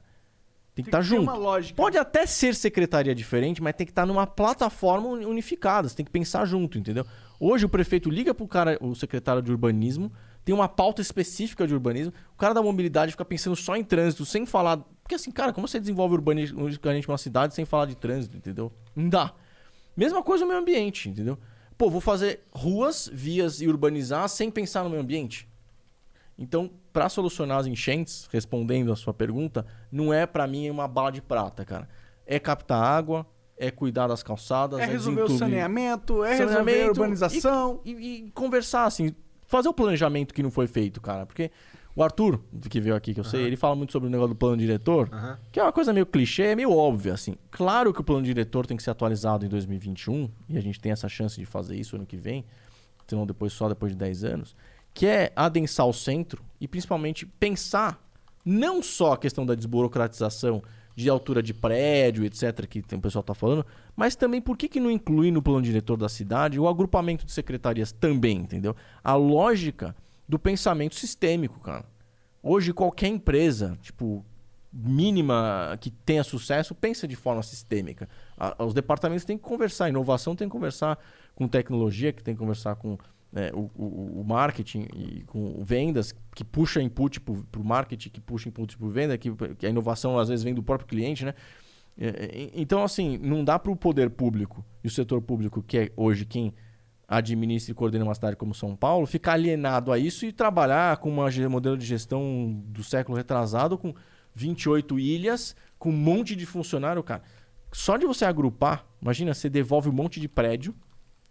Tem que estar ter junto. uma lógica. Pode até ser secretaria diferente, mas tem que estar numa plataforma uni- unificada. Você tem que pensar junto, entendeu? Hoje o prefeito liga pro cara, o secretário de urbanismo, tem uma pauta específica de urbanismo. O cara da mobilidade fica pensando só em trânsito, sem falar. Porque assim, cara, como você desenvolve urbanismo unicamente uma cidade sem falar de trânsito, entendeu? Não dá. Mesma coisa no meio ambiente, entendeu? Pô, vou fazer ruas, vias e urbanizar sem pensar no meio ambiente. Então, para solucionar as enchentes, respondendo a sua pergunta, não é para mim uma bala de prata, cara. É captar água, é cuidar das calçadas, É resolver o saneamento, é resolver a saneamento urbanização. E, e- e conversar, assim, fazer o planejamento que não foi feito, cara. Porque o Arthur, que veio aqui, que eu sei, ele fala muito sobre o negócio do plano diretor, Aham. que é uma coisa meio clichê, é meio óbvia, assim. Claro que o plano diretor tem que ser atualizado em 2021, e a gente tem essa chance de fazer isso ano que vem, senão depois só depois de 10 anos, que é adensar o centro e principalmente pensar não só a questão da desburocratização de altura de prédio, etc., que o pessoal está falando, mas também por que, que não incluir no plano diretor da cidade o agrupamento de secretarias também, entendeu? A lógica do pensamento sistêmico, cara. Hoje qualquer empresa, tipo, mínima que tenha sucesso, pensa de forma sistêmica. A- os departamentos têm que conversar, inovação tem que conversar com tecnologia, que tem que conversar com né, o, o- o marketing e com vendas, que puxa input para o marketing, que puxa input para venda, que, que a inovação às vezes vem do próprio cliente, né? É, é, Então, assim, não dá para o poder público e o setor público, que é hoje quem administra e coordena uma cidade como São Paulo, ficar alienado a isso e trabalhar com um modelo de gestão do século retrasado, com 28 ilhas, com um monte de funcionário, cara. Só de você agrupar, imagina, você devolve um monte de prédio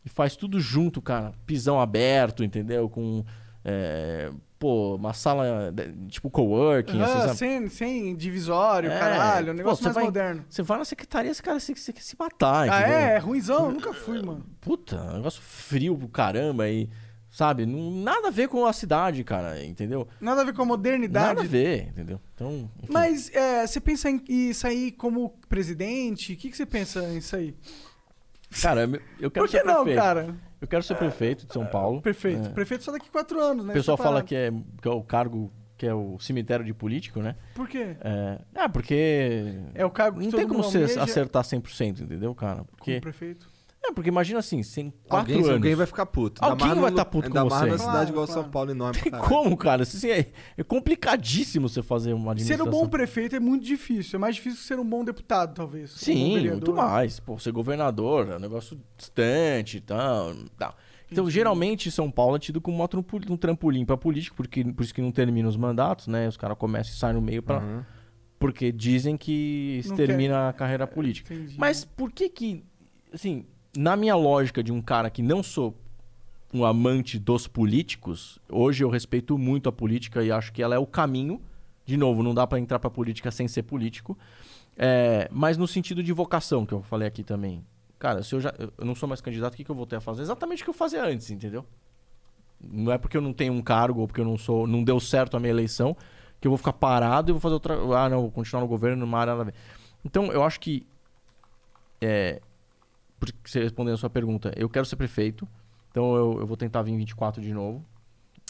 e faz tudo junto, cara. Pisão aberto, entendeu? Com, é, pô, uma sala tipo coworking, assim, sabe? sem, sem divisório, É, caralho, um pô, negócio você mais vai- moderno. Você vai na secretaria, esse cara você, você quer se matar, Ah, entendeu? é? É ruimzão? Nunca fui, mano. Puta, um negócio frio pro caramba e, sabe, nada a ver com a cidade, cara, entendeu? Nada a ver com a modernidade. Nada a ver, entendeu? Então, enfim. Mas é, você pensa em, em sair como presidente? O que, que você pensa em sair? Cara, eu- quero Por que ser não, prefeito. cara? Eu quero ser prefeito de São Paulo. Perfeito. É. Prefeito só daqui quatro anos, né? O pessoal fala que é, que é o cargo que é o cemitério de político, né? Por quê? É, ah, porque É o cargo que não todo tem como mundo você almeja acertar 100%, entendeu, cara? como Porque prefeito. É, porque imagina assim, sem quatro Alguém, anos. alguém vai ficar puto. Ainda Alguém vai num- tá puto ainda com mais você. numa cidade Claro, igual claro. São Paulo, enorme caralho. Como, cara? Assim, é, é complicadíssimo você fazer uma Ser administração. um bom prefeito é muito difícil. É mais difícil que ser um bom deputado, talvez. um Sim, vereador. muito mais. Pô, ser governador é um negócio distante e tal. tal. Então, geralmente, São Paulo é tido como um trampolim para político, porque, por isso que não termina os mandatos, né? Os caras começam e saem no meio para Uhum. Porque dizem que se termina a carreira política. Entendi. Mas por que que, assim, na minha lógica de um cara que não sou um amante dos políticos, hoje eu respeito muito a política e acho que ela é o caminho. De novo, não dá pra entrar pra política sem ser político. É, mas no sentido de vocação, que eu falei aqui também. Cara, se eu já eu não sou mais candidato, o que, que eu voltei a fazer? Exatamente o que eu fazia antes, entendeu? Não é porque eu não tenho um cargo ou porque eu não sou, não deu certo a minha eleição que eu vou ficar parado e vou fazer outra. Ah, não, vou continuar no governo numa área ver. Então, eu acho que. É, por você respondendo a sua pergunta, eu quero ser prefeito. Então, eu, eu vou tentar vir em 24 de novo.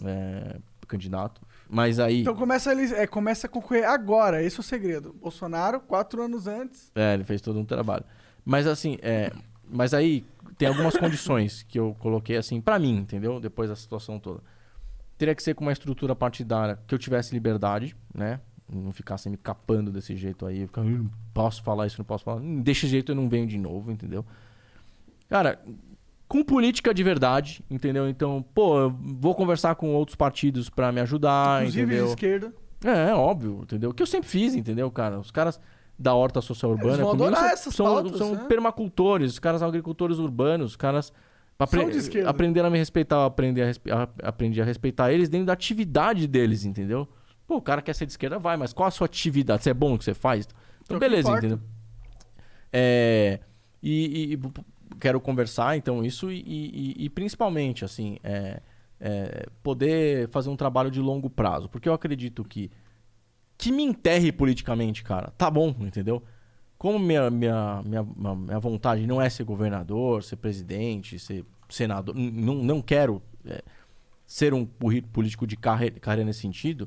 É, candidato. Mas aí. Então começa a, eles- é, começa a concorrer agora, esse é o segredo. Bolsonaro, quatro anos antes. É, ele fez todo um trabalho. Mas assim, é, mas aí tem algumas condições que eu coloquei assim pra mim, entendeu? Depois da situação toda. Teria que ser com uma estrutura partidária que eu tivesse liberdade, né? Não ficasse me capando desse jeito aí, ficar, "Ih, não posso falar isso, não posso falar. Desse jeito eu não venho de novo, entendeu? Cara, com política de verdade, entendeu? Então, pô, eu vou conversar com outros partidos pra me ajudar, inclusive entendeu? de esquerda. É, é óbvio, entendeu? Que eu sempre fiz, entendeu, cara? Os caras da horta social urbana Eles comigo adorar são, essas são, pautas, são né? permacultores, os caras são agricultores urbanos, os caras apre- São de esquerda. aprenderam a me respeitar, eu aprendi a, respe- a- aprendi a respeitar eles dentro da atividade deles, entendeu? Pô, o cara quer ser de esquerda, vai, mas qual a sua atividade? Você é bom no que você faz? É Então, o que beleza, entendeu? É, e, e- quero conversar, então, isso e, e- e principalmente, assim, é, é, poder fazer um trabalho de longo prazo. Porque eu acredito que que me enterre politicamente, cara, tá bom, entendeu? Como minha, minha, minha, minha- vontade não é ser governador, ser presidente, ser senador, não, não quero é, ser um político de carreira, carreira nesse sentido.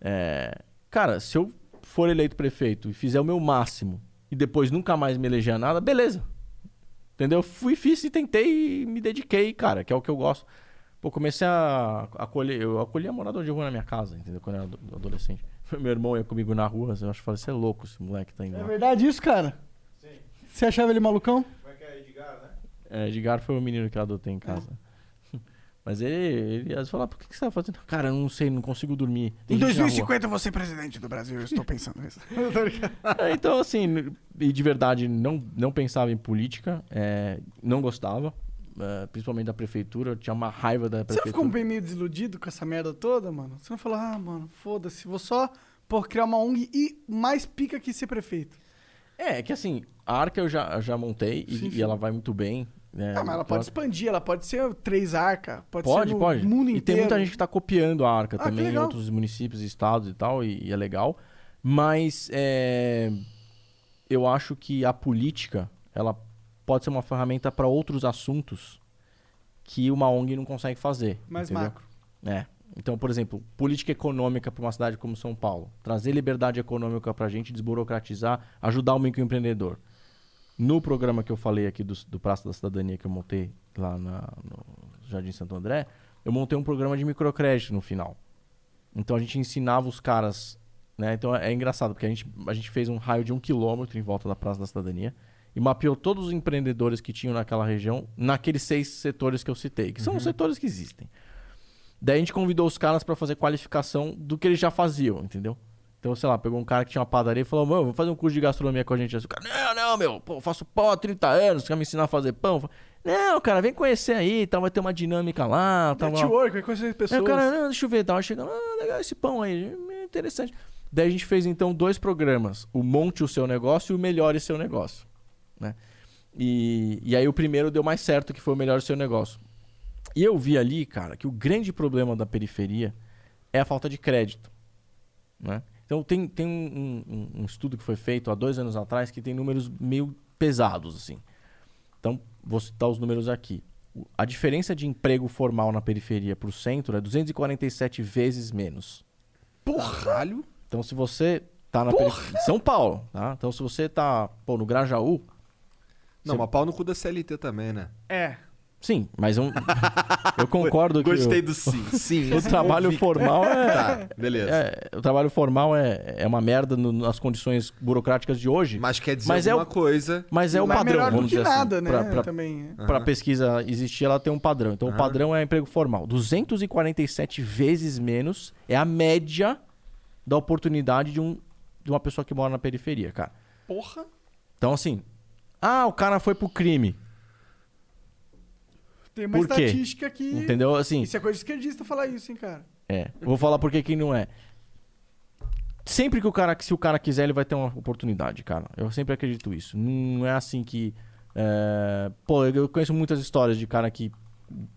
É, cara, se eu for eleito prefeito e fizer o meu máximo e depois nunca mais me eleger a nada, beleza. Entendeu? Fui, fiz e tentei e me dediquei, cara, que é o que eu gosto. Pô, comecei a acolher. Eu acolhi a morador de rua na minha casa, entendeu? Quando eu era ado- adolescente. Meu irmão ia comigo na rua, eu acho que falei, você é louco esse moleque tá indo É lá. verdade isso, cara? Sim. Você achava ele malucão? É, Edgar foi o menino que eu adotei em casa. Mas ele, ele às vezes fala, por que que você tá fazendo? Cara, eu não sei, não consigo dormir. Tem Em gente na rua." 2050 eu vou ser presidente do Brasil, eu estou pensando nisso. É, então, assim, e de verdade, não, não pensava em política, é, não gostava, é, principalmente da prefeitura, eu tinha uma raiva da Você não prefeitura. ficou bem meio desiludido com essa merda toda, mano? Você não falou, ah, mano, foda-se, vou só pô, criar uma ONG e mais pica que ser prefeito. É, é que assim, a Arca eu já, já montei e, Sim, e sim. ela vai muito bem. Né? Ah, mas ela pode expandir, ela pode ser três arcas, pode, Pode, ser no pode. mundo e inteiro. tem muita gente que tá copiando a Arca Ah, também em outros municípios, estados e tal, e, e é legal. Mas é, eu acho que a política, ela pode ser uma ferramenta para outros assuntos que uma ONG não consegue fazer. Mais entendeu? macro. É. Então, por exemplo, política econômica para uma cidade como São Paulo. Trazer liberdade econômica para a gente, desburocratizar, ajudar o microempreendedor. No programa que eu falei aqui do, do Praça da Cidadania que eu montei lá na- no Jardim Santo André, eu montei um programa de microcrédito no final. Então a gente ensinava os caras. Né? Então é engraçado, porque a gente, a gente fez um raio de um quilômetro em volta da Praça da Cidadania e mapeou todos os empreendedores que tinham naquela região, naqueles seis setores que eu citei, que são os setores que existem. Daí a gente convidou os caras para fazer qualificação do que eles já faziam, entendeu? Então, sei lá, pegou um cara que tinha uma padaria e falou, mano, vou fazer um curso de gastronomia com a gente. Aí O cara, não, não, meu, pô, eu faço pão há 30 anos, você quer me ensinar a fazer pão? Não, cara, vem conhecer aí, tal, vai ter uma dinâmica lá, tal. lá." Network, vai conhecer Aí pessoas. o cara, não, deixa eu ver, tal. Aí chega, ah, legal esse pão aí, é interessante. Daí a gente fez então dois programas: o Monte o Seu Negócio e o Melhore Seu Negócio. Né? E, e aí o primeiro deu mais certo, que foi o Melhore Seu Negócio. E eu vi ali, cara, que o grande problema da periferia é a falta de crédito. Né? Então tem, tem um, um- um estudo que foi feito há dois anos atrás que tem números meio pesados, assim. Então, vou citar os números aqui. A diferença de emprego formal na periferia para o centro é 247 vezes menos. Caralho. Então, se você tá na periferia... São Paulo, tá? Então, se você tá, pô, no Grajaú... Não, Você- mas pau no cu da CLT também, né? É. Sim, mas um... eu concordo que Gostei o, do sim. Sim. o trabalho convicto. formal é... Tá, beleza. é- o trabalho formal é, é uma merda no- nas condições burocráticas de hoje, mas, Mas quer dizer Mas é alguma o- coisa. é o Mas padrão, melhor do vamos que dizer assim. nada, né? Pra- pra- Também. Para a pesquisa existir, ela tem um padrão. Então, o Aham. padrão é emprego formal. 247 vezes menos é a média da oportunidade de, um, de uma pessoa que mora na periferia, cara. Porra. Então, assim, ah, o cara foi pro crime, Tem uma Por quê? estatística que. entendeu? Assim, Isso é coisa de esquerdista falar isso, hein, cara. é. Vou falar por que não é. Sempre que o cara, se o cara quiser, ele vai ter uma oportunidade, cara. Eu sempre acredito isso. Não é assim que. é, Pô, eu conheço muitas histórias de cara que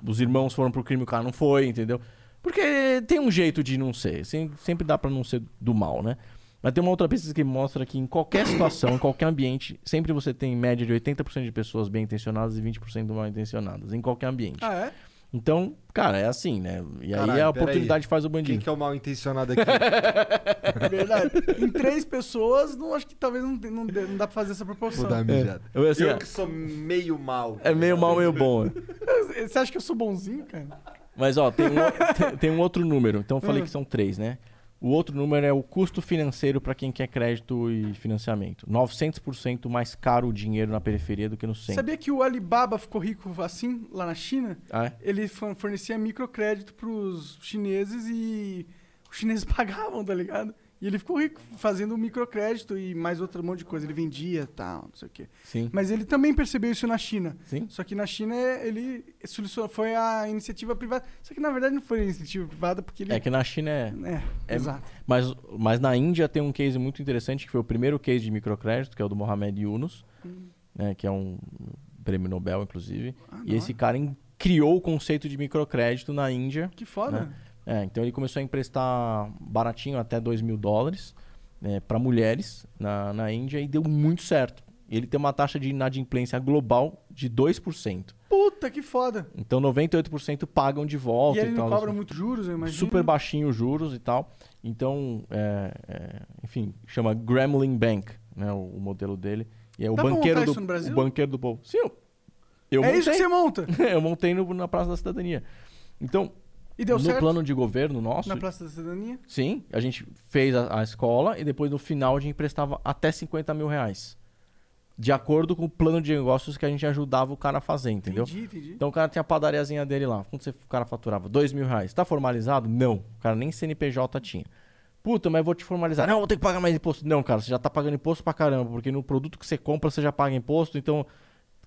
os irmãos foram pro crime e o cara não foi, entendeu? Porque tem um jeito de não ser. Sem- Sempre dá pra não ser do mal, né? Mas tem uma outra pesquisa que mostra que em qualquer situação, em qualquer ambiente, sempre você tem em média de 80% de pessoas bem intencionadas e 20% mal intencionadas. Em qualquer ambiente. Ah, é? Então, cara, é assim, né? E aí Caralho, a peraí. oportunidade faz o Quem bandido. que é o mal intencionado aqui? É verdade. em três pessoas, não acho que talvez não, não, não dá pra fazer essa proporção. Vou dar uma mijada. Eu, assim, Eu que sou meio mal. é meio mal, meio bom. Você acha que eu sou bonzinho, cara? Mas, ó, tem um, tem, tem um outro número. Então eu falei Hum. que são três, né? O outro número é o custo financeiro para quem quer crédito e financiamento. 900% mais caro o dinheiro na periferia do que no centro. Sabia que o Alibaba ficou rico assim, lá na China? Ah, é? Ele fo- fornecia microcrédito pros chineses e os chineses pagavam, tá ligado? E ele ficou rico fazendo microcrédito e mais outro monte de coisa. Ele vendia tal, não sei o quê. Sim. Mas ele também percebeu isso na China. Sim. Só que na China ele foi a iniciativa privada. Só que na verdade não foi a iniciativa privada porque ele. É que na China é. É, é- exato. Mas, mas na Índia tem um case muito interessante, que foi o primeiro case de microcrédito, que é o do Mohamed Yunus, né, que é um prêmio Nobel, inclusive. Ah, e não. esse cara criou o conceito de microcrédito na Índia. Que foda. né? É, então ele começou a emprestar baratinho até 2 mil dólares para mulheres na, na Índia e deu muito certo. Ele tem uma taxa de inadimplência global de 2%. Puta que foda. Então 98% pagam de volta E e, ele não tal. cobra muito juros, eu imagino. super baixinho os juros e tal. Então, é, é, enfim, chama Gremlin Bank, né, o, o modelo dele. E é o Dá banqueiro do o banqueiro do povo. Sim, eu, eu É montei. isso que você monta. eu montei no- na Praça da Cidadania. Então, E deu no certo plano de governo nosso, na Praça da Cidadania? sim, a gente fez a, a escola e depois no final a gente emprestava até 50 mil reais. De acordo com o plano de negócios que a gente ajudava o cara a fazer, entendeu? Entendi, entendi. Então o cara tinha a padariazinha dele lá. Quanto o cara faturava? Dois mil reais. Tá formalizado? Não. O cara nem CNPJ tinha. Puta, mas vou te formalizar. Não, vou ter que pagar mais imposto. Não, cara, você já tá pagando imposto pra caramba, porque no produto que você compra você já paga imposto, então,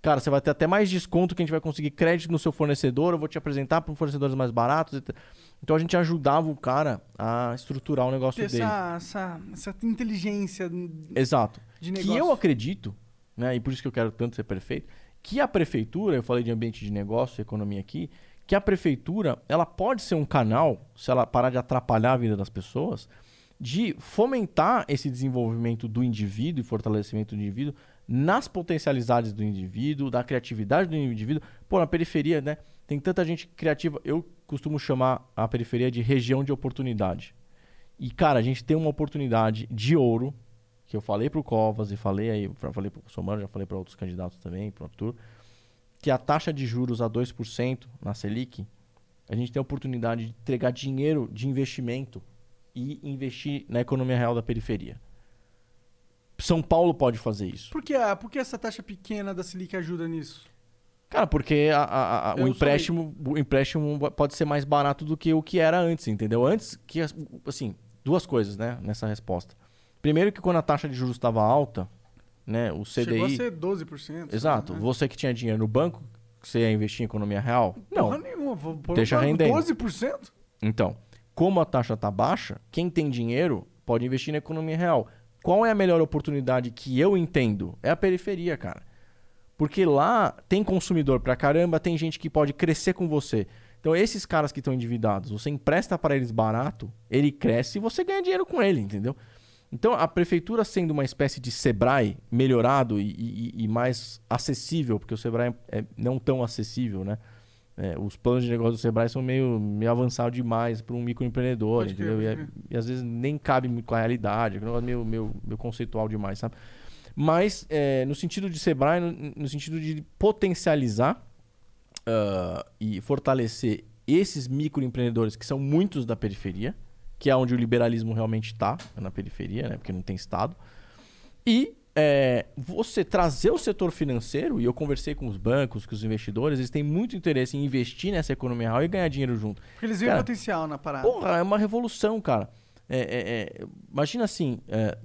cara, você vai ter até mais desconto que a gente vai conseguir crédito no seu fornecedor, eu vou te apresentar para fornecedores mais baratos. Então a gente ajudava o cara a estruturar o negócio Ter dele. essa, essa, essa inteligência Exato. de Que negócio. eu acredito, né, e por isso que eu quero tanto ser prefeito, que a prefeitura, eu falei de ambiente de negócio, economia aqui, que a prefeitura, ela pode ser um canal, se ela parar de atrapalhar a vida das pessoas, de fomentar esse desenvolvimento do indivíduo e fortalecimento do indivíduo nas potencialidades do indivíduo, da criatividade do indivíduo. Pô, na periferia, né, tem tanta gente criativa, eu costumo chamar a periferia de região de oportunidade. E, cara, a gente tem uma oportunidade de ouro que eu falei pro Covas e falei aí, falei pro Somano, já falei para outros candidatos também, pro Arthur, que a taxa de juros a 2% na Selic, a gente tem a oportunidade de entregar dinheiro de investimento e investir na economia real da periferia. São Paulo pode fazer isso. Por que, a- por que essa taxa pequena da Selic ajuda nisso? Cara, porque a- a- a- o, empréstimo, o empréstimo pode ser mais barato do que o que era antes, entendeu? Antes, que as- assim, duas coisas, né, nessa resposta. Primeiro que quando a taxa de juros estava alta, né, o CDI... Chegou a ser 12%. Exato. né? Você que tinha dinheiro no banco, você ia investir em economia real? Porra Não. nenhuma. Vou Deixa rendendo. 12%? Então, como a taxa está baixa, quem tem dinheiro pode investir na economia real. Qual é a melhor oportunidade que eu entendo? É a periferia, cara. Porque lá tem consumidor pra caramba, tem gente que pode crescer com você. Então, esses caras que estão endividados, você empresta para eles barato, ele cresce e você ganha dinheiro com ele, entendeu? Então, a prefeitura sendo uma espécie de Sebrae melhorado e, e- e mais acessível, porque o Sebrae é não tão acessível, né? É, os planos de negócio do Sebrae são meio, meio avançados demais para um microempreendedor, Pode entendeu? E, é- e às vezes nem cabe muito com a realidade, é um negócio meio, meio, meio conceitual demais, sabe? Mas é, no sentido de Sebrae, no, no sentido de potencializar ah, e fortalecer esses microempreendedores que são muitos da periferia, que é onde o liberalismo realmente está, na periferia, né? Porque não tem Estado. E é, você trazer o setor financeiro, e eu conversei com os bancos, com os investidores, eles têm muito interesse em investir nessa economia real e ganhar dinheiro junto. Porque eles veem Cara, potencial na parada. Porra, é uma revolução, cara. É, é, é, imagina assim, é,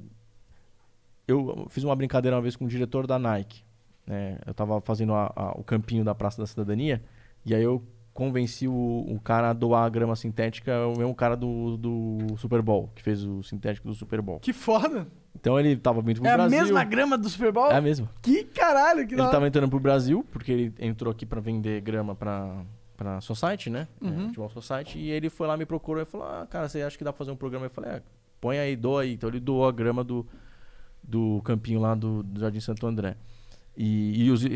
eu fiz uma brincadeira uma vez com o diretor da Nike. né? eu tava fazendo a- a- o campinho da Praça da Cidadania, e aí eu convenci o, o cara a doar a grama sintética, o mesmo cara do, do Super Bowl, que fez o sintético do Super Bowl. Que foda. Então ele tava vindo pro É a Brasil. mesma grama do Super Bowl? É a mesma. Que caralho, que Ele tava entrando pro Brasil, porque ele entrou aqui pra vender grama pra, pra Society, né? Uhum. É, Futebol Society. E ele foi lá, me procurou e falou: Ah, cara, você acha que dá pra fazer um programa? Eu falei: é, põe aí, doa aí. Então ele doou a grama do, do campinho lá do, do Jardim Santo André. E, e, os- e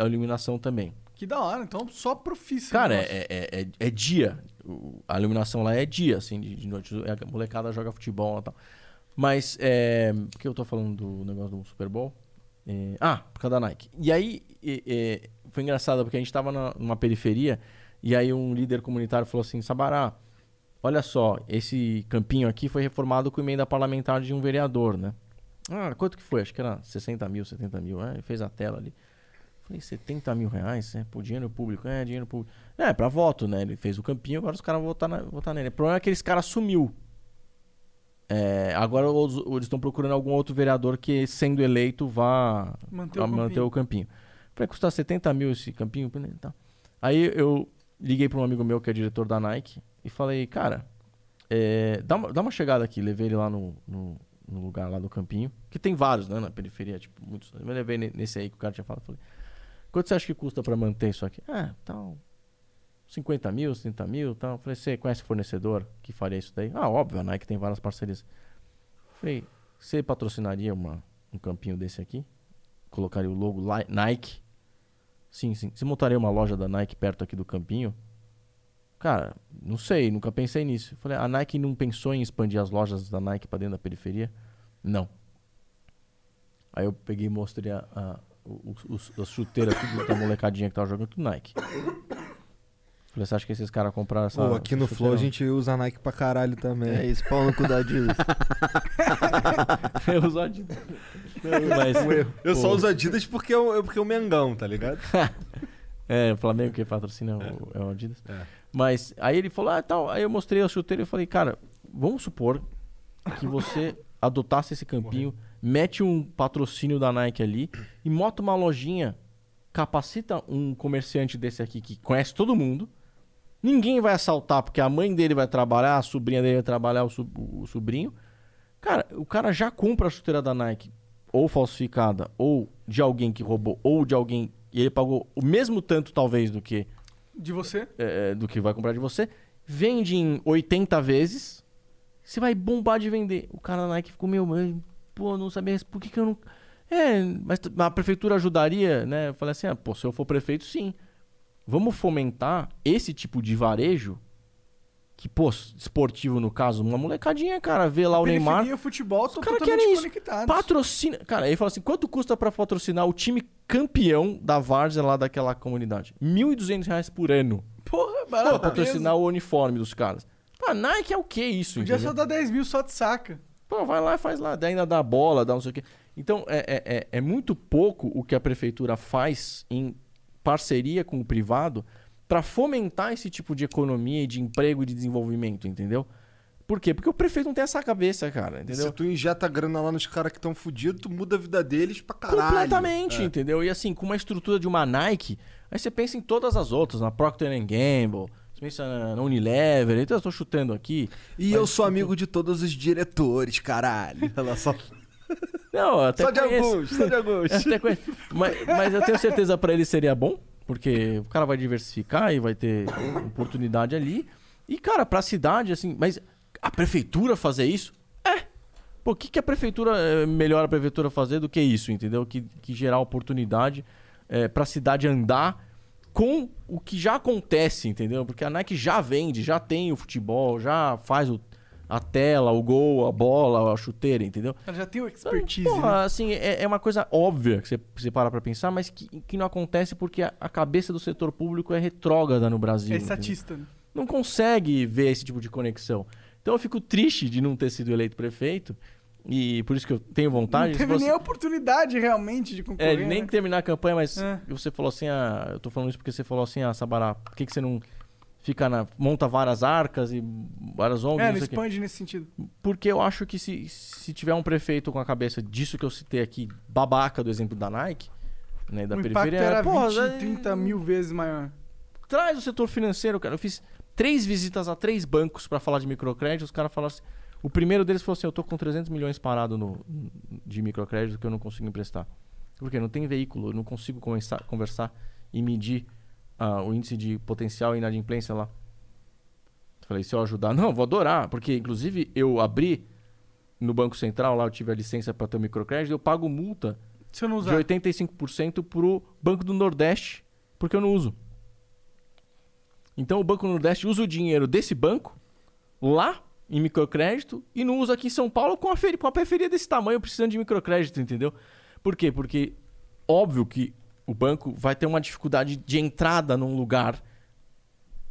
a iluminação também. Que da hora. Então, só profício. Cara, é, é, é, é dia. A iluminação lá é dia, assim, de, de noite. A molecada joga futebol e tal. Mas, é, por que eu tô falando do negócio do Super Bowl? É, ah, por causa da Nike. E aí, é, é, foi engraçado, porque a gente tava na- numa periferia, e aí um líder comunitário falou assim, Sabará, olha só, esse campinho aqui foi reformado com emenda parlamentar de um vereador, né? Ah, quanto que foi? Acho que era 60 mil, 70 mil. É, ele fez a tela ali. Falei, 70 mil reais? É, pô, dinheiro público. É, dinheiro público. É, pra voto, né? Ele fez o campinho, agora os caras vão votar, na- votar nele. O problema é que esse cara sumiu. É, agora os- eles estão procurando algum outro vereador que, sendo eleito, vá Manter o manter campinho. o campinho. Falei, custar 70 mil esse campinho? Tá. Aí eu liguei para um amigo meu que é diretor da Nike e falei, cara, é, dá, uma, dá uma chegada aqui. Levei ele lá no, no, no lugar lá do campinho, que tem vários, né, na periferia, tipo, muitos. Eu levei ne- nesse aí que o cara tinha falado. Falei, quanto você acha que custa para manter isso aqui? Ah, tal, 50 mil, 30 mil, tal. Falei, você conhece fornecedor que faria isso daí? Ah, óbvio, a Nike tem várias parcerias. Falei, você patrocinaria uma, um campinho desse aqui? Colocaria o logo Nike? Sim, sim. Você montaria uma loja da Nike perto aqui do Campinho? Cara, não sei, nunca pensei nisso. Falei, a Nike não pensou em expandir as lojas da Nike pra dentro da periferia? Não. Aí eu peguei e mostrei a, a, as chuteiras tudo da molecadinha que tava jogando tudo Nike. Falei, você acha que esses caras compraram essa. Pô, aqui no essa Flow a chuteira? gente usa Nike pra caralho também. É isso, pau no cu da Adidas. Eu uso Adidas. Não, mas, Eu só uso Adidas porque eu, porque o Mengão, tá ligado? É, o Flamengo que patrocina o, é o Adidas. É. Mas aí ele falou, ah, tal. Aí eu mostrei a chuteira e eu falei, cara, vamos supor que você adotasse esse campinho, mete um patrocínio da Nike ali e monta uma lojinha, capacita um comerciante desse aqui que conhece todo mundo. Ninguém vai assaltar porque a mãe dele vai trabalhar, a sobrinha dele vai trabalhar, o, so- o sobrinho. Cara, o cara já compra a chuteira da Nike, ou falsificada, ou de alguém que roubou, ou de alguém. E ele pagou o mesmo tanto, talvez, do que, De você? é, do que vai comprar de você. Vende em 80 vezes. Você vai bombar de vender. O cara da Nike ficou, meu, pô, não sabia. Por que, que eu não. É, mas a prefeitura ajudaria, né? Eu falei assim, ah, pô, se eu for prefeito, sim. Vamos fomentar esse tipo de varejo. Que, pô, esportivo no caso, uma molecadinha, cara, vê lá o Neymar. E o futebol estão querem isso. Patrocina. Cara, ele falou assim: quanto custa pra patrocinar o time campeão da Várzea lá daquela comunidade? 1.200 reais por ano. Porra, Pra barato. patrocinar o uniforme dos caras. Pô, Nike é o que isso? Podia entendeu? só dar 10 mil só de saca. Pô, vai lá e faz lá. Daí ainda dá bola, dá não sei o quê. Então, é, é, é, é muito pouco o que a prefeitura faz em parceria com o privado para fomentar esse tipo de economia e de emprego e de desenvolvimento, entendeu? Por quê? Porque o prefeito não tem essa cabeça, cara, entendeu? Se tu injeta grana lá nos caras que estão fudidos, tu muda a vida deles pra caralho. Completamente, É. entendeu? E assim, com uma estrutura de uma Nike, aí você pensa em todas as outras, na Procter Gamble, pensa na Unilever, então eu tô chutando aqui. E eu sou amigo de todos os diretores, caralho. Ela só, Não, até só de conheço. alguns, só de alguns. Até conheço. Mas, mas eu tenho certeza pra ele seria bom, porque o cara vai diversificar e vai ter oportunidade ali. E, cara, pra cidade, assim, mas a prefeitura fazer isso? É. Pô, o que, que a prefeitura, é melhor a prefeitura fazer do que isso, entendeu? Que, que gerar oportunidade é, pra cidade andar com o que já acontece, entendeu? Porque a Nike já vende, já tem o futebol, já faz o, a tela, o gol, a bola, a chuteira, entendeu? Ela já tem o Então, expertise. porra, né? assim, é, é uma coisa óbvia que você, você para pra pensar, mas que, que não acontece porque a, a cabeça do setor público é retrógrada no Brasil. É estatista. né? Não consegue ver esse tipo de conexão. Então eu fico triste de não ter sido eleito prefeito. E por isso que eu tenho vontade. Não teve nem a oportunidade realmente de é, concorrer. nem né? terminar a campanha, mas É. você falou assim, ah, eu tô falando isso porque você falou assim, ah, Sabará, por que, que você não fica na. monta várias arcas e várias ONGs, É, não expande nesse sentido. Porque eu acho que se, se tiver um prefeito com a cabeça disso que eu citei aqui, babaca do exemplo da Nike, né, da o periferia, era porra, 20, é- 30 mil vezes maior. traz o setor financeiro, cara. Eu fiz três visitas a três bancos pra falar de microcrédito, os caras falaram assim, o primeiro deles falou assim, eu tô com 300 milhões parado no, de microcrédito que eu não consigo emprestar. Por quê? Não tem veículo, eu não consigo conversar, conversar e medir ah, o índice de potencial inadimplência lá. Falei, se eu ajudar, não, vou adorar, porque inclusive eu abri no Banco Central, lá eu tive a licença para ter o microcrédito, eu pago multa de usar. 85% pro Banco do Nordeste, porque eu não uso. Então o Banco do Nordeste usa o dinheiro desse banco lá em microcrédito e não usa aqui em São Paulo com a, feri- com a periferia desse tamanho precisando de microcrédito, entendeu? Por quê? Porque óbvio que o banco vai ter uma dificuldade de entrada num lugar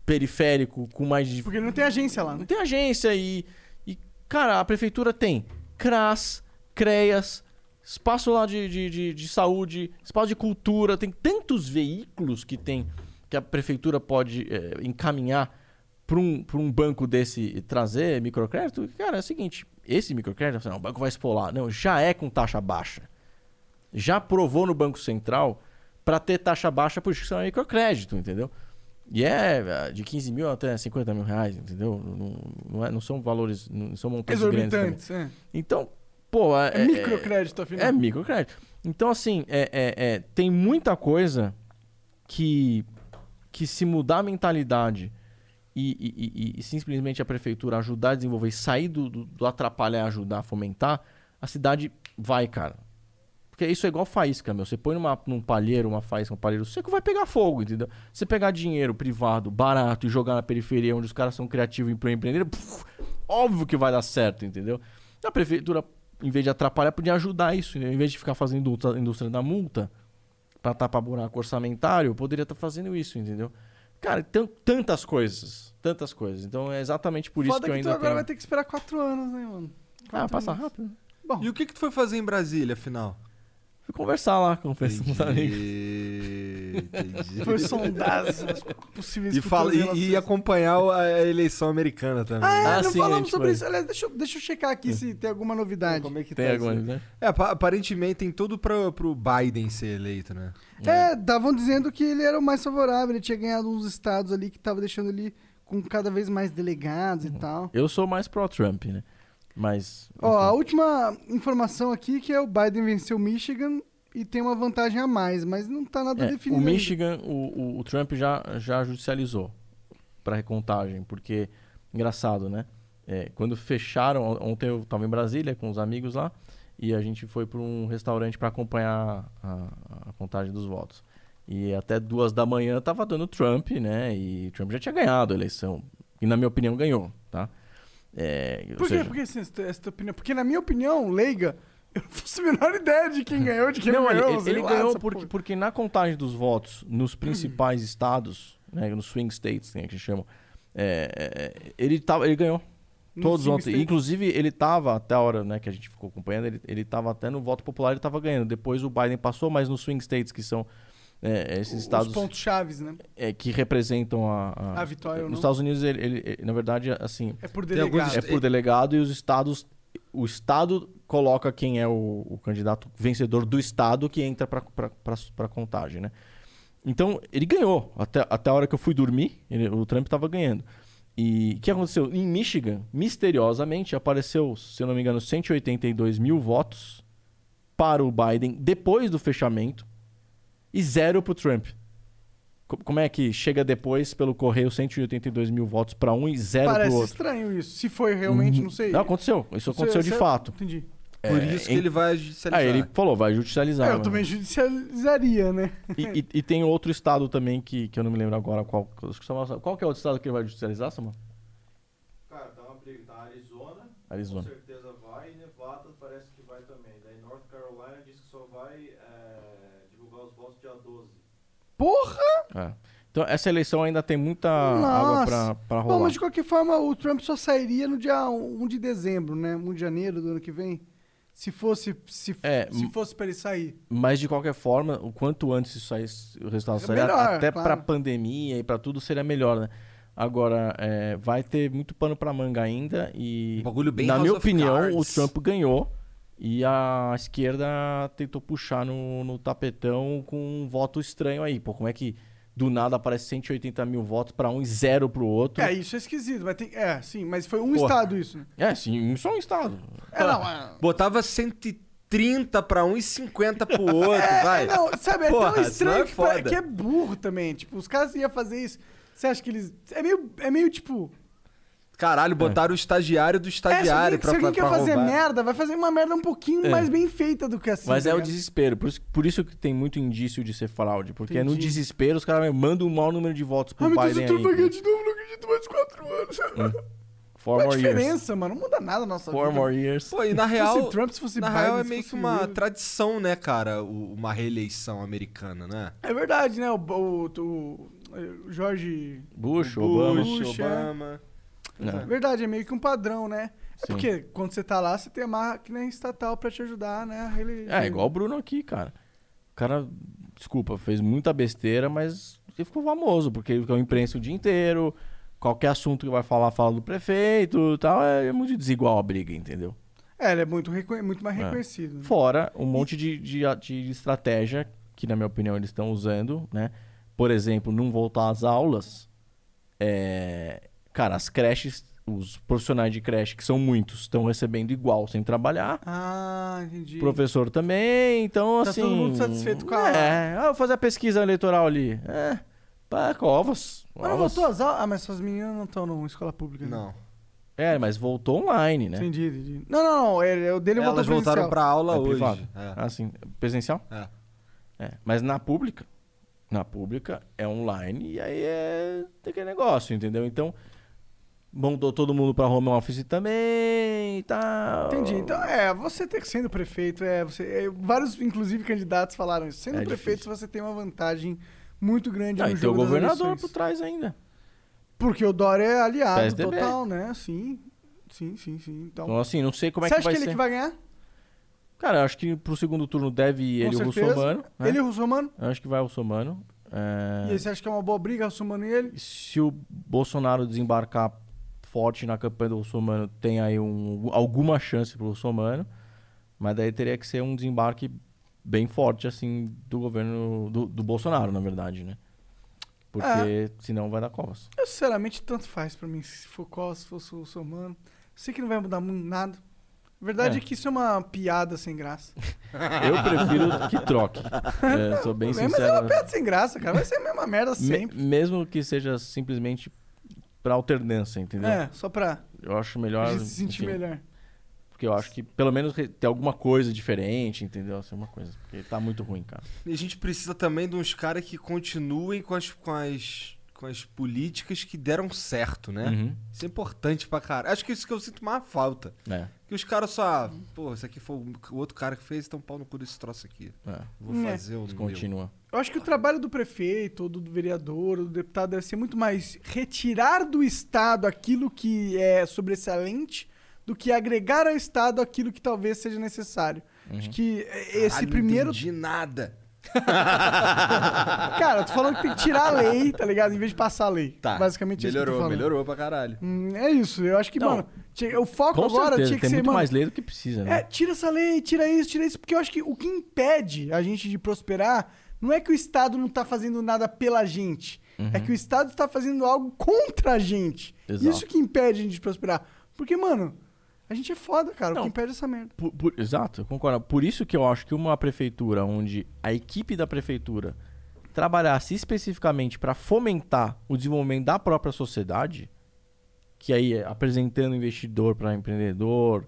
periférico com mais Porque não tem agência lá, não né? tem agência e, e, cara, a prefeitura tem CRAS, CREAS, espaço lá de, de, de, de saúde, espaço de cultura, tem tantos veículos que tem que a prefeitura pode eh, encaminhar para um, pra um banco desse trazer microcrédito. Cara, é o seguinte, esse microcrédito, não, o banco vai expolar. Não, já é com taxa baixa. Já provou no Banco Central para ter taxa baixa por instituição de microcrédito, entendeu? E é eh, de 15 mil até 50 mil reais, entendeu? Não, não, é- não são valores, não são montantes. Exorbitantes, é. Então, pô... É, É microcrédito, afinal. É microcrédito. Então, assim, é, é- é, tem muita coisa que, que se mudar a mentalidade e, e- e- e simplesmente a prefeitura ajudar a desenvolver, sair do, do, do atrapalhar, ajudar fomentar, a cidade vai, cara. Porque isso é igual faísca, meu. Você põe numa, num palheiro, uma faísca, um palheiro seco, vai pegar fogo, entendeu? Você pegar dinheiro privado, barato e jogar na periferia onde os caras são criativos e empreendedores, puf, óbvio que vai dar certo, entendeu? A prefeitura, em vez de atrapalhar, podia ajudar isso. né? Em vez de ficar fazendo indústria, indústria da multa pra tapar buraco orçamentário, poderia estar fazendo isso, entendeu? Cara, tan- tantas coisas. Tantas coisas. Então é exatamente por isso Foda que eu que tu ainda agora tenho... vai ter que esperar quatro anos, né, mano? Ah, Quatro passa anos. rápido. Bom, E o que que tu foi fazer em Brasília, afinal? Fui conversar lá com o pessoal da liga. Entendi, entendi. foi sondar as possíveis E, fala, e, e acompanhar a eleição americana também. Ah, é, Ah, não sim, falamos gente sobre foi. isso. Aliás, deixa, eu- deixa eu checar aqui se tem alguma novidade. Como é que Tem tá alguma, né? É, apa- aparentemente tem tudo pra, pro Biden ser eleito, né? É, estavam dizendo que ele era o mais favorável, ele tinha ganhado uns estados ali que tava deixando ele com cada vez mais delegados e tal. Eu sou mais pró-Trump, né? Mas. Ó, a última informação aqui que é o Biden venceu Michigan e tem uma vantagem a mais, mas não tá nada É, definido. o. Michigan, o, o- o Trump já, já judicializou para recontagem, porque, engraçado, né? É, quando fecharam, on- ontem eu estava em Brasília com os amigos lá, e a gente foi para um restaurante para acompanhar a, a contagem dos votos. E até duas da manhã tava dando Trump, né? E Trump já tinha ganhado a eleição. E na minha opinião ganhou, tá? É, Por quê? seja, Por que essa, essa tua opinião? Porque na minha opinião, leiga, eu não faço a menor ideia de quem ganhou, de quem não, ganhou. ele- ele lá, ganhou essa porque, porra. porque na contagem dos votos nos principais estados, né, nos swing states, né, que chamam, é, é, ele, tava, ele ganhou. No Todos ontem. Inclusive, ele tava, até a hora né, que a gente ficou acompanhando, ele, ele tava até no voto popular, ele tava ganhando. Depois o Biden passou, mas nos swing states, que são é, esses Os estados pontos chaves, né? é, que representam a... a- A vitória ou Nos não. Estados Unidos, ele, ele- ele, na verdade, assim, É por delegado. alguns é por delegado e os estados. O estado coloca quem é o, o candidato vencedor do estado que entra para contagem, né? Então, ele ganhou. Até, até a hora que eu fui dormir, ele- o Trump estava ganhando. E o que aconteceu? Em Michigan, misteriosamente, apareceu, se eu não me engano, 182 mil votos para o Biden depois do fechamento e zero para o Trump. Co- Como é que chega depois pelo correio 182 mil votos para um e zero para o Parece outro? estranho isso. Se foi realmente, não sei. Não, aconteceu. Isso aconteceu de fato. Entendi. Por É, isso que em- ele vai judicializar. Ah, ele falou, vai judicializar. É, eu mano. também judicializaria, né? E, e- e tem outro estado também que, que eu não me lembro agora qual. Qual que é o outro estado que ele vai judicializar, Samuel? Cara, tá uma briga. Tá Arizona, Arizona. com certeza vai. Nevada parece que vai também. Daí North Carolina diz que só vai é, divulgar os votos dia 12. Porra! É. Então, essa eleição ainda tem muita Nossa. água pra, pra Bom, rolar. mas de qualquer forma, o Trump só sairia no dia 1 de dezembro, né? 1 de janeiro do ano que vem. Se fosse, se, É, se fosse pra ele sair. Mas de qualquer forma, o quanto antes isso saísse, o resultado É sair, melhor, até claro. pra pandemia e pra tudo seria melhor, né? Agora, é, vai ter muito pano pra manga ainda e, Um bagulho bem na House minha of opinião, Cards. o Trump ganhou e a esquerda tentou puxar no, no tapetão com um voto estranho aí. Pô, como é que do nada aparece 180 mil votos pra um e zero pro outro? É, isso é esquisito. Vai ter, é, sim, mas foi um Porra. estado isso. né? É, sim, só um estado. É, não, é, Botava 130 pra um e 50 pro outro, vai. é, não, sabe, é Porra, tão estranho é que, que é burro também. Tipo, os caras iam fazer isso. Você acha que eles. É meio, é meio tipo. Caralho, botaram o estagiário do É, se estagiário alguém, pra, se alguém pra quer fazer roubar. merda, vai fazer uma merda um pouquinho É. mais bem feita do que assim. Mas tá é o desespero. Por isso, por isso que tem muito indício de ser fraude. Porque é no Entendi. desespero os caras mandam um maior número de votos pro Ai, meu Deus, Biden o Trump vai aí. ganhar de novo, não acredito mais quatro anos. Four Qual a more years. diferença, mano? Não muda nada na nossa Four vida. more years. Pô, e na Se real, fosse Trump, se fosse na Biden, real é se meio que uma Hillary. tradição, né, cara, o- uma reeleição americana, né? É verdade, né? O, o, o- o Jorge. Bush, Obama. Bush, Bush, é. É. Verdade, é meio que um padrão, né? É Sim. porque quando você tá lá, você tem a máquina estatal pra te ajudar, né? ele- É, igual o Bruno aqui, cara. O cara, desculpa, fez muita besteira, mas ele ficou famoso, porque ele ficou imprensa o dia inteiro. Qualquer assunto que vai falar, fala do prefeito e tal. É muito desigual a briga, entendeu? É, ele é muito, muito mais É. reconhecido. né? Fora um monte de, de, de estratégia que, na minha opinião, eles estão usando, né? Por exemplo, não voltar às aulas. É... Cara, as creches, os profissionais de creche, que são muitos, estão recebendo igual sem trabalhar. Ah, entendi. O professor também, então Tá assim... todo mundo satisfeito com a- É, ah, vou fazer a pesquisa eleitoral ali. É, pá, covas. Mas não voltou às aulas? Ah, mas suas meninas não estão na escola pública. né? Não. É, mas voltou online, né? Entendi, entendi. Não, não, não. é- O dele voltou Elas voltaram pra aula É hoje. privado. É. Ah, sim. Presencial? É. É. Mas na pública, na pública é online e aí é tem aquele negócio, entendeu? Então, mandou todo mundo pra home office também e tal. Entendi. Então, é, você ter sendo prefeito, é, você, é, vários, inclusive, candidatos falaram isso. Sendo É prefeito, difícil. você tem uma vantagem muito grande Ah, no o jogo das governador eleições. por trás ainda. Porque o Dória é aliado PSDB. total, né? Sim, sim, sim, sim. Então, Então, assim, não sei como é você que acha vai que ele ser. que vai ganhar? Cara, eu acho que pro segundo turno deve ele e o. Russomano. Né? Ele e o Russomano? Acho que vai o Russomano. É... E aí, você acha que é uma boa briga, Russomano e ele? se o Bolsonaro desembarcar forte na campanha do Russomano, tem aí um, alguma chance pro Russomano. Mas daí teria que ser um desembarque bem forte, assim, do governo do, do Bolsonaro, na verdade, né? Porque É. senão vai dar covas. Eu, sinceramente, tanto faz pra mim. Se for qual, se fosse o Russomano. Sei que não vai mudar muito nada. A verdade é. É. que isso é uma piada sem graça. Eu prefiro que troque. É, sou bem Mas é sincero. uma piada sem graça, cara. Vai ser a mesma merda Me- sempre. mesmo que seja simplesmente pra alternância, entendeu? É, só pra Eu acho a melhor. gente se sentir enfim, melhor. Porque eu acho que pelo menos ter alguma coisa diferente, entendeu? Assim, uma coisa. Porque tá muito ruim, cara. E a gente precisa também de uns caras que continuem com as, com as, com as políticas que deram certo, né? Uhum. Isso é importante pra caralho. Acho que isso que eu sinto mais falta. É, Que os caras só. Pô, esse aqui foi o outro cara que fez, então pau no cu desse troço aqui. é. Vou É. fazer o meu. Continua. Eu acho que o trabalho do prefeito, ou do vereador, ou do deputado deve ser muito mais retirar do Estado aquilo que é sobressalente do que agregar ao Estado aquilo que talvez seja necessário. Acho que esse Caralho, primeiro. Não entendi nada. Cara, eu tô falando que tem que tirar a lei, tá ligado? Em vez de passar a lei. Tá. Basicamente é isso melhorou, melhorou pra caralho. Hum, é isso. Eu acho que, Não. mano, o foco Com agora certeza, tinha que tem ser, muito mano. mais lei do que precisa, né? É, tira essa lei, tira isso, tira isso, porque eu acho que o que impede a gente de prosperar não é que o Estado não tá fazendo nada pela gente. É que o Estado está fazendo algo contra a gente. Exato. Isso que impede a gente de prosperar. Porque, mano, a gente é foda, cara. O Não. que impede essa merda. Por- por- exato, eu concordo. Por isso que eu acho que uma prefeitura onde a equipe da prefeitura trabalhasse especificamente para fomentar o desenvolvimento da própria sociedade, que aí é apresentando investidor para empreendedor,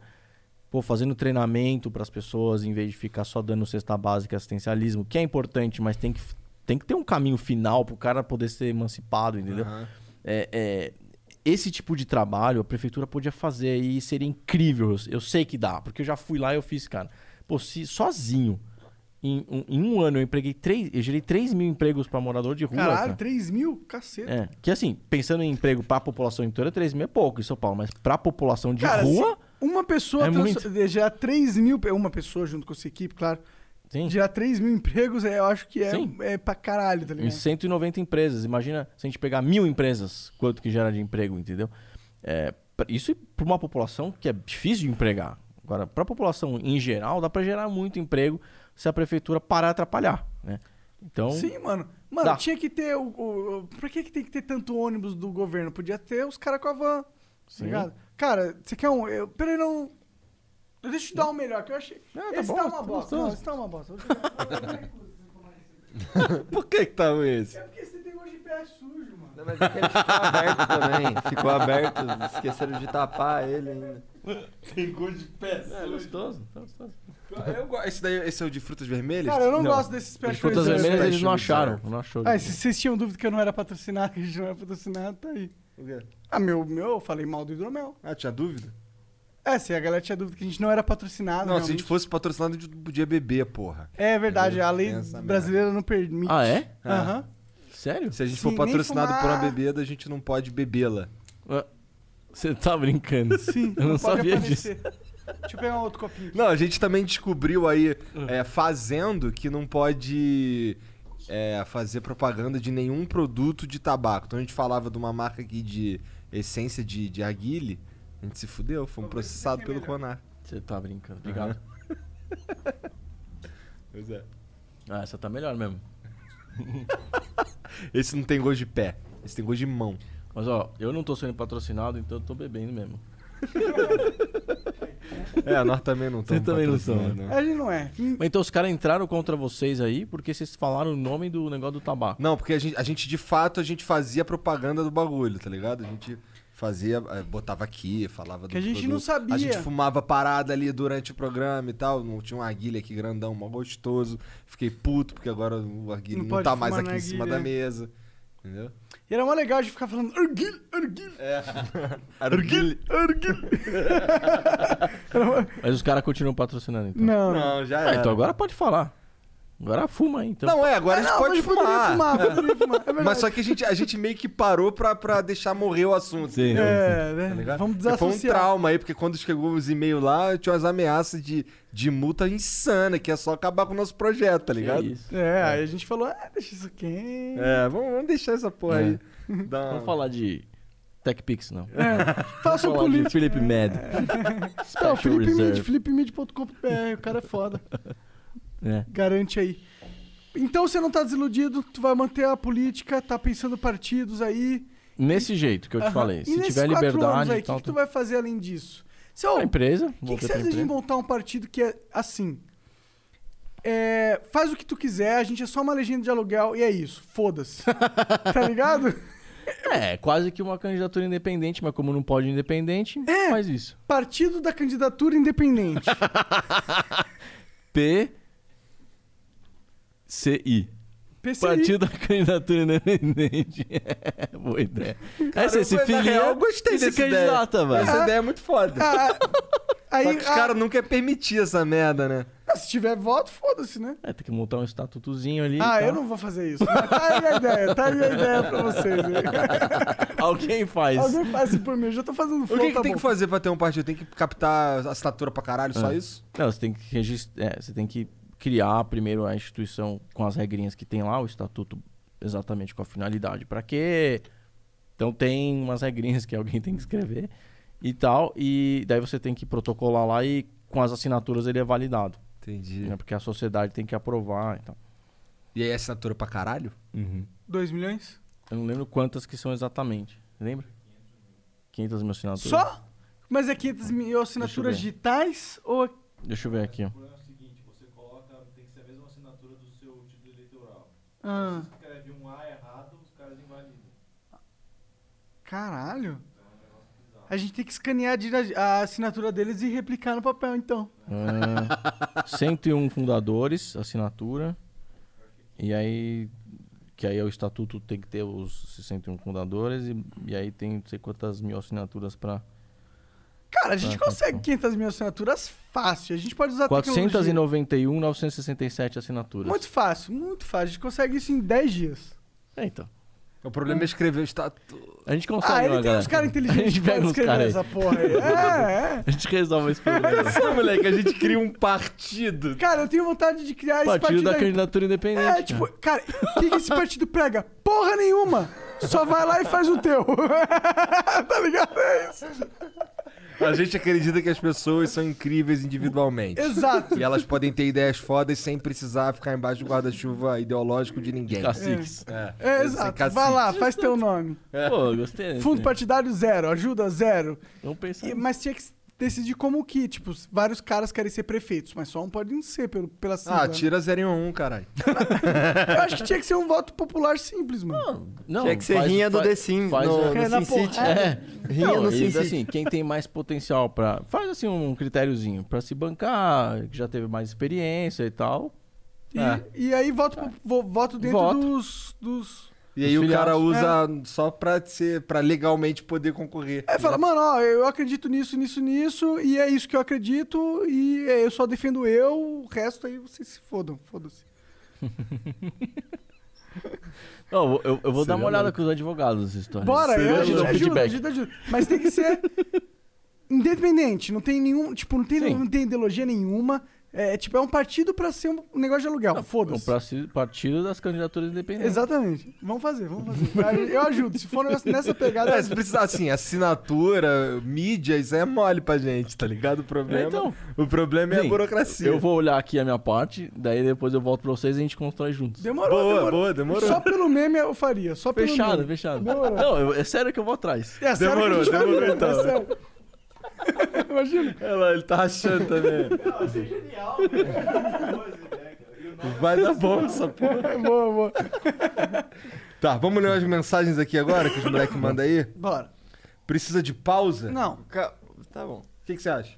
pô, fazendo treinamento para as pessoas em vez de ficar só dando cesta básica e assistencialismo, que é importante, mas tem que, tem que ter um caminho final para o cara poder ser emancipado, entendeu? Aham. É, é, esse tipo de trabalho a prefeitura podia fazer e seria incrível. Eu, sei que dá, porque eu já fui lá e eu fiz, cara. Pô, se sozinho, em, um- em um ano eu empreguei três, eu gerei 3 mil empregos para morador de rua. Caralho, cara. 3 mil? Caceta. É, que assim, pensando em emprego para a população inteira, 3 mil é pouco em São Paulo, mas para a população de Cara, rua, uma pessoa É trans- gerar 3 mil. Uma pessoa junto com a sua equipe, claro. Sim, Gerar 3 mil empregos, é, eu acho que é, Sim. é pra caralho, tá em ligado? 190 empresas. Imagina se a gente pegar mil empresas, quanto que gera de emprego, entendeu? É, pra- isso para uma população que é difícil de empregar. Agora, para a população em geral, dá para gerar muito emprego se a prefeitura parar de atrapalhar, né? Então, Sim, mano. Mano, Dá. tinha que ter o, o, o- Por que, que tem que ter tanto ônibus do governo? Podia ter os caras com a van. Tá Sim. ligado? Cara, você quer um. Eu, peraí, não. Deixa eu te dar um melhor, que eu achei. Ah, tá esse bom, tá uma tá bosta. Não, esse tá uma bosta. Por que que tá esse? É porque você tem gosto de pé sujo, mano. Não, mas é que ele ficou aberto também. Ficou aberto, esqueceram de tapar ele ainda. Tem gosto de pé. é gostoso, tá gostoso. Eu esse, daí, esse é o de frutas vermelhas? Cara, eu não, Não. gosto desses pé As frutas sujo. vermelhas eles não acharam, não achou. Ah, se vocês tinham dúvida que eu não era patrocinado, que a gente não era patrocinado, tá aí. O quê? Ah, meu, meu, eu falei mal do hidromel. Ah, tinha dúvida? É, se a galera tinha dúvida que a gente não era patrocinado. Não, se a realmente. gente fosse patrocinado, a gente podia beber, porra. É verdade, a lei merda. brasileira não permite. Ah, é? Aham. Sério? Se a gente Sim, for patrocinado por uma bebida, a gente não pode bebê-la. Ah, Você tá brincando? Sim, Eu não pode sabia disso. aparecer. Deixa eu pegar um outro copinho. Não, a gente também descobriu aí, é, fazendo, que não pode é, fazer propaganda de nenhum produto de tabaco. Então a gente falava de uma marca aqui de essência de, de arguile, a gente se fudeu, fomos processados pelo Conar. Você tá brincando. Obrigado. Pois é. Ah, essa tá melhor mesmo. Esse não tem gosto de pé, esse tem gosto de mão. Mas ó, eu não tô sendo patrocinado, então eu tô bebendo mesmo. É, nós também não Vocês estamos também não são, né? A gente não é. Mas então os caras entraram contra vocês aí porque vocês falaram o nome do negócio do tabaco. Não, porque a gente, a gente, de fato, a gente fazia propaganda do bagulho, tá ligado? A gente fazia, eh, botava aqui, falava Que a do gente não produto. sabia. A gente fumava parada ali durante o programa e tal. Não tinha um arguilha aqui grandão, mó gostoso. Fiquei puto, porque agora o arguilha Não não, tá mais aqui em cima arguilha. da mesa. Entendeu? E era mó legal de ficar falando arguilha, arguilha, Arguilha. arguilha. Mó- Mas os caras continuam patrocinando, então. Não, não. Não, já Ah, era. então agora pode falar. Agora fuma aí, então. Não, é, agora Ah, a gente não, pode mas poderia fumar. fumar, poderia fumar. É. Mas só que a gente, a gente meio que parou pra, pra deixar morrer o assunto. Sim. É, né? Tá? Vamos Porque Foi um desassociar. trauma aí, porque quando chegou os e-mails lá, tinha umas ameaças de, de multa insana, que é só acabar com o nosso projeto, tá ligado? isso. É, aí a gente falou, ah, deixa isso quente. É, vamos, vamos deixar essa porra É. aí. Dar uma- Vamos falar de TechPix, não. É, faça de político. Felipe Med. Não, Special Felipe Mid, felipemid.com.br, o cara é foda. É. Garante aí. Então você não tá desiludido, tu vai manter a política, tá pensando partidos aí. Nesse jeito que eu te Aham. falei. E Se tiver liberdade e o que, que tu vai fazer além disso? Seu, A empresa. O que, que você acha de montar um partido que é assim? É, faz o que tu quiser, a gente é só uma legenda de aluguel e é isso. Foda-se. tá ligado? É, quase que uma candidatura independente, mas como não pode independente, É. faz isso. Partido da candidatura independente. P. C. I. PCI. Partido da Candidatura Independente. É, boa ideia. Aí você se na filia real, eu gostei e se dessa ideia. candidata, velho. Essa ideia é muito foda. Ah, aí, Só que os ah, caras nunca iam permitir essa merda, né? ah, se tiver voto, foda-se, né? É, tem que montar um estatutozinho ali. Ah, eu não vou fazer isso. Mas tá aí a ideia, tá aí a ideia pra vocês. aí. Alguém faz. Alguém faz isso por mim, eu já tô fazendo O flow, que, que tá tem bom. que fazer pra ter um partido? Tem que captar assinatura pra caralho, só É. isso? Não, você tem que registrar. é, você tem que criar primeiro a instituição com as regrinhas que tem lá, o estatuto exatamente com a finalidade. Pra quê? Então tem umas regrinhas que alguém tem que escrever e tal. E daí você tem que protocolar lá e com as assinaturas ele é validado. Entendi. Né? Porque a sociedade tem que aprovar e tal. E aí assinatura pra caralho? 2 milhões? Eu não lembro quantas que são exatamente. Lembra? 500 mil assinaturas. Só? Mas é 500 mil assinaturas digitais ou... Deixa eu ver aqui, ó. O problema é o seguinte, você coloca, tem que ser a mesma assinatura do seu título eleitoral. Ah, Se escreve um A errado, os caras invalidam. caralho. A gente tem que escanear a assinatura deles e replicar no papel, então. Ah, 101 fundadores, assinatura. E aí. Que aí é o estatuto tem que ter os 61 fundadores. E, e aí tem não sei quantas mil assinaturas pra. Cara, a gente Ah, tá consegue bom. 500 mil assinaturas fácil. A gente pode usar a tecnologia. 491.967 assinaturas. Muito fácil, muito fácil. A gente consegue isso em 10 dias. É, então. O problema é escrever o estatuto. A gente consegue, ah, ele uma tem galera. uns caras A inteligentes gente que podem pega uns essa porra aí. É, é. A gente resolve esse problema. Só, moleque, a gente cria um partido. Cara, eu tenho vontade de criar esse Partido partido da aí. candidatura independente. É, tipo, cara, o que, que esse partido prega? Porra nenhuma! Só vai lá e faz o teu. tá ligado? É isso. A gente acredita que as pessoas são incríveis individualmente. Exato. E elas podem ter ideias fodas sem precisar ficar embaixo do guarda-chuva ideológico de ninguém. Caciques. É, É, Sem exato. Vai lá, faz teu nome. Pô, gostei. Fundo né? partidário zero, ajuda zero. Vamos pensar. E- mas tinha que decidir como que, tipo, vários caras querem ser prefeitos, mas só um pode não ser pelo, pela sigla. Ah, tira 0 em 1, caralho. Eu acho que tinha que ser um voto popular simples, mano. Não, Tinha que ser faz- rinha do faz- The Sims, faz no, o- no É, City. É. Rinha Não, no Sin City. assim, quem tem mais potencial pra. Faz assim um critériozinho pra se bancar, que já teve mais experiência e tal. E, É. e aí voto, voto dentro Voto. dos. dos... E aí o cara usa só pra, ser, pra legalmente poder concorrer. É, fala, mano, ó, eu acredito nisso, nisso, nisso, e é isso que eu acredito, e é, eu só defendo eu, o resto aí vocês se fodam, foda-se. Não, eu, eu vou dar uma Seria olhada louco. com os advogados dessa história. Bora, Seria eu ajudo, ajuda, ajuda, ajuda. Mas tem que ser independente, não tem nenhum, tipo, não tem, Sim. não tem ideologia nenhuma. É, tipo, é um partido pra ser um negócio de aluguel, Um foda-se. parti- partido das candidaturas independentes. Exatamente. Vamos fazer, vamos fazer. Eu ajudo. Se for um negócio nessa pegada. É, se precisar, assim, assinatura, mídia, isso é mole pra gente, tá ligado? O problema, É, então. o problema é a Sim, burocracia. Eu vou olhar aqui a minha parte, daí depois eu volto pra vocês e a gente constrói juntos. Demorou, Boa, demorou. boa, demorou. Só pelo meme eu faria. Só pelo Fechado, meme. fechado. Demorou. Não, é sério que eu vou atrás. É sério Demorou, demorou, então. é sério. Imagina. Ela, ele tá achando também. Não, isso é genial, nome Vai dar bom essa porra. Boa, boa. Tá, vamos ler as mensagens aqui agora que os moleques mandam aí. Bora. Precisa de pausa? Não. Ca- Tá bom. O que, que você acha?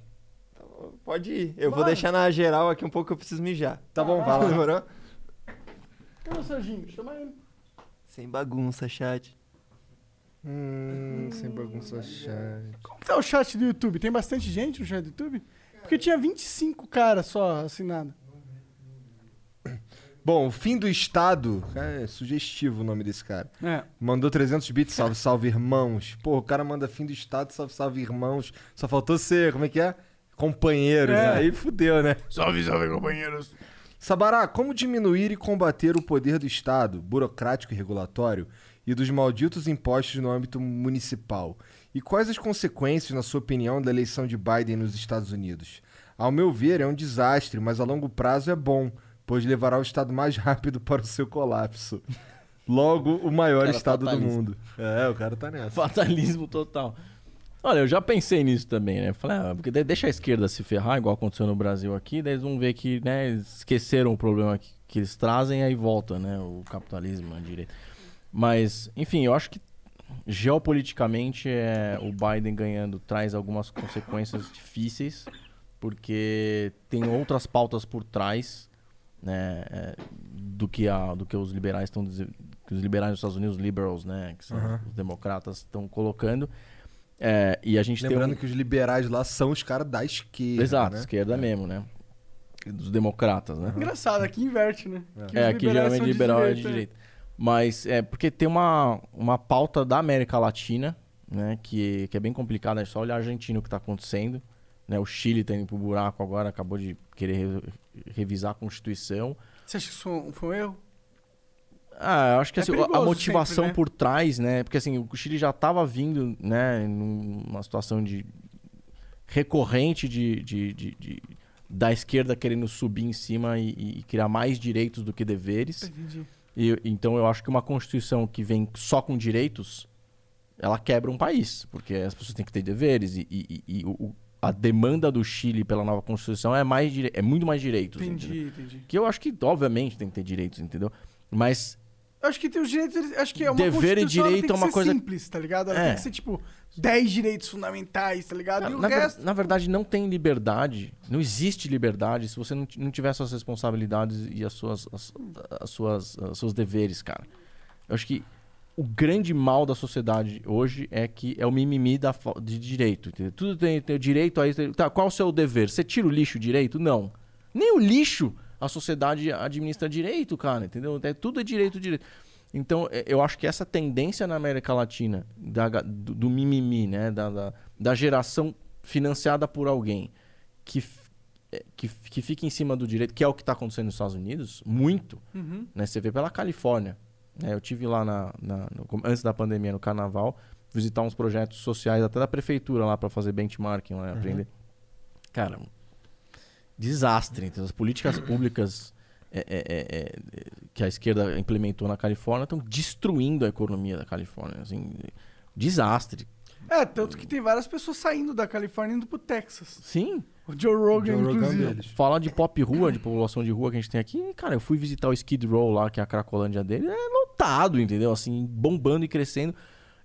Tá bom, Pode ir. Eu vou Bora. deixar na geral aqui um pouco que eu preciso mijar. Tá bom, vai lá. Demorou? Cadê o Serginho? Chama ele. Sem bagunça, chat. Hum, sem bagunça chat. Como que tá o chat do YouTube? Tem bastante gente no chat do YouTube? Porque tinha 25 caras só assinado. Bom, o fim do Estado. É sugestivo o nome desse cara. É. Mandou 300 bits, salve, salve, irmãos. Pô, o cara manda fim do Estado, salve, salve, irmãos. Só faltou ser, como é que é? Companheiros. É. Aí fudeu, né? Salve, salve, companheiros. Sabará, como diminuir e combater o poder do Estado, burocrático e regulatório, e dos malditos impostos no âmbito municipal? E quais as consequências, na sua opinião, da eleição de Biden nos Estados Unidos? Ao meu ver, é um desastre, mas a longo prazo é bom, pois levará o Estado mais rápido para o seu colapso. Logo, o maior Estado do fatalista. mundo. É, o cara tá nessa. Fatalismo total. Olha, eu já pensei nisso também, né? Falei, ah, porque deixa a esquerda se ferrar, igual aconteceu no Brasil aqui, daí eles vão ver que, né, esqueceram o problema que, que eles trazem, aí volta, né? O capitalismo, a direita. Mas, enfim, eu acho que geopoliticamente é, o Biden ganhando traz algumas consequências difíceis, porque tem outras pautas por trás, né? é, do que a, do que os liberais estão que os liberais nos Estados Unidos, os liberals, né, que são Aham. os democratas estão colocando. É, e a gente Lembrando tem um... que os liberais lá são os caras da esquerda. Exato, né? esquerda mesmo, né? Dos democratas, né? Engraçado, aqui inverte, né? É, os aqui geralmente liberal é de direita. Mas é porque tem uma, uma pauta da América Latina, né? Que, que é bem complicada, é só olhar a Argentina o que está acontecendo. Né? O Chile tá indo pro buraco agora, acabou de querer re- revisar a Constituição. Você acha que isso foi um- erro? Ah, eu acho que É assim, a motivação sempre, né? por trás, né? Porque assim, o Chile já estava vindo, né, numa situação de recorrente de, de, de- de- da esquerda querendo subir em cima e, e criar mais direitos do que deveres. Entendi. E, então eu acho que uma constituição que vem só com direitos, ela quebra um país, porque as pessoas têm que ter deveres e, e- e- o- a demanda do Chile pela nova constituição é mais dire- é muito mais direitos. entendeu? Entendi, entendi. Que eu acho que obviamente tem que ter direitos, entendeu? Mas Eu acho que tem os direitos, acho que é uma Dever e direito é uma ser coisa- simples, tá ligado? Ela É. tem que ser, tipo, 10 direitos fundamentais, tá ligado? E o na, ver- resto... na verdade, não tem liberdade, não existe liberdade se você não, não tiver suas responsabilidades e as suas, as, as suas, os seus deveres, cara. Eu acho que o grande mal da sociedade hoje é que é o mimimi da, de direito. entendeu? Tudo tem, tem o direito a isso. Tá, qual o seu dever? Você tira o lixo direito? Não. Nem o lixo a sociedade administra direito, cara, entendeu? É, tudo é direito, direito. Então, é, eu acho que essa tendência na América Latina da do, do mimimi, né? Da, da, da geração financiada por alguém que, é, que, que fica em cima do direito, que é o que está acontecendo nos Estados Unidos, muito, Uhum. né? Você vê pela Califórnia. né? Eu tive lá na, na- no- antes da pandemia, no carnaval, visitar uns projetos sociais até da prefeitura lá para fazer benchmarking, lá, aprender. Cara, desastre. Então, as políticas públicas é, é, é, é, que a esquerda implementou na Califórnia estão destruindo a economia da Califórnia. Assim, desastre. É, tanto que tem várias pessoas saindo da Califórnia indo pro Texas. Sim. O Joe Rogan, Joe Rogan inclusive. deles. Falar de pop rua, de população de rua que a gente tem aqui, cara, eu fui visitar o Skid Row lá, que é a Cracolândia dele, é lotado, entendeu? Assim, bombando e crescendo.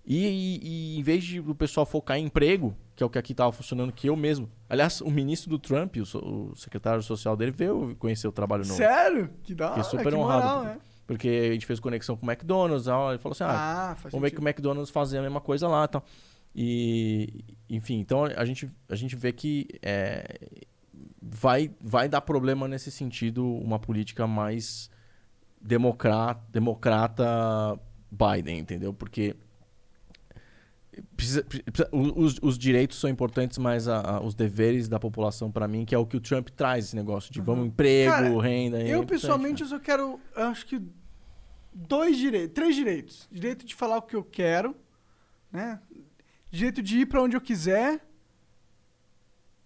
E, e- e em vez de o pessoal focar em emprego, que é o que aqui tava funcionando, que eu mesmo. Aliás, o ministro do Trump, o, so- o secretário social dele, veio conhecer o trabalho novo. Sério? Que da hora, Fiquei super honrado. moral, né? Porque a gente fez conexão com o McDonald's, ele falou assim: ah, Ah, Vamos ver que o McDonald's fazia a mesma coisa lá e tal. E, enfim, então a gente, a gente vê que é, vai, vai dar problema nesse sentido uma política mais democrata, democrata Biden, entendeu? Porque precisa- precisa- os, os direitos são importantes, mas a- a- os deveres da população, para mim, que é o que o Trump traz, esse negócio de vamos emprego, Uhum. Cara, renda. é Eu, importante, pessoalmente, eu só quero, acho que dois direitos, três direitos. Direito de falar o que eu quero, né? Direito de ir pra onde eu quiser.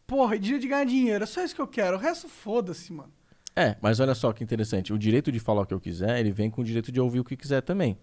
Porra, e direito de ganhar dinheiro. É só isso que eu quero. O resto, foda-se, mano. É, mas olha só que interessante. O direito de falar o que eu quiser, ele vem com o direito de ouvir o que quiser também.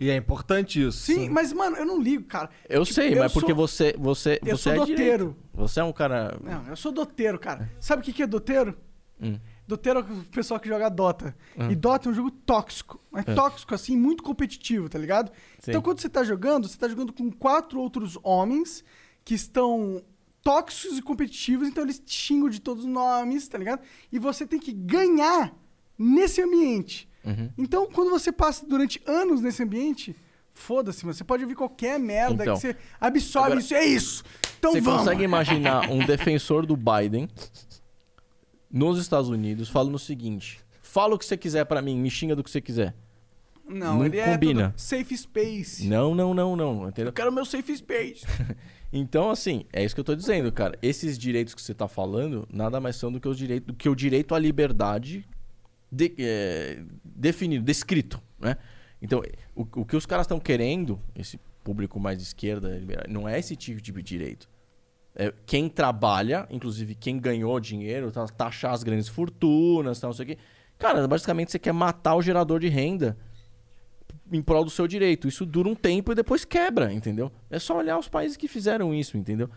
E é importante isso. Sim, mas, mano, eu não ligo, cara. Eu Tipo, sei, eu mas porque sou- você, você, Eu você sou é doteiro. direito. Você é um cara. Não, eu sou doteiro, cara. Sabe o que, que é doteiro? Hum. Doteiro é o pessoal que joga Dota. Hum. E Dota é um jogo tóxico. Mas É. tóxico, assim, muito competitivo, tá ligado? Sim. Então, quando você tá jogando, você tá jogando com quatro outros homens que estão tóxicos e competitivos, então eles te xingam de todos os nomes, tá ligado? E você tem que ganhar nesse ambiente. Uhum. Então, quando você passa durante anos nesse ambiente, foda-se, mas você pode ouvir qualquer merda Então. que você absorve Agora, isso. É isso! Então Você vamos! consegue imaginar um defensor do Biden nos Estados Unidos falando o seguinte: fala o que você quiser pra mim, me xinga do que você quiser. Não, Não ele é combina. todo safe space. Não, não, não, não. Entendeu? Eu quero meu safe space. Então, assim, é isso que eu tô dizendo, cara. Esses direitos que você tá falando nada mais são do que, os direitos, do que o direito à liberdade de- é, definido, descrito, né? Então, o, o que os caras estão querendo, esse público mais de esquerda, não é esse tipo de direito. É quem trabalha, inclusive quem ganhou dinheiro, tá- taxar as grandes fortunas, tal, não sei o quê. Cara, basicamente você quer matar o gerador de renda em prol do seu direito. Isso dura um tempo e depois quebra, entendeu? É só olhar os países que fizeram isso, entendeu?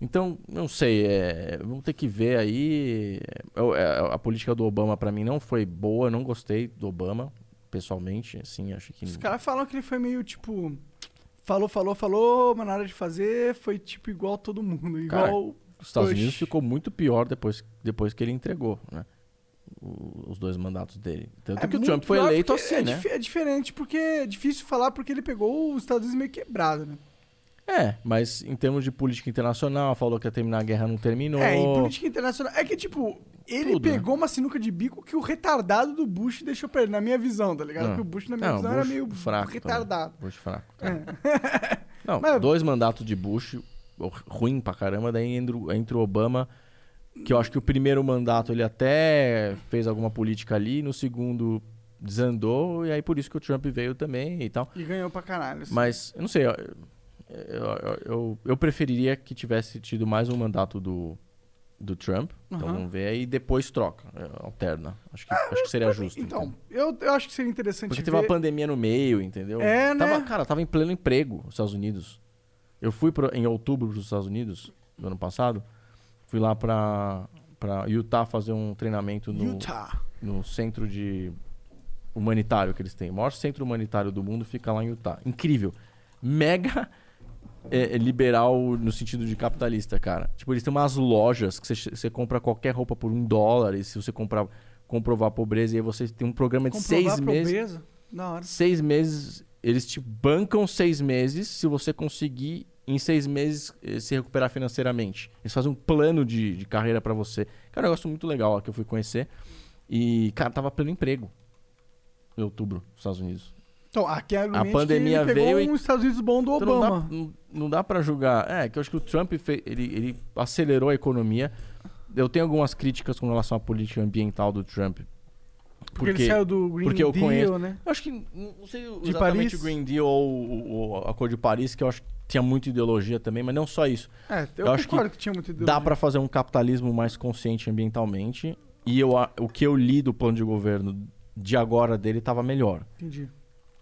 Então, não sei, é, vamos ter que ver aí. Eu- é, a política do Obama pra mim não foi boa, não gostei do Obama, pessoalmente, assim, acho que Os caras falam que ele foi meio tipo. Falou, falou, falou, mas na hora de fazer foi tipo igual todo mundo. Cara, Igual. os Estados. Unidos ficou muito pior depois, depois que ele entregou, né? Os dois mandatos dele. Tanto que o Trump foi eleito assim, é né? É diferente porque é difícil falar porque ele pegou os Estados Unidos meio quebrado, né? É, mas em termos de política internacional, falou que ia terminar a guerra, não terminou. É, em política internacional. É que, tipo, ele Tudo, né? pegou uma sinuca de bico que o retardado do Bush deixou pra ele, na minha visão, tá ligado? Ah. Porque o Bush, na minha Não, visão, Bush era meio fraco retardado. Bush fraco. tá. É. Não, Mas- dois mandatos de Bush, ruim pra caramba, daí entre o Obama, que eu acho que o primeiro mandato ele até fez alguma política ali, no segundo desandou, e aí por isso que o Trump veio também e tal. E ganhou pra caralho. assim. Mas, eu não sei, eu, eu, eu, preferiria que tivesse tido mais um mandato do, do Trump, então Aham. vamos ver, aí depois troca, é, alterna. Acho que, acho que seria justo. Então, eu, eu acho que seria interessante Porque ver... teve uma pandemia no meio, entendeu? É, né? Tava, cara, tava em pleno emprego nos Estados Unidos. Eu fui pro- em outubro para os Estados Unidos, do ano passado. Fui lá pra, pra Utah fazer um treinamento no, Utah. no centro de humanitário que eles têm. O maior centro humanitário do mundo fica lá em Utah. Incrível. Mega é, é, liberal no sentido de capitalista, cara. Tipo, eles têm umas lojas que você, você compra qualquer roupa por um dólar. E se você comprar, comprovar a pobreza, e aí você tem um programa de Comprovar seis a meses pobreza. Da hora. seis meses, eles te bancam seis meses se você conseguir em seis meses eh, se recuperar financeiramente. Eles fazem um plano de, de carreira pra você. Cara, é um negócio muito legal ó, que eu fui conhecer. E, cara, tava pleno emprego. Em outubro, nos Estados Unidos. Então, aqui é argumento pandemia que ele pegou veio e- um Estados Unidos bom do Então não dá, Obama. não, dá pra julgar. É, que eu acho que o Trump fez, ele, ele acelerou a economia. Eu tenho algumas críticas com relação à política ambiental do Trump. porque, ele saiu do Green porque eu Deal, conheço- né? Eu acho que, não sei De Paris? o Green Deal ou, ou a cor de Paris, que eu acho que tinha muita ideologia também, mas não só isso. É, eu, Eu acho concordo que, tinha muito Dá pra fazer um capitalismo mais consciente ambientalmente. E eu, a- o que eu li do plano de governo de agora dele tava melhor. Entendi.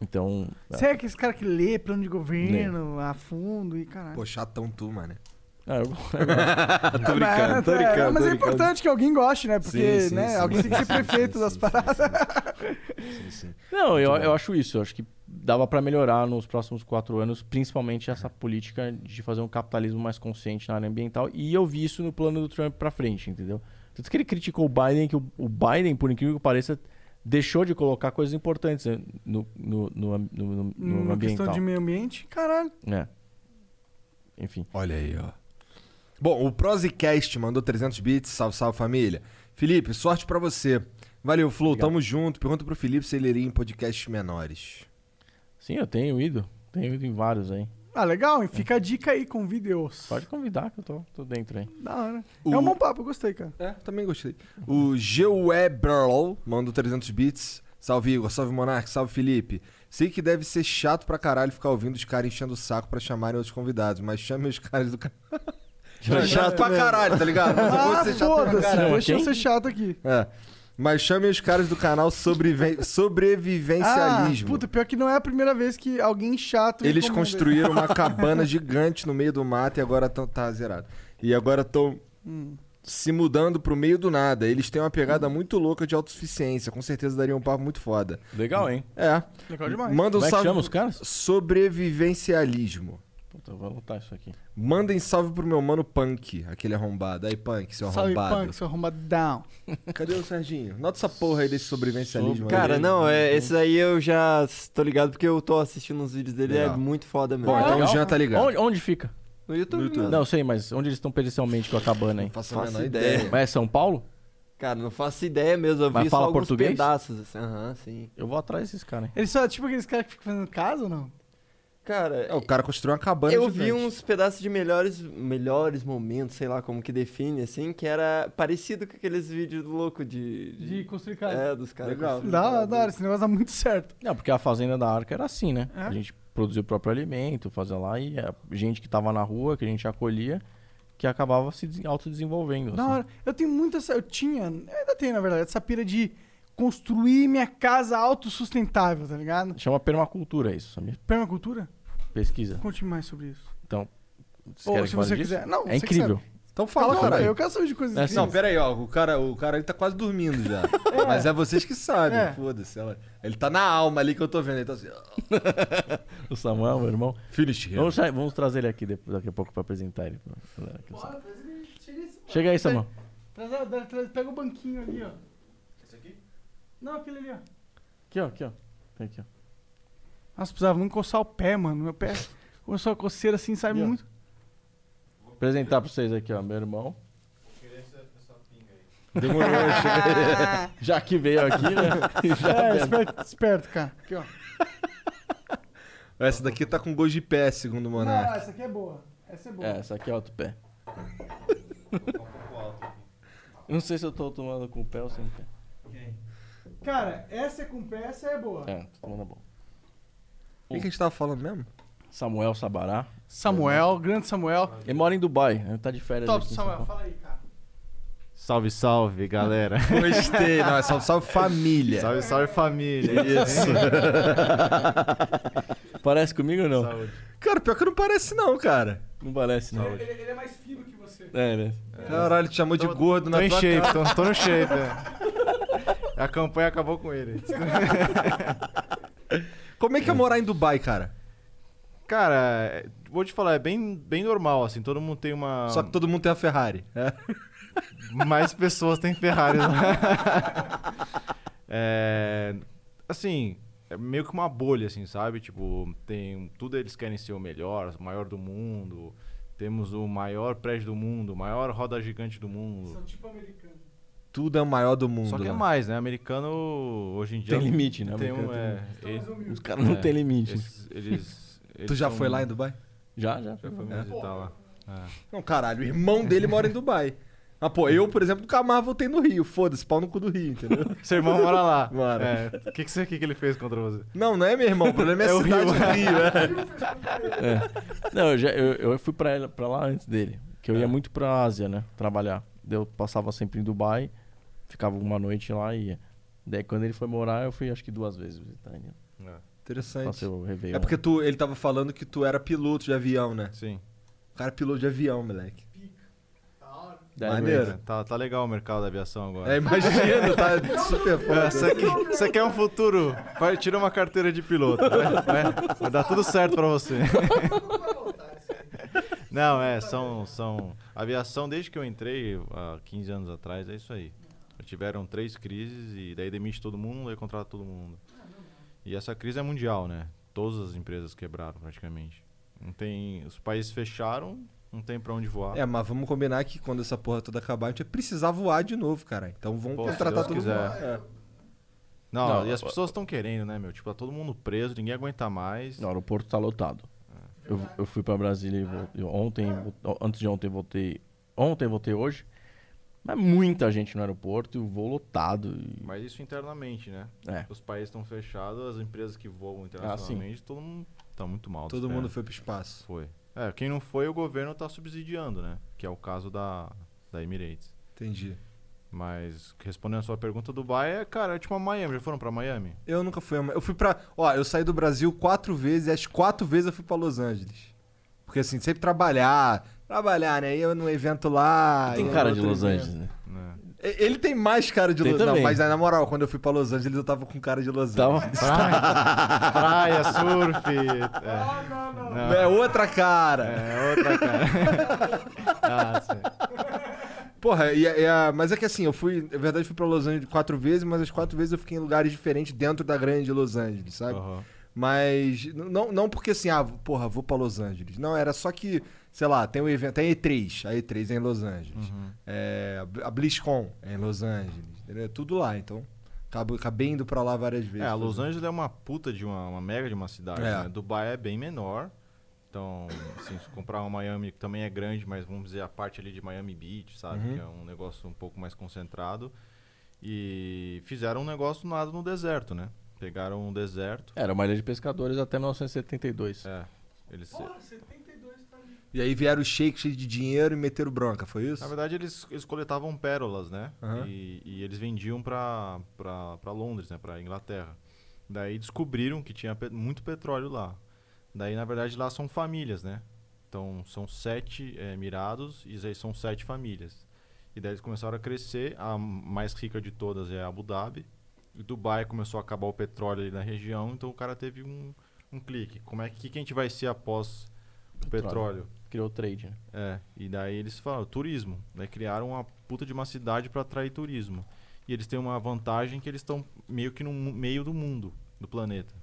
Então. Você é aquele cara que lê plano de governo a fundo e caralho. Pô, chatão tu, mano. é, eu- tô Mas- brincando, tô é, brincando. Mas tô é brincando. importante que alguém goste, né? Porque, Sim, sim, né, sim, alguém tem que ser sim, prefeito sim, das sim, paradas. Não, eu, bom. eu acho isso. Eu acho que dava pra melhorar nos próximos quatro anos, principalmente essa política de fazer um capitalismo mais consciente na área ambiental. E eu vi isso no plano do Trump pra frente, entendeu? Tanto que ele criticou o Biden, que o, o Biden, por incrível que pareça, deixou de colocar coisas importantes no, no, no, no, no- no Numa ambiental. questão de meio ambiente, caralho. É. Enfim. Olha aí, ó. Bom, o Prosicast mandou 300 bits. Salve, salve família. Felipe, sorte pra você. Valeu, Flo. Obrigado. Tamo junto. Pergunta pro Felipe se ele iria em podcasts menores. Sim, eu tenho ido. Tenho ido em vários aí. Ah, legal, e fica a dica aí com vídeos. Pode convidar que eu tô, tô dentro aí. Da hora. O- É um bom papo, eu gostei, cara. É, também gostei. O Geueberl mandou 300 bits. Salve, Igor. Salve, Monark. Salve, Felipe. Sei que deve ser chato pra caralho ficar ouvindo os caras enchendo o saco pra chamarem outros convidados, mas chame os caras do canal. É chato pra caralho, tá ligado? Mas eu vou Ah, ser chato pra foda-se, caralho. deixa eu ser chato aqui. É. Mas chame os caras do canal sobreviven- Ah, Sobrevivencialismo. puta, pior que não é a primeira vez que alguém chato... Eles construíram uma cabana gigante no meio do mato e agora tão, tá zerado. E agora estão Hum. se mudando pro meio do nada. Eles têm uma pegada muito louca de autossuficiência. Com certeza daria um papo muito foda. Legal, hein? É. Legal demais. Manda um Como é que chama os caras? Sobrevivencialismo. Puta, eu vou anotar isso aqui. Mandem salve pro meu mano Punk, aquele arrombado. Aí, Punk, seu Salve, arrombado. punk, seu arrombadão. Cadê o Serginho? Nota essa porra aí desse sobrevivencialismo. aí. Cara, não, é, esse aí eu já tô ligado porque eu tô assistindo os vídeos dele, Legal. é muito foda mesmo. Bom, então Legal. o Jean tá ligado. Onde, onde fica? No YouTube, No YouTube. Não, sei, mas onde eles estão presencialmente com a cabana aí? Não faço a Faço menor ideia. ideia. Mas é São Paulo? Cara, não faço ideia mesmo, eu Mas vi fala só alguns português? pedaços. assim. Aham, sim. Eu vou atrás desses caras, hein? Eles são tipo aqueles caras que ficam fazendo casa ou não? Cara, É, o cara construiu uma cabana eu vi uns pedaços de melhores, melhores momentos, sei lá como que define, assim, que era parecido com aqueles vídeos loucos de, De construir casa. É, dos caras. Legal. Da da hora, esse negócio dá muito certo. Não, porque a fazenda da Arca era assim, né? É? A gente produzia o próprio alimento, fazia lá e a gente que tava na rua, que a gente acolhia, que acabava se des- autodesenvolvendo. Da assim. hora. Eu tenho muita. Eu tinha. eu ainda tenho, na verdade, essa pira de construir minha casa autossustentável, tá ligado? Chama permacultura isso, sabia? Permacultura? Pesquisa. Conte mais sobre isso. Então, vocês Ou querem se que fale você disso? quiser. Não, É você que incrível. sabe. Então fala, não, caralho. Eu quero saber de coisas É, incríveis. Não, pera aí, ó. O cara, o cara ele tá quase dormindo já. Mas é vocês que sabem, É. foda-se. ela- Ele tá na alma ali que eu tô vendo. Ele tá assim, ó. O Samuel, meu irmão. Finish him. Vamos, tra- vamos trazer ele aqui depois, daqui a pouco pra apresentar ele. pra galera Bora, sabe? traz ele, chega esse- Chega aí, Samuel. Traz, a- traz- traz- pega o banquinho ali, ó. Esse aqui? Não, aquele ali, ó. Aqui, ó, aqui, ó. Tem aqui, ó. Nossa, precisava muito coçar o pé, mano. Meu pé começou a coceira assim, sabe ó. muito. Apresentar pra vocês aqui, ó. Meu irmão. Queria essa, essa pinga aí. Demorou, chega- Já que veio aqui, né? Já É, esperto, esperto, cara. Aqui, ó. Essa daqui tá com gosto de pé, segundo o Não, Monark. essa aqui é boa. Essa é boa. É, essa aqui é pé. Alto aqui. Eu não sei se eu tô tomando com o pé ou sem pé. Cara, essa é com pé, essa é boa. É, tô tomando a bom. O que, que a gente tava falando mesmo? Samuel Sabará. Samuel, grande Samuel. Ele mora em Dubai, ele tá de férias Top, aqui em São Samuel, Paulo. fala aí, cara. Salve, salve, galera. Gostei. Não, é salve, salve família. salve, salve, família. Isso. Parece comigo ou não? Saúde. Cara, pior que não parece não, cara. Não parece, não. Ele, ele é mais fino que você. É, né? Caralho, te chamou de gordo Tô na em tua shape, cara. tô, tô no shape. é. A campanha acabou com ele. Como é que é morar em Dubai, cara? Cara, é, vou te falar, é bem, bem normal, assim, todo mundo tem uma... Só que todo mundo tem a Ferrari. É. mais pessoas têm Ferrari lá. é, assim, é meio que uma bolha, assim, sabe? Tipo, tem tudo eles querem ser o melhor, o maior do mundo. Temos o maior prédio do mundo, o maior roda gigante do mundo. São tipo americanos. Tudo é o maior do mundo. Só que é mais, né? Americano hoje em dia Tem limite, né? Tem um, é, ele-. Os caras não É, tem limite. eles, eles- Tu eles já são- foi lá em Dubai? Já, já. Já foi me visitar lá. É. Não, caralho, o irmão dele mora em Dubai. Ah, pô, eu, por exemplo, nunca mais voltei no Rio. Foda-se, pau no cu do Rio, entendeu? Seu irmão mora lá. Mora. É, O que, que, você- que, que ele fez contra você? Não, não é meu irmão, o problema é a É o cidade Rio. do Rio, é. É. Não, eu, já, eu, eu fui pra, ela- pra lá antes dele. Que eu ia muito pra Ásia, né? Trabalhar. Eu passava sempre em Dubai, ficava uma noite lá e ia. Daí quando ele foi morar, eu fui acho que duas vezes visitar ele. Interessante. Passei o Réveillon. É porque tu, ele tava falando que tu era piloto de avião, né? Sim. O cara é piloto de avião, moleque. Daí maneiro. Tá, tá legal o mercado da aviação agora. É, imagina, tá super É, foda. Você quer, você quer um futuro? Vai, tira uma carteira de piloto. Vai, vai- vai dar tudo certo pra você. Não, é, são, são. Aviação, desde que eu entrei, há 15 anos atrás, é isso aí. Tiveram três crises e daí demite todo mundo, aí contrata todo mundo. E essa crise é mundial, né? Todas as empresas quebraram praticamente. Não tem. Os países fecharam, não tem pra onde voar. É, mas vamos combinar que quando essa porra toda acabar, a gente vai precisar voar de novo, cara. Então vamos Pô, contratar todo quiser. mundo. É. Não, Não, e as pessoas estão querendo, né, meu? Tipo, tá todo mundo preso, ninguém aguenta mais. O aeroporto tá lotado. Eu, eu fui pra Brasília e voltei, ontem, antes de ontem voltei. Ontem voltei hoje. Mas muita gente no aeroporto, e o voo lotado. e- Mas isso internamente, né? É. Os países estão fechados, as empresas que voam internacionalmente, todo mundo tá muito mal. Todo mundo foi pro espaço. Foi. É, quem não foi, o governo tá subsidiando, né? Que é o caso da, da Emirates. Entendi. Mas, respondendo a sua pergunta, Dubai é, cara, é tipo a Miami. Já foram pra Miami? Eu nunca fui. a- Eu fui pra. Ó, eu saí do Brasil quatro vezes e as quatro vezes eu fui pra Los Angeles. Porque assim, sempre trabalhar, trabalhar, né? Ia num evento lá. Tem cara de Los. Angeles, né? E- Ele tem mais cara de Tem Los Angeles. Não, mas na moral, quando eu fui pra Los Angeles, eu tava com cara de Los Angeles. Tava... Praia, surf. É, não, não. não, É outra cara. é outra cara. ah, sim. Porra, e, a- e a- mas é que assim, eu fui, na verdade, fui pra Los Angeles quatro vezes, mas as quatro vezes eu fiquei em lugares diferentes dentro da grande Los Angeles, sabe? Aham. Mas não, não porque assim, ah, porra, vou pra Los Angeles. Não, era só que, sei lá, tem um evento, tem a E3, a E3 é em Los Angeles. Uhum. É, a BlizzCon é em Los Angeles? É tudo lá, então acabo, acabei indo pra lá várias vezes. É, Los. Angeles é uma puta de uma, uma mega de uma cidade, É. né? Dubai é bem menor. Então, assim, se comprar uma Miami que também é grande, mas vamos dizer a parte ali de Miami Beach, sabe? Uhum. Que é um negócio um pouco mais concentrado. E fizeram um negócio nada no deserto, né? Pegaram um deserto. Era uma ilha de pescadores até 1972. É. Eles, Porra, 72 tá ali. E aí vieram os shakes cheios de dinheiro e meteram bronca, foi isso? na verdade, eles, eles coletavam pérolas, né? Aham. E, e eles vendiam pra, pra, pra Londres, né? Pra Inglaterra. Daí descobriram que tinha pe- muito petróleo lá. Daí, na verdade, lá são famílias, né? Então, são sete eh, mirados e aí são sete famílias. E daí eles começaram a crescer. A mais rica de todas é Abu Dhabi. E Dubai começou a acabar o petróleo ali na região. Então, o cara teve um, um clique. Como é que, que a gente vai ser após o Petróleo. petróleo? Criou o trade, né? É, e daí eles falaram, turismo. Daí criaram uma puta de uma cidade para atrair turismo. E eles têm uma vantagem que eles estão meio que no meio do mundo, do planeta.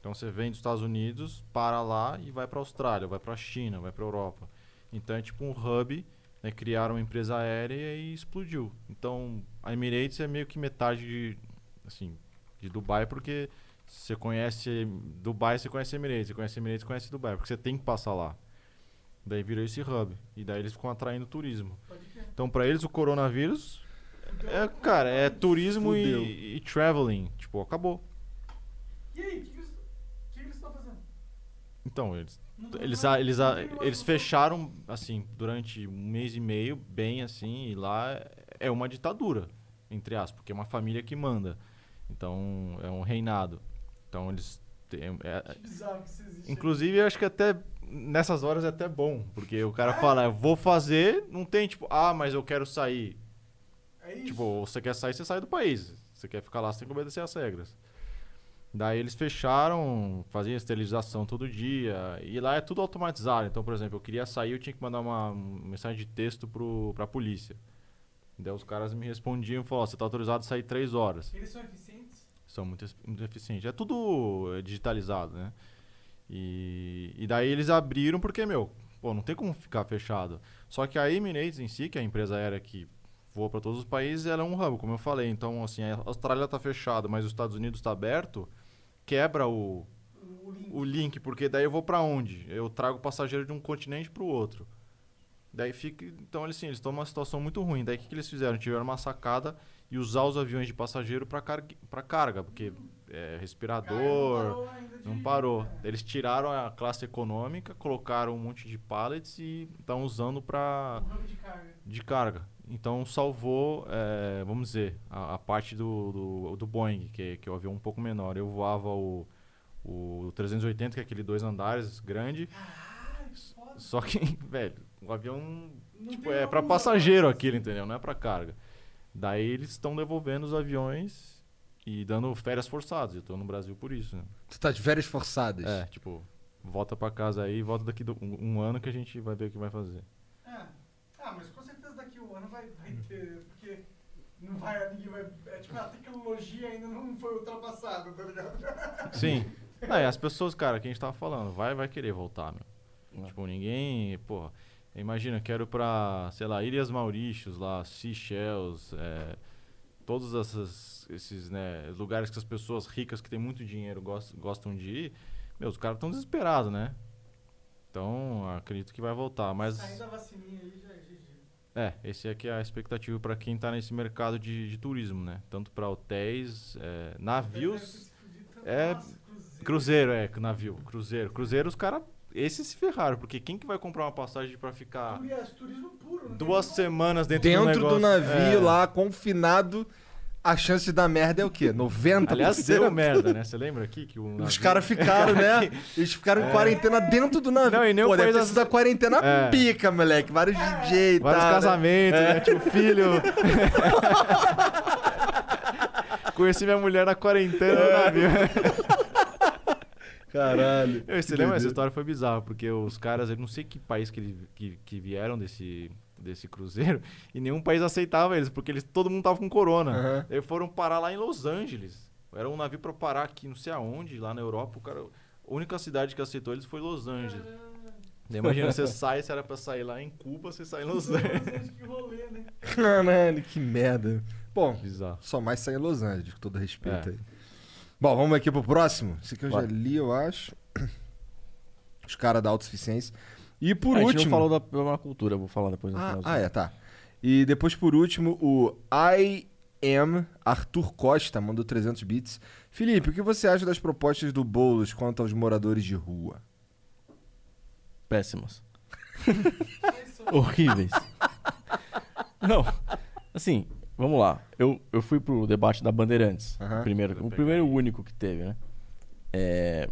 Então você vem dos Estados Unidos, para lá e vai para Austrália, vai para China, vai para Europa. Então é tipo um hub, né? criaram uma empresa aérea e explodiu. Então a Emirates é meio que metade de, assim, de Dubai, porque você conhece Dubai, você conhece Emirates, você conhece Emirates, você conhece Dubai, porque você tem que passar lá. Daí virou esse hub. E daí eles ficam atraindo turismo. Então, pra eles, o coronavírus é, cara, é turismo e, e traveling. Tipo, acabou. E aí, o que, que eles- o que que eles estão fazendo? Então, eles, eles, eles, eles fecharam, assim, durante um mês e meio, bem assim, e lá é uma ditadura, entre aspas, porque é uma família que manda. Então, é um reinado. Então, eles. têm- é- existe. Inclusive, eu acho que até nessas horas é até bom, porque o cara fala, eu vou fazer, não tem tipo, ah, mas eu quero sair. É. Tipo, você quer sair, você sai do país. Você quer ficar lá, você tem que obedecer as regras. Daí eles fecharam, faziam esterilização todo dia, e lá é tudo automatizado. Então, por exemplo, eu queria sair, eu tinha que mandar uma mensagem de texto pro, pra polícia. Daí os caras me respondiam e falaram, ó, você tá autorizado a sair três horas Eles são eficientes? são muito, muito eficientes. É tudo eh, digitalizado, né? E, e daí eles abriram porque, meu, pô, não tem como ficar fechado. Só que a Emirates em si, que é a empresa aérea que voa para todos os países, ela é um hub, como eu falei. Então, assim, a Austrália tá fechada, mas os Estados Unidos tá aberto, quebra o, O link. o link, porque daí eu vou para onde? Eu trago passageiro de um continente para o outro. Daí fica, então eles sim, eles estão numa situação muito ruim. Daí o que, que eles fizeram? Tiveram uma sacada e usar os aviões de passageiro para carga, pra carga, porque é, respirador, Cara, não parou não parou. Eles tiraram a classe econômica, colocaram um monte de pallets e estão usando para de carga. de carga. Então salvou, é, vamos dizer, a, a parte do, do, do Boeing, que, que é o avião um pouco menor. Eu voava o, o 380, que é aquele dois andares grande. Caralho, que foda. Só que, velho, o avião Não tipo, é para passageiro pra- aquilo, entendeu? Não é para carga. Daí eles estão devolvendo os aviões e dando férias forçadas. Eu tô no Brasil por isso, né? Tu tá de férias forçadas. É, tipo, volta pra casa aí, volta daqui do- um, um ano que a gente vai ver o que vai fazer. É. Ah, mas com certeza daqui a um ano vai, vai ter, porque não vai, ninguém vai. É tipo, a tecnologia ainda não foi ultrapassada, tá ligado? Sim. Não, e as pessoas, cara, que a gente tava falando, vai, vai querer voltar, meu. É. Tipo, ninguém, porra. Imagina, quero pra, sei lá, Ilhas Maurícios lá, Seychelles, é, todos essas, esses, né, lugares que as pessoas ricas que têm muito dinheiro gostam, gostam de ir. Meu, os caras estão desesperados, né? Então, acredito que vai voltar, mas... Saindo a vacininha aí já é. É, esse aqui é a expectativa para quem tá nesse mercado de, de turismo, né? Tanto para hotéis, é, navios, É, cruzeiro. cruzeiro, é, navio, cruzeiro. Cruzeiro, os caras, esses se ferraram, porque quem que vai comprar uma passagem para ficar Turismo- turismo puro, né? duas semanas dentro, Dentro do, negócio? do navio É, lá, confinado a chance de dar merda é o quê? 90%? Aliás, deu merda, né? Você lembra aqui que o Os navio- caras ficaram, né? Eles ficaram em quarentena dentro do navio. Não, e nem o Pô, deve país ter as- sido a quarentena É. pica, moleque. Vários DJ e Vários né? casamentos, né? Tipo, filho. Conheci minha mulher na quarentena no navio. Caralho. Eu, Você lembra? Essa história foi bizarra, porque os caras, eu não sei que país que, ele, que, que vieram desse, desse cruzeiro, e nenhum país aceitava eles, porque eles, todo mundo tava com corona. Aham. Eles foram parar lá em Los Angeles. Era um navio pra parar aqui, não sei aonde, lá na Europa. O cara, a única cidade que aceitou eles foi Los Angeles. Daí Imagina, você sai, se era pra sair lá em Cuba, você sai em Los Angeles. Que rolê, né? Caralho, que merda. Bom, Bizarro. só mais sai em Los Angeles, com todo respeito É. aí. Bom, vamos aqui pro próximo. Esse aqui eu já Bora. li, eu acho. Os caras da autossuficiência. E por a gente último. não falou da permacultura, eu vou falar depois no Ah, ah, é, tá. E depois, por último, o I am Arthur Costa mandou 300 bits. Felipe, o que você acha das propostas do Boulos quanto aos moradores de rua? Péssimas. Horríveis. Não, assim, vamos lá. Eu, eu fui pro debate da Bandeirantes. O primeiro, o primeiro e o único que teve, né? É,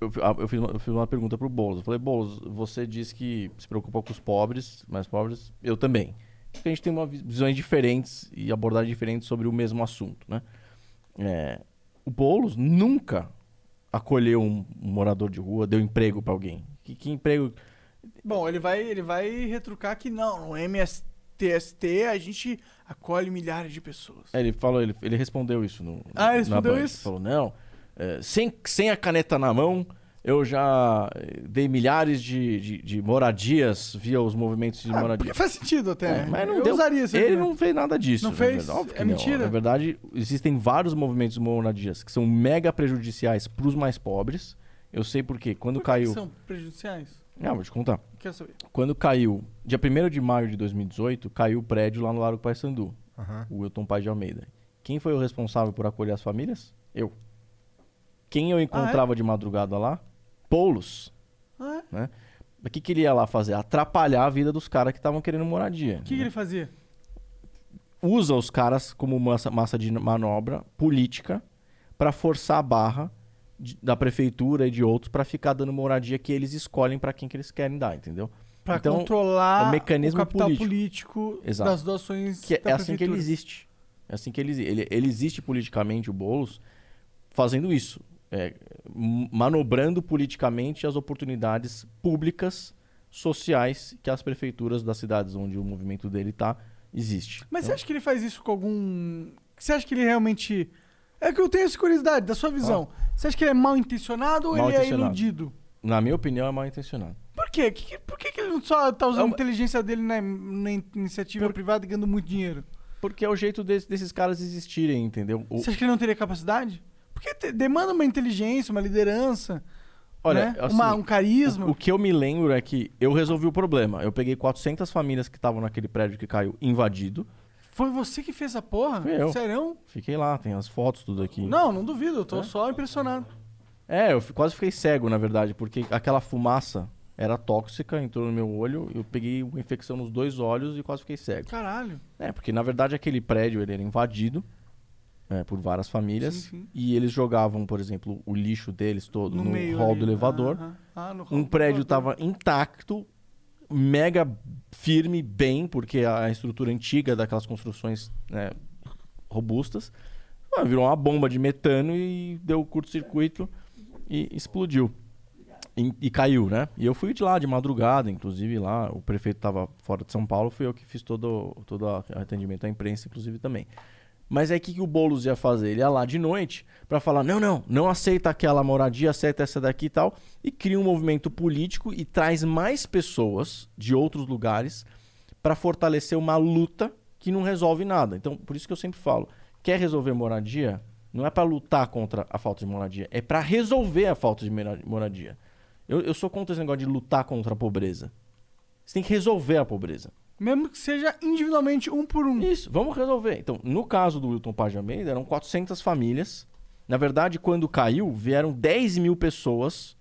eu, ah, eu fiz uma, eu fiz uma pergunta pro Boulos. Eu falei, Boulos, você disse que se preocupa com os pobres, mais pobres. Eu também. Porque a gente tem uma vi- visões diferentes e abordagens diferentes sobre o mesmo assunto, né? É, o Boulos nunca acolheu um, um morador de rua, deu emprego pra alguém. Que, que emprego... Bom, ele vai, ele vai retrucar que não, no MSTST a gente acolhe milhares de pessoas. É, ele falou, ele, ele respondeu isso no Ah, ele na respondeu Band. isso? Falou, não, sem, sem a caneta na mão, eu já eh, dei milhares de, de, de moradias via os movimentos de Ah, moradia. faz sentido até. É, mas não eu deu- usaria esse Ele argumento. não fez nada disso. Não fez? verdade. É não. mentira? Na verdade, existem vários movimentos de moradias que são mega prejudiciais para os mais pobres. Eu sei por quê. Quando Por que caiu. que são prejudiciais? Ah, vou te contar. Quero saber. Quando caiu, dia 1 de maio de 2018, caiu o prédio lá no Largo Paissandu, Aham. o Wilton Paz de Almeida. Quem foi o responsável por acolher as famílias? Eu. Quem eu encontrava de madrugada lá? Poulos. Ah, é? Né? O que, que ele ia lá fazer? Atrapalhar a vida dos caras que estavam querendo moradia. O que, que né? ele fazia? Usa os caras como massa, massa de manobra política para forçar a barra de- da prefeitura e de outros para ficar dando moradia que eles escolhem para quem que eles querem dar, entendeu? Pra Então, controlar é um mecanismo o capital político. político, das doações Que é, da é assim que ele existe. É assim que ele, ele, ele existe politicamente, o Boulos, fazendo isso. É, manobrando politicamente as oportunidades públicas, sociais, que as prefeituras das cidades onde o movimento dele está existe. Mas você Então, acha que ele faz isso com algum. Você acha que ele realmente. É que eu tenho essa curiosidade, da sua visão. Você acha que ele é mal intencionado ou Mal ele é intencionado. iludido? na minha opinião, é mal intencionado. Por quê? Que- por que, que ele não só tá usando É a uma- inteligência dele na, na iniciativa privada e ganhando muito dinheiro? Porque é o jeito desse- desses caras existirem, entendeu? O- Você acha que ele não teria capacidade? Porque te- demanda uma inteligência, uma liderança, olha, né? assim, uma, um carisma. O, o que eu me lembro é que eu resolvi o problema. Eu peguei 400 famílias que estavam naquele prédio que caiu invadido. Foi você que fez essa porra? Fui eu. Serão? Fiquei lá, tem as fotos, tudo aqui. Não, não duvido, eu tô É? só impressionado. É, eu quase fiquei cego, na verdade, porque aquela fumaça era tóxica, entrou no meu olho, eu peguei uma infecção nos dois olhos e quase fiquei cego. Caralho. É, porque na verdade aquele prédio ele era invadido é, por várias famílias Sim, sim. e eles jogavam, por exemplo, o lixo deles todo no, No, hall ali. do elevador. Ah, no hall Um do prédio estava intacto, mega firme, bem, porque a estrutura antiga daquelas construções né, robustas ah, virou uma bomba de metano e deu curto-circuito e explodiu. E, e caiu, né? E eu fui de lá de madrugada, inclusive lá, o prefeito estava fora de São Paulo, fui eu que fiz todo, todo o atendimento à imprensa, inclusive também. Mas aí o que, que o Boulos ia fazer? Ele ia lá de noite para falar: não, não, não aceita aquela moradia, aceita essa daqui e tal. E cria um movimento político e traz mais pessoas de outros lugares para fortalecer uma luta que não resolve nada. Então, por isso que eu sempre falo: quer resolver moradia? Não é para lutar contra a falta de moradia, é para resolver a falta de mora- moradia. Eu, eu sou contra esse negócio de lutar contra a pobreza. Você tem que resolver a pobreza. Mesmo que seja individualmente um por um. Isso, vamos resolver. Então, no caso do Wilton Almeida, eram 400 famílias. Na verdade, quando caiu, vieram 10 mil pessoas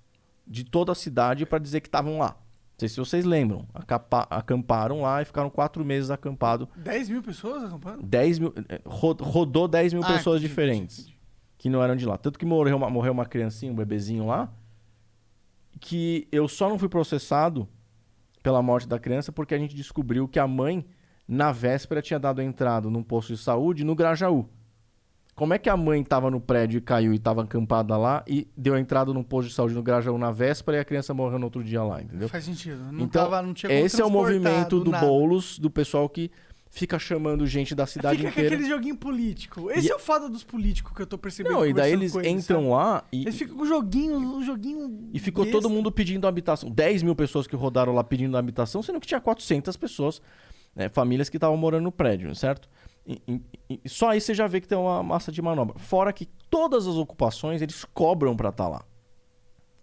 de toda a cidade para dizer que estavam lá. sei se vocês lembram. acapa- acamparam lá e ficaram quatro meses acampados. 10 mil pessoas acampando? 10 mil, eh, ro- rodou 10 mil Ah, pessoas diferentes entendi. que não eram de lá. Tanto que morreu uma, morreu uma criancinha, um bebezinho lá, que eu só não fui processado pela morte da criança porque a gente descobriu que a mãe, na véspera, tinha dado entrada num posto de saúde no Grajaú. Como é que a mãe estava no prédio e caiu e estava acampada lá e deu entrada num posto de saúde no Grajaú na véspera e a criança morreu no outro dia lá, entendeu? Faz sentido. Não Então, tava, não tinha Esse é o movimento do nada. Boulos, do pessoal que fica chamando gente da cidade Fica inteira. aquele joguinho político. Esse E- é o foda dos políticos que eu tô percebendo. Não, e daí eles eles, entram sabe? lá e, Eles ficam com o joguinho, um joguinho. e ficou besta. todo mundo pedindo habitação. 10 mil pessoas que rodaram lá pedindo habitação, sendo que tinha 400 pessoas, né, famílias que estavam morando no prédio, certo? E, e- só aí você já vê que tem uma massa de manobra. Fora que todas as ocupações eles cobram pra estar lá.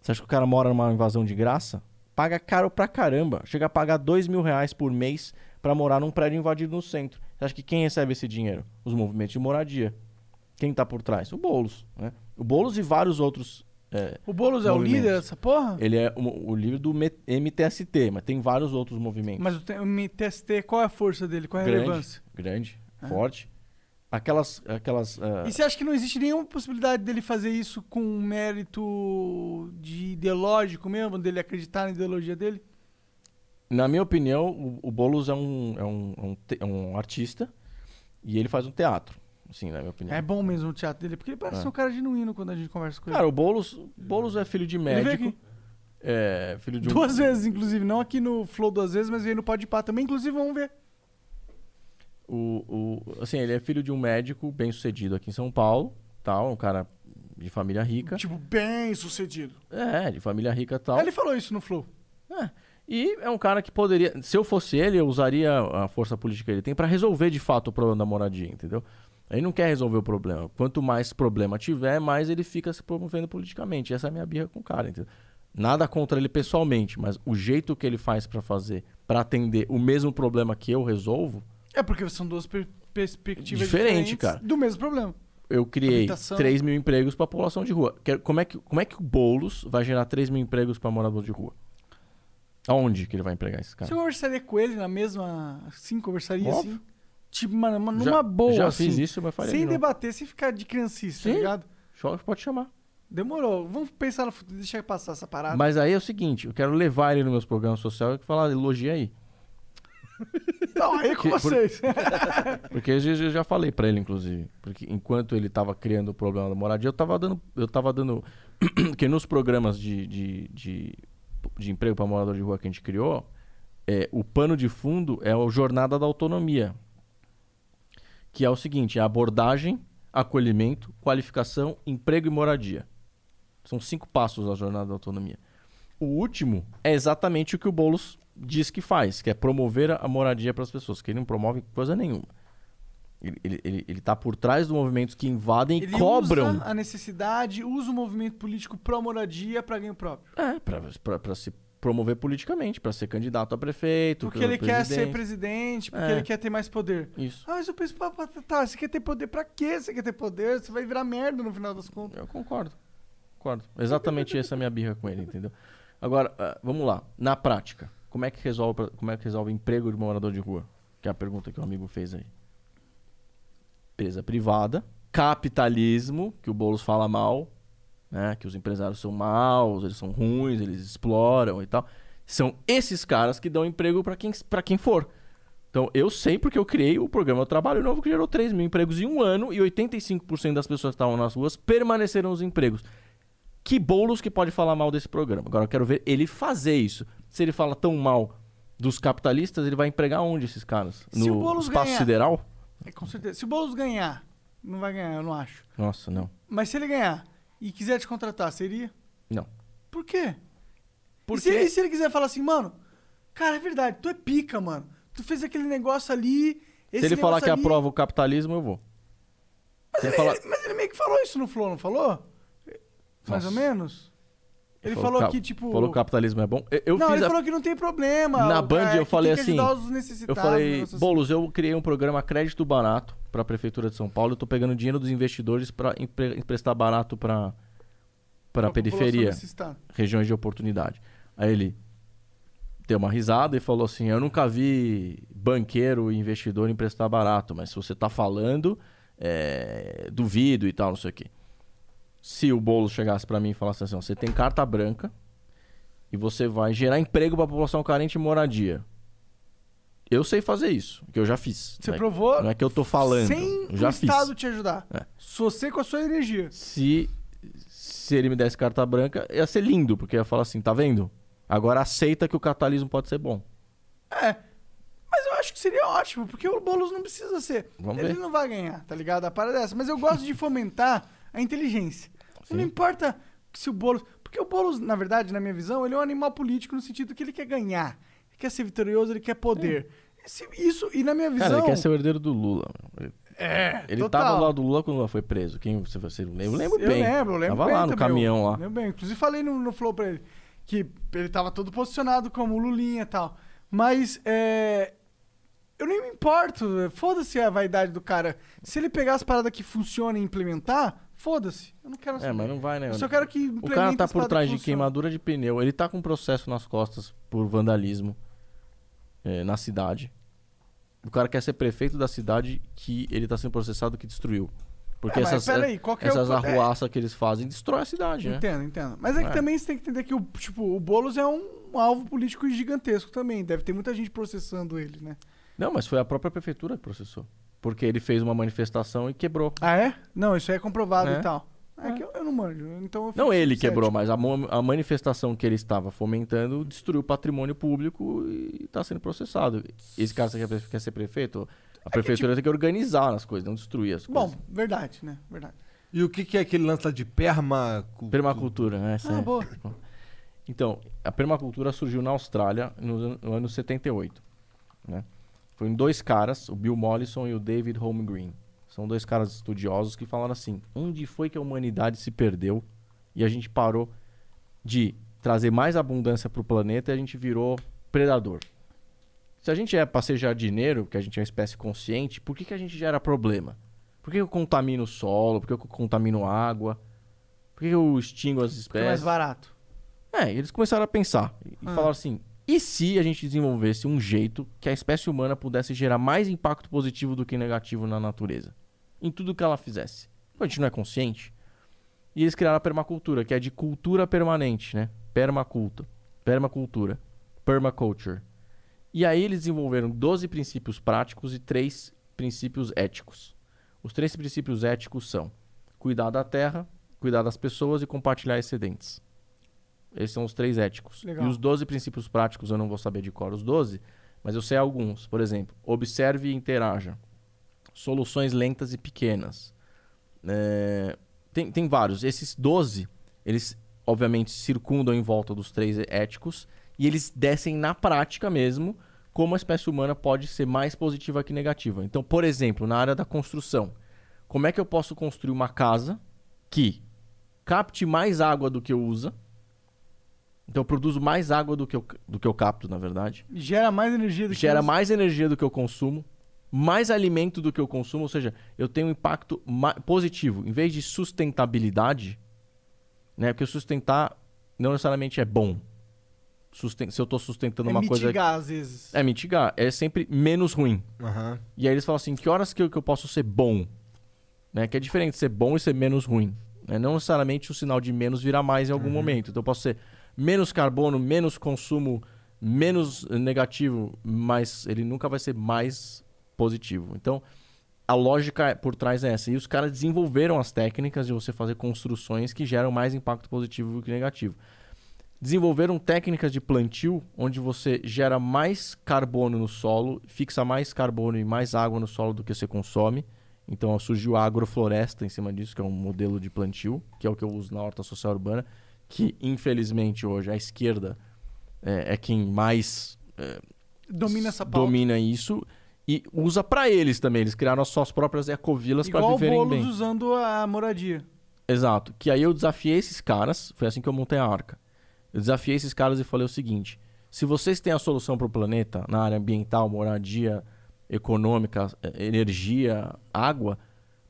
Você acha que o cara mora numa invasão de graça? Paga caro pra caramba. Chega a pagar 2 mil reais por mês pra morar num prédio invadido no centro. Você acha que quem recebe esse dinheiro? Os movimentos de moradia. Quem tá por trás? O Boulos. Né? O Boulos e vários outros. é, O Boulos é o Movimentos. líder dessa porra? ele é o, o líder do MTST, mas tem vários outros movimentos. Mas o MTST, qual é a força dele? Qual é a grande, relevância? grande, Ah. forte. Aquelas. aquelas ah, E você acha que não existe nenhuma possibilidade dele fazer isso com um mérito de ideológico mesmo, dele acreditar na ideologia dele? Na minha opinião, o, o Boulos é um, é, um, é um te- é um artista e ele faz um teatro. Assim, na minha opinião. É bom mesmo o teatro dele, porque ele parece É. ser um cara genuíno quando a gente conversa com ele. Cara, o Boulos, Boulos é filho de médico. É, filho de um. duas vezes, inclusive. Não aqui no Flow duas vezes, mas veio no Pode Pá também. Inclusive, vamos ver. O, o, assim, ele é filho de um médico bem sucedido aqui em São Paulo, tal, um cara de família rica. Tipo, bem sucedido. É, de família rica e tal. Ele falou isso no Flow. É. E é um cara que poderia. Se eu fosse ele, eu usaria a força política que ele tem pra resolver de fato o problema da moradia, entendeu? Ele não quer resolver o problema. Quanto mais problema tiver, mais ele fica se promovendo politicamente. Essa é a minha birra com o cara, entendeu? Nada contra ele pessoalmente, mas o jeito que ele faz pra fazer, pra atender o mesmo problema que eu resolvo, É porque são duas per- perspectivas Diferente, diferentes cara. do mesmo problema. eu criei Habitação. 3 mil empregos pra população de rua. Como é, que, como é que o Boulos vai gerar 3 mil empregos pra morador de rua? Aonde que ele vai empregar esses Você caras? conversaria com ele na mesma. Assim, conversaria Óbvio. assim? Tipo, mano, uma- numa Já- boa, Já assim. fiz isso, mas faria sem debater, sem ficar de criancista, tá Sim. ligado? Só Pode chamar. Demorou. Vamos pensar no futuro. Deixa eu passar essa parada. Mas aí é o seguinte, eu quero levar ele nos meus programas sociais e falar, elogia aí. Não, aí é com Que- por- vocês. Porque eu já- eu já falei pra ele, inclusive. Porque enquanto ele tava criando o problema da moradia, eu tava dando. Eu tava dando. que nos programas de, de, de, de emprego para morador de rua que a gente criou, é, o pano de fundo é a jornada da autonomia. Que é o seguinte: é abordagem, acolhimento, qualificação, emprego e moradia. São cinco passos da jornada da autonomia. O último é exatamente o que o Boulos diz que faz, que é promover a moradia para as pessoas, que ele não promove coisa nenhuma. Ele, ele, ele, tá por trás dos movimentos que invadem e Ele cobram. usa a necessidade, usa o movimento político pró-moradia pra ganho próprio. É, pra se promover politicamente, pra ser candidato a prefeito. Porque ele quer ser presidente. porque É. ele quer ter mais poder. Isso. Ah, mas eu penso, tá, você quer ter poder pra quê? Você quer ter poder? Você vai virar merda no final das contas. Eu concordo. Concordo. Exatamente essa é a minha birra com ele, entendeu? Agora, ah, vamos lá. Na prática, como é que resolve, como é que resolve emprego de morador de rua? Que é a pergunta que o amigo fez aí. Empresa privada, capitalismo, que o Boulos fala mal, né? Que os empresários são maus, eles são ruins, eles exploram e tal. São esses caras que dão emprego para quem, pra quem for. Então, eu sei porque eu criei o programa Trabalho Novo, que gerou 3 mil empregos em um ano e 85% das pessoas que estavam nas ruas permaneceram nos empregos. Que bolos que pode falar mal desse programa? Agora eu quero ver ele fazer isso. Se ele fala tão mal dos capitalistas, ele vai empregar onde esses caras? No espaço ganhar- sideral? É, com certeza. Se o Boulos ganhar, não vai ganhar, eu não acho. Nossa, não. Mas se ele ganhar e quiser te contratar, seria? Não. Por quê? Por e, se, e se ele quiser falar assim, mano, cara, é verdade, tu é pica, mano. Tu fez aquele negócio ali. Se ele falar que ali- aprova o capitalismo, eu vou. Mas ele, falar- ele- mas ele meio que falou isso no Flow, não falou? Mais Nossa. ou menos? Ele falou, cap- que, tipo. Falou que o capitalismo é bom. Eu, eu não, ele a- falou que não tem problema. Na Band cara eu falei assim, Eu falei, assim. Boulos, eu criei um programa crédito barato para a prefeitura de São Paulo. Eu tô pegando dinheiro dos investidores para emprestar barato para para periferia, regiões de oportunidade. Aí ele deu uma risada e falou assim: Eu nunca vi banqueiro e investidor emprestar barato, mas se você tá falando, é, duvido e tal, não sei o quê. Se o bolo chegasse pra mim e falasse assim: ó, Você tem carta branca e você vai gerar emprego pra população carente e moradia. Eu sei fazer isso, que eu já fiz. Você Não é- provou Não é que eu tô falando. sem eu já o fiz. Estado te ajudar. É. Só você com a sua energia. Se, se ele me desse carta branca, ia ser lindo, porque ia falar assim, tá vendo? Agora aceita que o capitalismo pode ser bom. É. Mas eu acho que seria ótimo, porque o Boulos não precisa ser. Vamos Ele ver. não vai ganhar, tá ligado? A parada é essa. Mas eu gosto de fomentar a inteligência. Sim. Não importa se o Boulos. Porque o Boulos, na verdade, na minha visão, ele é um animal político no sentido que ele quer ganhar. Ele quer ser vitorioso, ele quer poder. Esse- isso, e na minha visão. Cara, ele quer ser o herdeiro do Lula. É, Ele total. tava lá do Lula quando o Lula foi preso. Quem você, você lembra? Eu lembro Eu bem. lembro, eu lembro Tava bem lá no também, caminhão eu lá. Lembro bem. Inclusive falei no, no Flow pra ele que ele tava todo posicionado como Lulinha e tal. Mas é, eu nem me importo. Foda-se a vaidade do cara. Se ele pegar as paradas que funcionam e implementar, foda-se. Eu não quero É, saber. mas não vai, né? Eu só quero que O cara tá por trás de queimadura de pneu. Ele tá com um processo nas costas por vandalismo é, na cidade. O cara quer ser prefeito da cidade que ele tá sendo processado que destruiu. Porque É, essas, peraí, qual que é o essas é. arruaças que eles fazem destrói a cidade, né? Entendo, entendo. Mas é que É. também você tem que entender que o, tipo, o Boulos é um, alvo político gigantesco também. Deve ter muita gente processando ele, né? Não, mas foi a própria prefeitura que processou. Porque ele fez uma manifestação e quebrou. Ah, é? Não, isso aí é comprovado É. e tal. É, que eu, eu não manjo. Então eu Não ele cético. quebrou, mas a, a manifestação que ele estava fomentando destruiu o patrimônio público e está sendo processado. Esse cara quer, quer ser prefeito? A prefeitura tem que organizar as coisas, não destruir as coisas. Bom, verdade, né? Verdade. E o que, que é aquele lance lá de permacultura? Permacultura, né? Essa Ah, é- boa. Então, a permacultura surgiu na Austrália no, no ano 78. Né? Em dois caras, o Bill Mollison e o David Holmgreen. São dois caras estudiosos que falaram assim: onde foi que a humanidade se perdeu e a gente parou de trazer mais abundância para o planeta e a gente virou predador? Se a gente é para ser jardineiro, porque a gente é uma espécie consciente, por que, que a gente gera problema? Por que eu contamino o solo? Por que eu contamino a água? Por que eu extingo as Porque é mais espécies? barato. É, e eles começaram a pensar e Ah. falaram assim: e se a gente desenvolvesse um jeito que a espécie humana pudesse gerar mais impacto positivo do que negativo na natureza? Em tudo que ela fizesse. A gente não é consciente. E eles criaram a permacultura, que é de cultura permanente, né? Permaculta. Permacultura. Permaculture. E aí eles desenvolveram 12 princípios práticos e três princípios éticos. Os três princípios éticos são cuidar da terra, cuidar das pessoas e compartilhar excedentes. Esses são os três éticos. Legal. E os 12 princípios práticos eu não vou saber de cor os 12, mas eu sei alguns. Por exemplo, observe e interaja. Soluções lentas e pequenas. É, tem, tem vários. Esses 12, eles obviamente circundam em volta dos três éticos e eles descem na prática mesmo como a espécie humana pode ser mais positiva que negativa. Então, por exemplo, na área da construção, como é que eu posso construir uma casa que capte mais água do que usa? Então, eu produzo mais água do que eu, do que eu capto, na verdade Gera mais energia do que gera usa. mais energia do que eu consumo, mais alimento do que eu consumo, ou seja, eu tenho um impacto positivo. Em vez de sustentabilidade, né? Porque sustentar não necessariamente é bom. Susten- se eu estou sustentando É uma coisa. mitigar, às vezes. É mitigar. É sempre menos ruim. Aham. E aí eles falam assim: que horas que eu, que eu posso ser bom? Né? Que é diferente ser bom e ser menos ruim. né? Não necessariamente o sinal de menos virá mais em algum momento. Então eu posso ser menos carbono, menos consumo, menos negativo, mas ele nunca vai ser mais positivo. Então a lógica por trás é essa. E os caras desenvolveram as técnicas de você fazer construções que geram mais impacto positivo do que negativo. Desenvolveram técnicas de plantio onde você gera mais carbono no solo, fixa mais carbono e mais água no solo do que você consome. Então surgiu a agrofloresta em cima disso, que é um modelo de plantio, que é o que eu uso na horta social urbana, que infelizmente hoje a esquerda é, é quem mais Domina essa pauta. domina isso e usa pra eles também. Eles criaram as suas próprias ecovilas para viverem Boulos bem. usando a moradia. Exato. Que aí eu desafiei esses caras, foi assim que eu montei a arca. Eu desafiei esses caras e falei o seguinte: se vocês têm a solução para o planeta na área ambiental, moradia, econômica, eh, energia, água,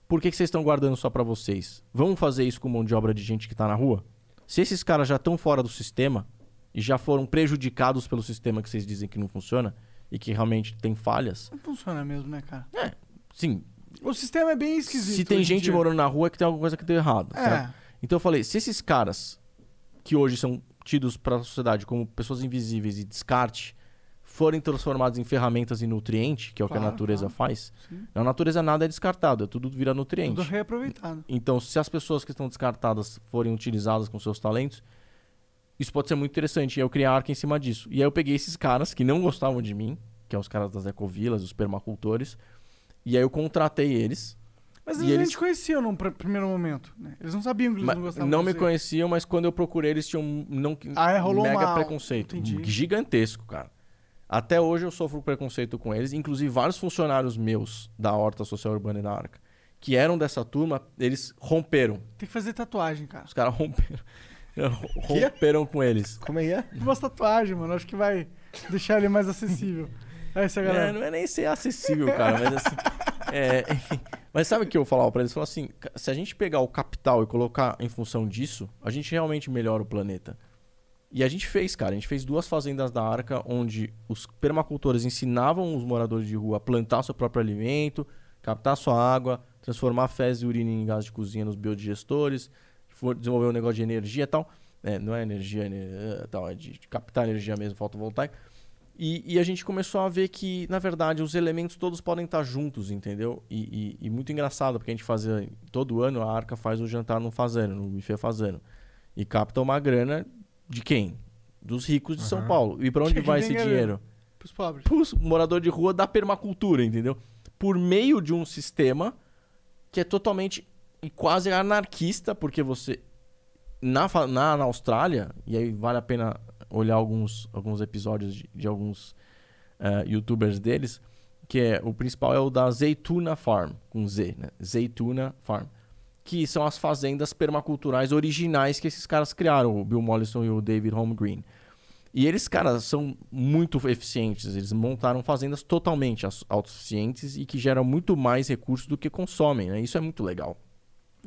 por que, que vocês estão guardando só para vocês? Vamos fazer isso com mão de obra de gente que está na rua? Se esses caras já estão fora do sistema, e já foram prejudicados pelo sistema que vocês dizem que não funciona e que realmente tem falhas, Não funciona mesmo, né, cara? sim, O sistema é bem esquisito. se tem gente dia. morando na rua é que tem alguma coisa que deu errado. certo? É. Então eu falei, se esses caras que hoje são tidos para a sociedade como pessoas invisíveis e descarte forem transformados em ferramentas e nutriente, que é o que Claro, a natureza claro. faz, Sim. na natureza nada é descartado, é tudo vira nutriente. Tudo reaproveitado. Então, se as pessoas que estão descartadas forem utilizadas com seus talentos, isso pode ser muito interessante. E eu criei a arca em cima disso. E aí eu peguei esses caras que não gostavam de mim, que são os caras das ecovilas, os permacultores, e aí eu contratei eles. Mas eles, eles- nem te conheciam num pr- primeiro momento, né? Eles não sabiam que eles Mas não gostavam não me conheciam, mas quando eu procurei, eles tinham um não, Ah, é, rolou mega uma- preconceito. Entendi. Gigantesco, cara. Até hoje eu sofro preconceito com eles. Inclusive, vários funcionários meus da Horta Social Urbana e da Arca, que eram dessa turma, eles romperam. Tem que fazer tatuagem, cara. Os caras romperam. romperam com eles. Como é que é? Umas tatuagens, mano. Acho que vai deixar ele mais acessível. É isso, É, galera. não é nem ser acessível, cara, mas assim. é, enfim. Mas sabe o que eu falava pra eles? Eu falava assim: se a gente pegar o capital e colocar em função disso, a gente realmente melhora o planeta. E a gente fez, cara. A gente fez duas fazendas da Arca onde os permacultores ensinavam os moradores de rua a plantar seu próprio alimento, captar sua água, transformar fezes e urina em gás de cozinha nos biodigestores, desenvolver um negócio de energia e tal. É, não é energia, né, tal, é de captar energia mesmo, fotovoltaica. E, e a gente começou a ver que, na verdade, os elementos todos podem estar juntos, entendeu? E, e- e muito engraçado, porque a gente fazia. Todo ano a Arca faz o jantar no fazendo, no buffet fazendo. E capta uma grana de quem? Dos ricos de São Aham. Paulo. E para onde Que vai esse dinheiro? Pros pobres. Pros morador de rua da permacultura, entendeu? Por meio de um sistema que é totalmente e quase anarquista, porque você. Na, na, na Austrália, e aí vale a pena olhar alguns, alguns episódios de, de alguns eh, youtubers deles, que é o principal é o da Zeituna Farm, com Z, né? Zeituna Farm. Que são as fazendas permaculturais originais que esses caras criaram, o Bill Mollison e o David Holmgreen. E eles, cara, são muito eficientes. Eles montaram fazendas totalmente autossuficientes e que geram muito mais recursos do que consomem, né? Isso é muito legal.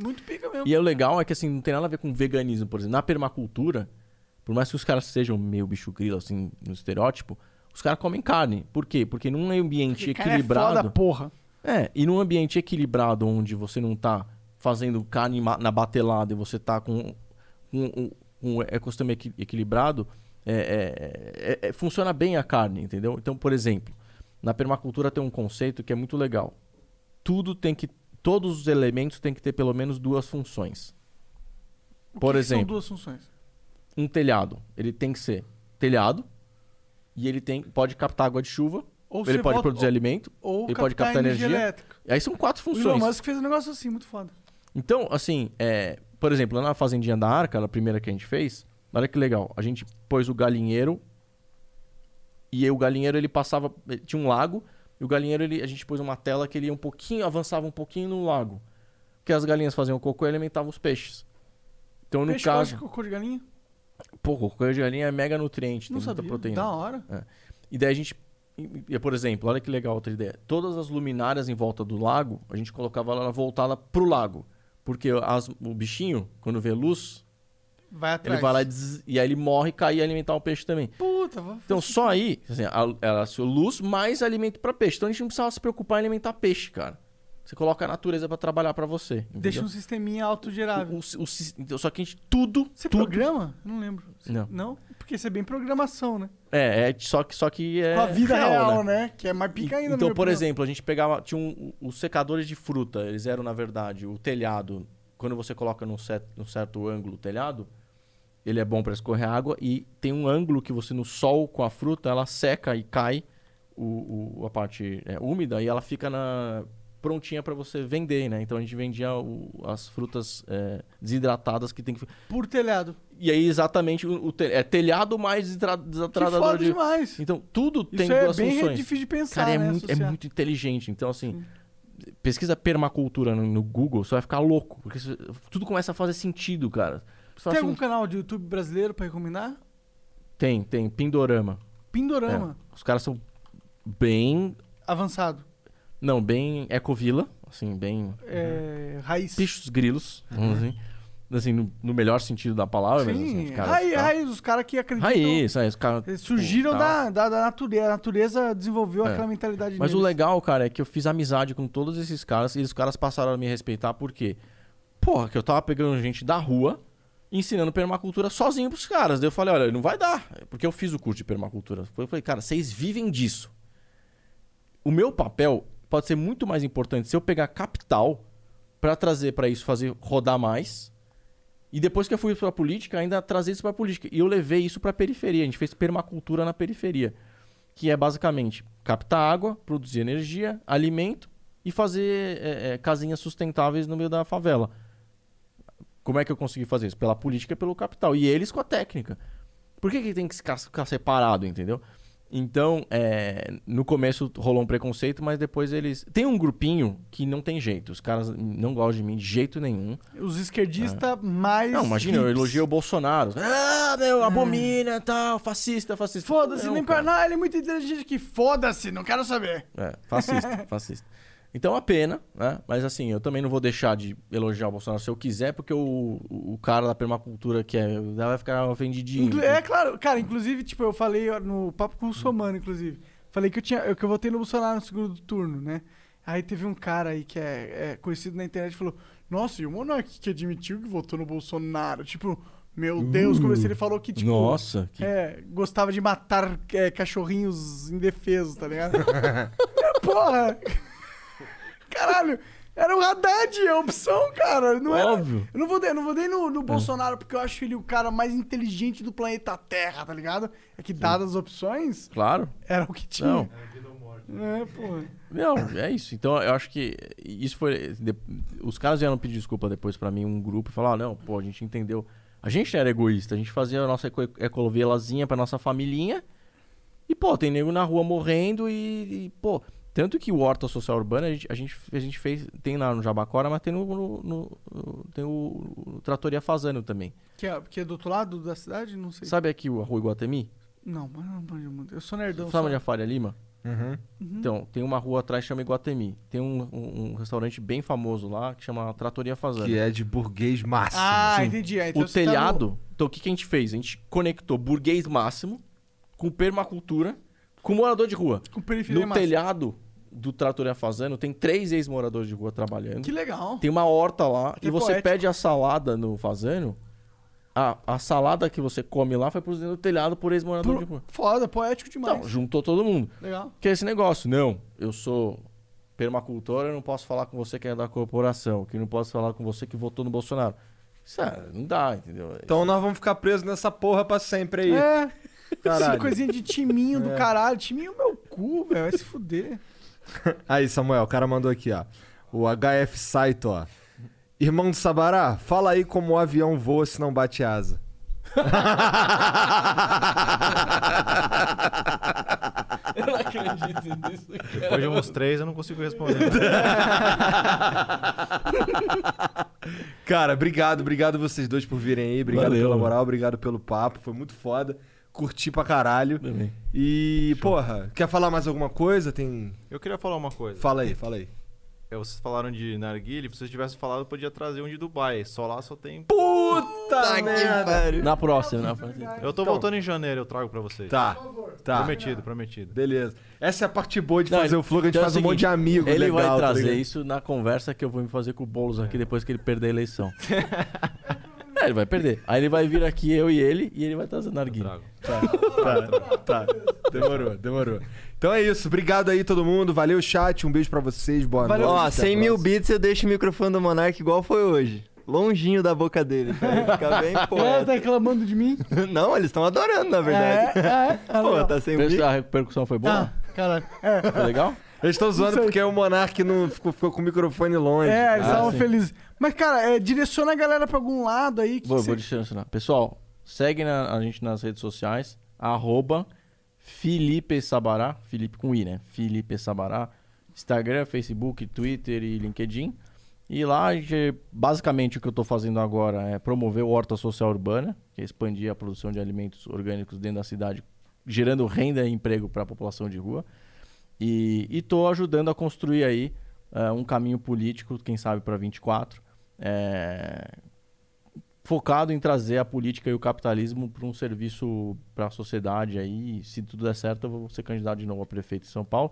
Muito pica mesmo. E é o legal é que, assim, não tem nada a ver com veganismo, por exemplo. Na permacultura, por mais que os caras sejam meio bicho grilo, assim, no estereótipo, os caras comem carne. Por quê? Porque num ambiente Porque cara é equilibrado... foda, porra. É, e num ambiente equilibrado onde você não tá fazendo carne na batelada e você tá com, com, um- um ecossistema equi- equilibrado, é, é- é- é- funciona bem a carne, entendeu? Então, por exemplo, na permacultura tem um conceito que é muito legal. Tudo tem que. Todos os elementos têm que ter pelo menos duas funções. O Por que que São exemplo. duas funções. Um telhado, ele tem que ser telhado e ele tem, pode captar água de chuva, Ou ele pode volta- produzir alimento, Ou ele pode captar energia. elétrica. aí são quatro O Elon funções. Musk fez um negócio assim, muito foda. Então, assim, é, por exemplo, na Fazendinha da Arca, a primeira que a gente fez, olha que legal. A gente pôs o galinheiro e aí o galinheiro ele passava. Tinha um lago e o galinheiro ele, a gente pôs uma tela que ele ia um pouquinho, avançava um pouquinho no lago. Porque as galinhas faziam cocô e alimentavam os peixes. Então, no Peixe caso. cocô de galinha? Pô, cocô de galinha é mega nutriente, Não tem muita sabia. proteína. Da hora. E daí a gente. e, Por exemplo, olha que legal outra ideia. Todas as luminárias em volta do lago, a gente colocava ela voltada pro lago. Porque as- o bichinho, quando vê luz, Vai atrás. ele vai lá e, zzz, e aí ele morre e cai e alimentar o peixe também. Puta, vou Então só aí, assim, a, era a sua luz mais alimento para peixe. Então a gente não precisava se preocupar em alimentar peixe, cara. Você coloca a natureza para trabalhar para você. entendeu? Deixa um sisteminha autogerável. o, o, o então, só que a gente tudo, Você tudo programa? Eu Não lembro. Não. Não? Porque isso é bem programação, né? é, é só que só que é Com a vida real, né? né? Que é mais pica ainda, Então, por opinião. exemplo, a gente pegava. Tinha um, os secadores de fruta, eles eram, na verdade, o telhado. Quando você coloca num, set, num certo ângulo o telhado, ele é bom para escorrer água. E tem um ângulo que você, no sol com a fruta, ela seca e cai o, o- a parte é, úmida e ela fica na prontinha para você vender, né? Então a gente vendia o- as frutas é, desidratadas que tem que. Por telhado. E aí, exatamente, o, o te- é telhado mais foda de. demais. Então, tudo tem Isso é duas bem funções. difícil de pensar, Cara, é, né? muito, é muito inteligente. Então, assim, pesquisa permacultura no, no Google, você vai ficar louco. Porque você- tudo começa a fazer sentido, cara. Você Tem assim, algum canal de YouTube brasileiro pra recomendar? Tem, tem. Pindorama. Pindorama. É, os caras são bem. Avançado. Não, bem ecovila. Assim, bem. É, raiz. Bichos grilos. vamos dizer. assim, no, no melhor sentido da palavra. mas, Sim, assim, os caras, raiz, tá? raiz, os caras que acreditam. Raiz, é, os caras... Surgiram Pô, da, da, da natureza. A natureza desenvolveu É. aquela mentalidade Mas o neles. legal, cara, é que eu fiz amizade com todos esses caras e os caras passaram a me respeitar por quê? Porra, que eu tava pegando gente da rua ensinando permacultura sozinho pros caras. Daí eu falei, olha, não vai dar. Porque eu fiz o curso de permacultura. Eu falei, cara, vocês vivem disso. O meu papel pode ser muito mais importante se eu pegar capital pra trazer pra isso, fazer rodar mais. E depois que eu fui pra política, ainda trazer isso pra política. E eu levei isso pra periferia. A gente fez permacultura na periferia que é basicamente captar água, produzir energia, alimento e fazer é, é, casinhas sustentáveis no meio da favela. Como é que eu consegui fazer isso? Pela política e pelo capital. E eles com a técnica. Por que, que tem que ficar, ficar separado, entendeu? Então, é, no começo rolou um preconceito, mas depois eles. Tem um grupinho que não tem jeito. Os caras não gostam de mim de jeito nenhum. Os esquerdistas mais. Não, imagina, eu hips. elogio o Bolsonaro. Ah, meu, abomina, tal, fascista, fascista. Foda-se, Não, nem cara. Não, ele é muito inteligente aqui. Foda-se, não quero saber. É, fascista, fascista. Então é uma pena, né? Mas assim, eu também não vou deixar de elogiar o Bolsonaro se eu quiser, porque o, o cara da permacultura que é, vai ficar ofendidinho. Inclu- É claro, cara, inclusive, tipo, eu falei no papo com o Somano, inclusive. Falei que eu tinha. eu- que eu votei no Bolsonaro no segundo turno, né? Aí teve um cara aí que é, é conhecido na internet e falou: Nossa, e o Monark que admitiu que votou no Bolsonaro? Tipo, meu Deus, como se ele falou que, tipo. Nossa, que... É, gostava de matar é, cachorrinhos indefesos, tá ligado? é, porra! Caralho, era o Haddad a opção, cara. Não era, Óbvio. eu não vou, eu não vou nem no, no Bolsonaro, porque eu acho ele o cara mais inteligente do planeta Terra, tá ligado? É que, dadas as opções, Claro. era o que tinha. Não. É, porra. Não, é isso. Então eu acho que isso foi. de- Os caras vieram pedir desculpa depois pra mim, um grupo, e falaram: ah, não, pô, a gente entendeu. A gente era egoísta, a gente fazia a nossa eco ecovielazinha pra nossa familhinha. E, pô, tem nego na rua morrendo e, e, pô. Tanto que o Horta Social Urbana a gente, a gente, a gente fez. Tem lá no Jabacora, mas tem no. no- no- no- tem o, o Tratoria Fazano também. Que é, que é do outro lado da cidade? Não sei. Sabe aqui o Rua Iguatemi? Não, mas não. Eu sou nerdão. Sabe onde é a Faria Lima? Uhum. Então, tem uma rua atrás que chama Iguatemi. Tem um, um- um restaurante bem famoso lá que chama Tratoria Fazano. Que é de burguês máximo. Ah, Sim. entendi. É, então o você tá no- telhado. Então, o que, que a gente fez? A gente conectou burguês máximo com permacultura com morador de rua. com periferia No máxima. telhado do Tratoria Fazano tem três ex-moradores de rua trabalhando. Que legal. Tem uma horta lá. Que e você poético. pede a salada no Fazano. A, a salada que você come lá foi produzida no telhado por ex-morador de rua. Foda, poético demais. Então, juntou todo mundo. Legal. Que é esse negócio. Não, eu sou permacultor, eu não posso falar com você que é da corporação, que não posso falar com você que votou no Bolsonaro. Isso é, não dá, entendeu? Então nós vamos ficar presos nessa porra pra sempre aí. É. Caralho. Essa coisinha de timinho do É. caralho. Timinho meu cu, velho. Vai se fuder. Aí, Samuel, o cara mandou aqui, ó. O HF Saito, ó. Irmão do Sabará, fala aí como o avião voa se não bate asa. Eu não acredito nisso. Depois de uns três eu não consigo responder. Cara, obrigado, obrigado vocês dois por virem aí. Obrigado Valeu, pela mano. moral, obrigado pelo papo. Foi muito foda. Curti pra caralho. Também. E, porra, quer falar mais alguma coisa? Tem. Eu queria falar uma coisa. Fala aí, fala aí. É, vocês falaram de narguile, se vocês tivessem falado, eu podia trazer um de Dubai. Só lá só tem. Puta merda! Na próxima, na próxima. Eu tô Então. voltando em janeiro, eu trago pra vocês. Tá, tá. Prometido, prometido. Beleza. Essa é a parte boa de Não, fazer o Flow, a gente então é faz o um monte de seguinte, amigos Ele legal, vai tá trazer ligado? isso na conversa que eu vou me fazer com o Boulos aqui depois que ele perder a eleição. é, ele vai perder. Aí ele vai vir aqui, eu e ele, e ele vai trazer Eu narguilha. trago. Tá, tá. Demorou, demorou. Então é isso. Obrigado aí, todo mundo. Valeu, chat. Um beijo pra vocês. Boa Valeu. noite. Ó, até a 100 mil bits eu deixo o microfone do Monark igual foi hoje. Longinho da boca dele. Pra ficar bem É, poeta. tá reclamando de mim? Não, eles estão adorando, na verdade. É, é. é Pô, tá sem mic. a repercussão foi boa? Ah, caralho. É. Foi legal? Eles estão zoando porque o Monark não ficou, ficou com o microfone longe. É, eles Ah, estavam sim. felizes. Mas, cara, é, direciona a galera pra algum lado aí. Que Vou, que vou direcionar. Pessoal, segue na- a gente nas redes sociais, arroba Felipe Sabará, Felipe com I, né? Felipe Sabará, Instagram, Facebook, Twitter e LinkedIn. E lá, basicamente, o que eu estou fazendo agora é promover o Horta Social Urbana, que é expandir a produção de alimentos orgânicos dentro da cidade, gerando renda e emprego para a população de rua. E estou ajudando a construir aí eh, um caminho político, quem sabe para 24, é, focado em trazer a política e o capitalismo para um serviço para a sociedade aí. Se tudo der certo, eu vou ser candidato de novo a prefeito de São Paulo.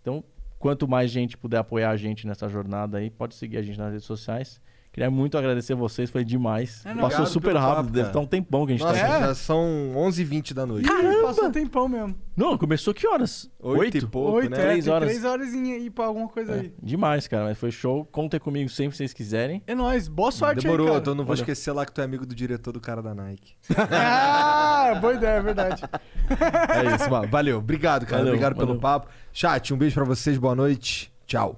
Então, quanto mais gente puder apoiar a gente nessa jornada aí, pode seguir a gente nas redes sociais. Queria muito agradecer vocês, foi demais. É, Passou obrigado super pelo rápido, papo, deve estar um tempão que a gente Nossa, tá aqui. É? já são 11h20 da noite. Caramba! Passou um tempão mesmo. Não, começou que horas? Oito e pouco, Oito, né? é, Três horas. três horas aí pra alguma coisa É, aí. demais, cara, mas foi show. Contem comigo sempre que vocês quiserem. É nóis, boa sorte Demorou, aí, cara. tô- não vou Olha. esquecer lá que tu é amigo do diretor do cara da Nike. Ah, boa ideia, é verdade. É isso, mano. Valeu. Obrigado, cara. Valeu, Obrigado pelo valeu. papo. Chat, um beijo pra vocês. Boa noite. Tchau.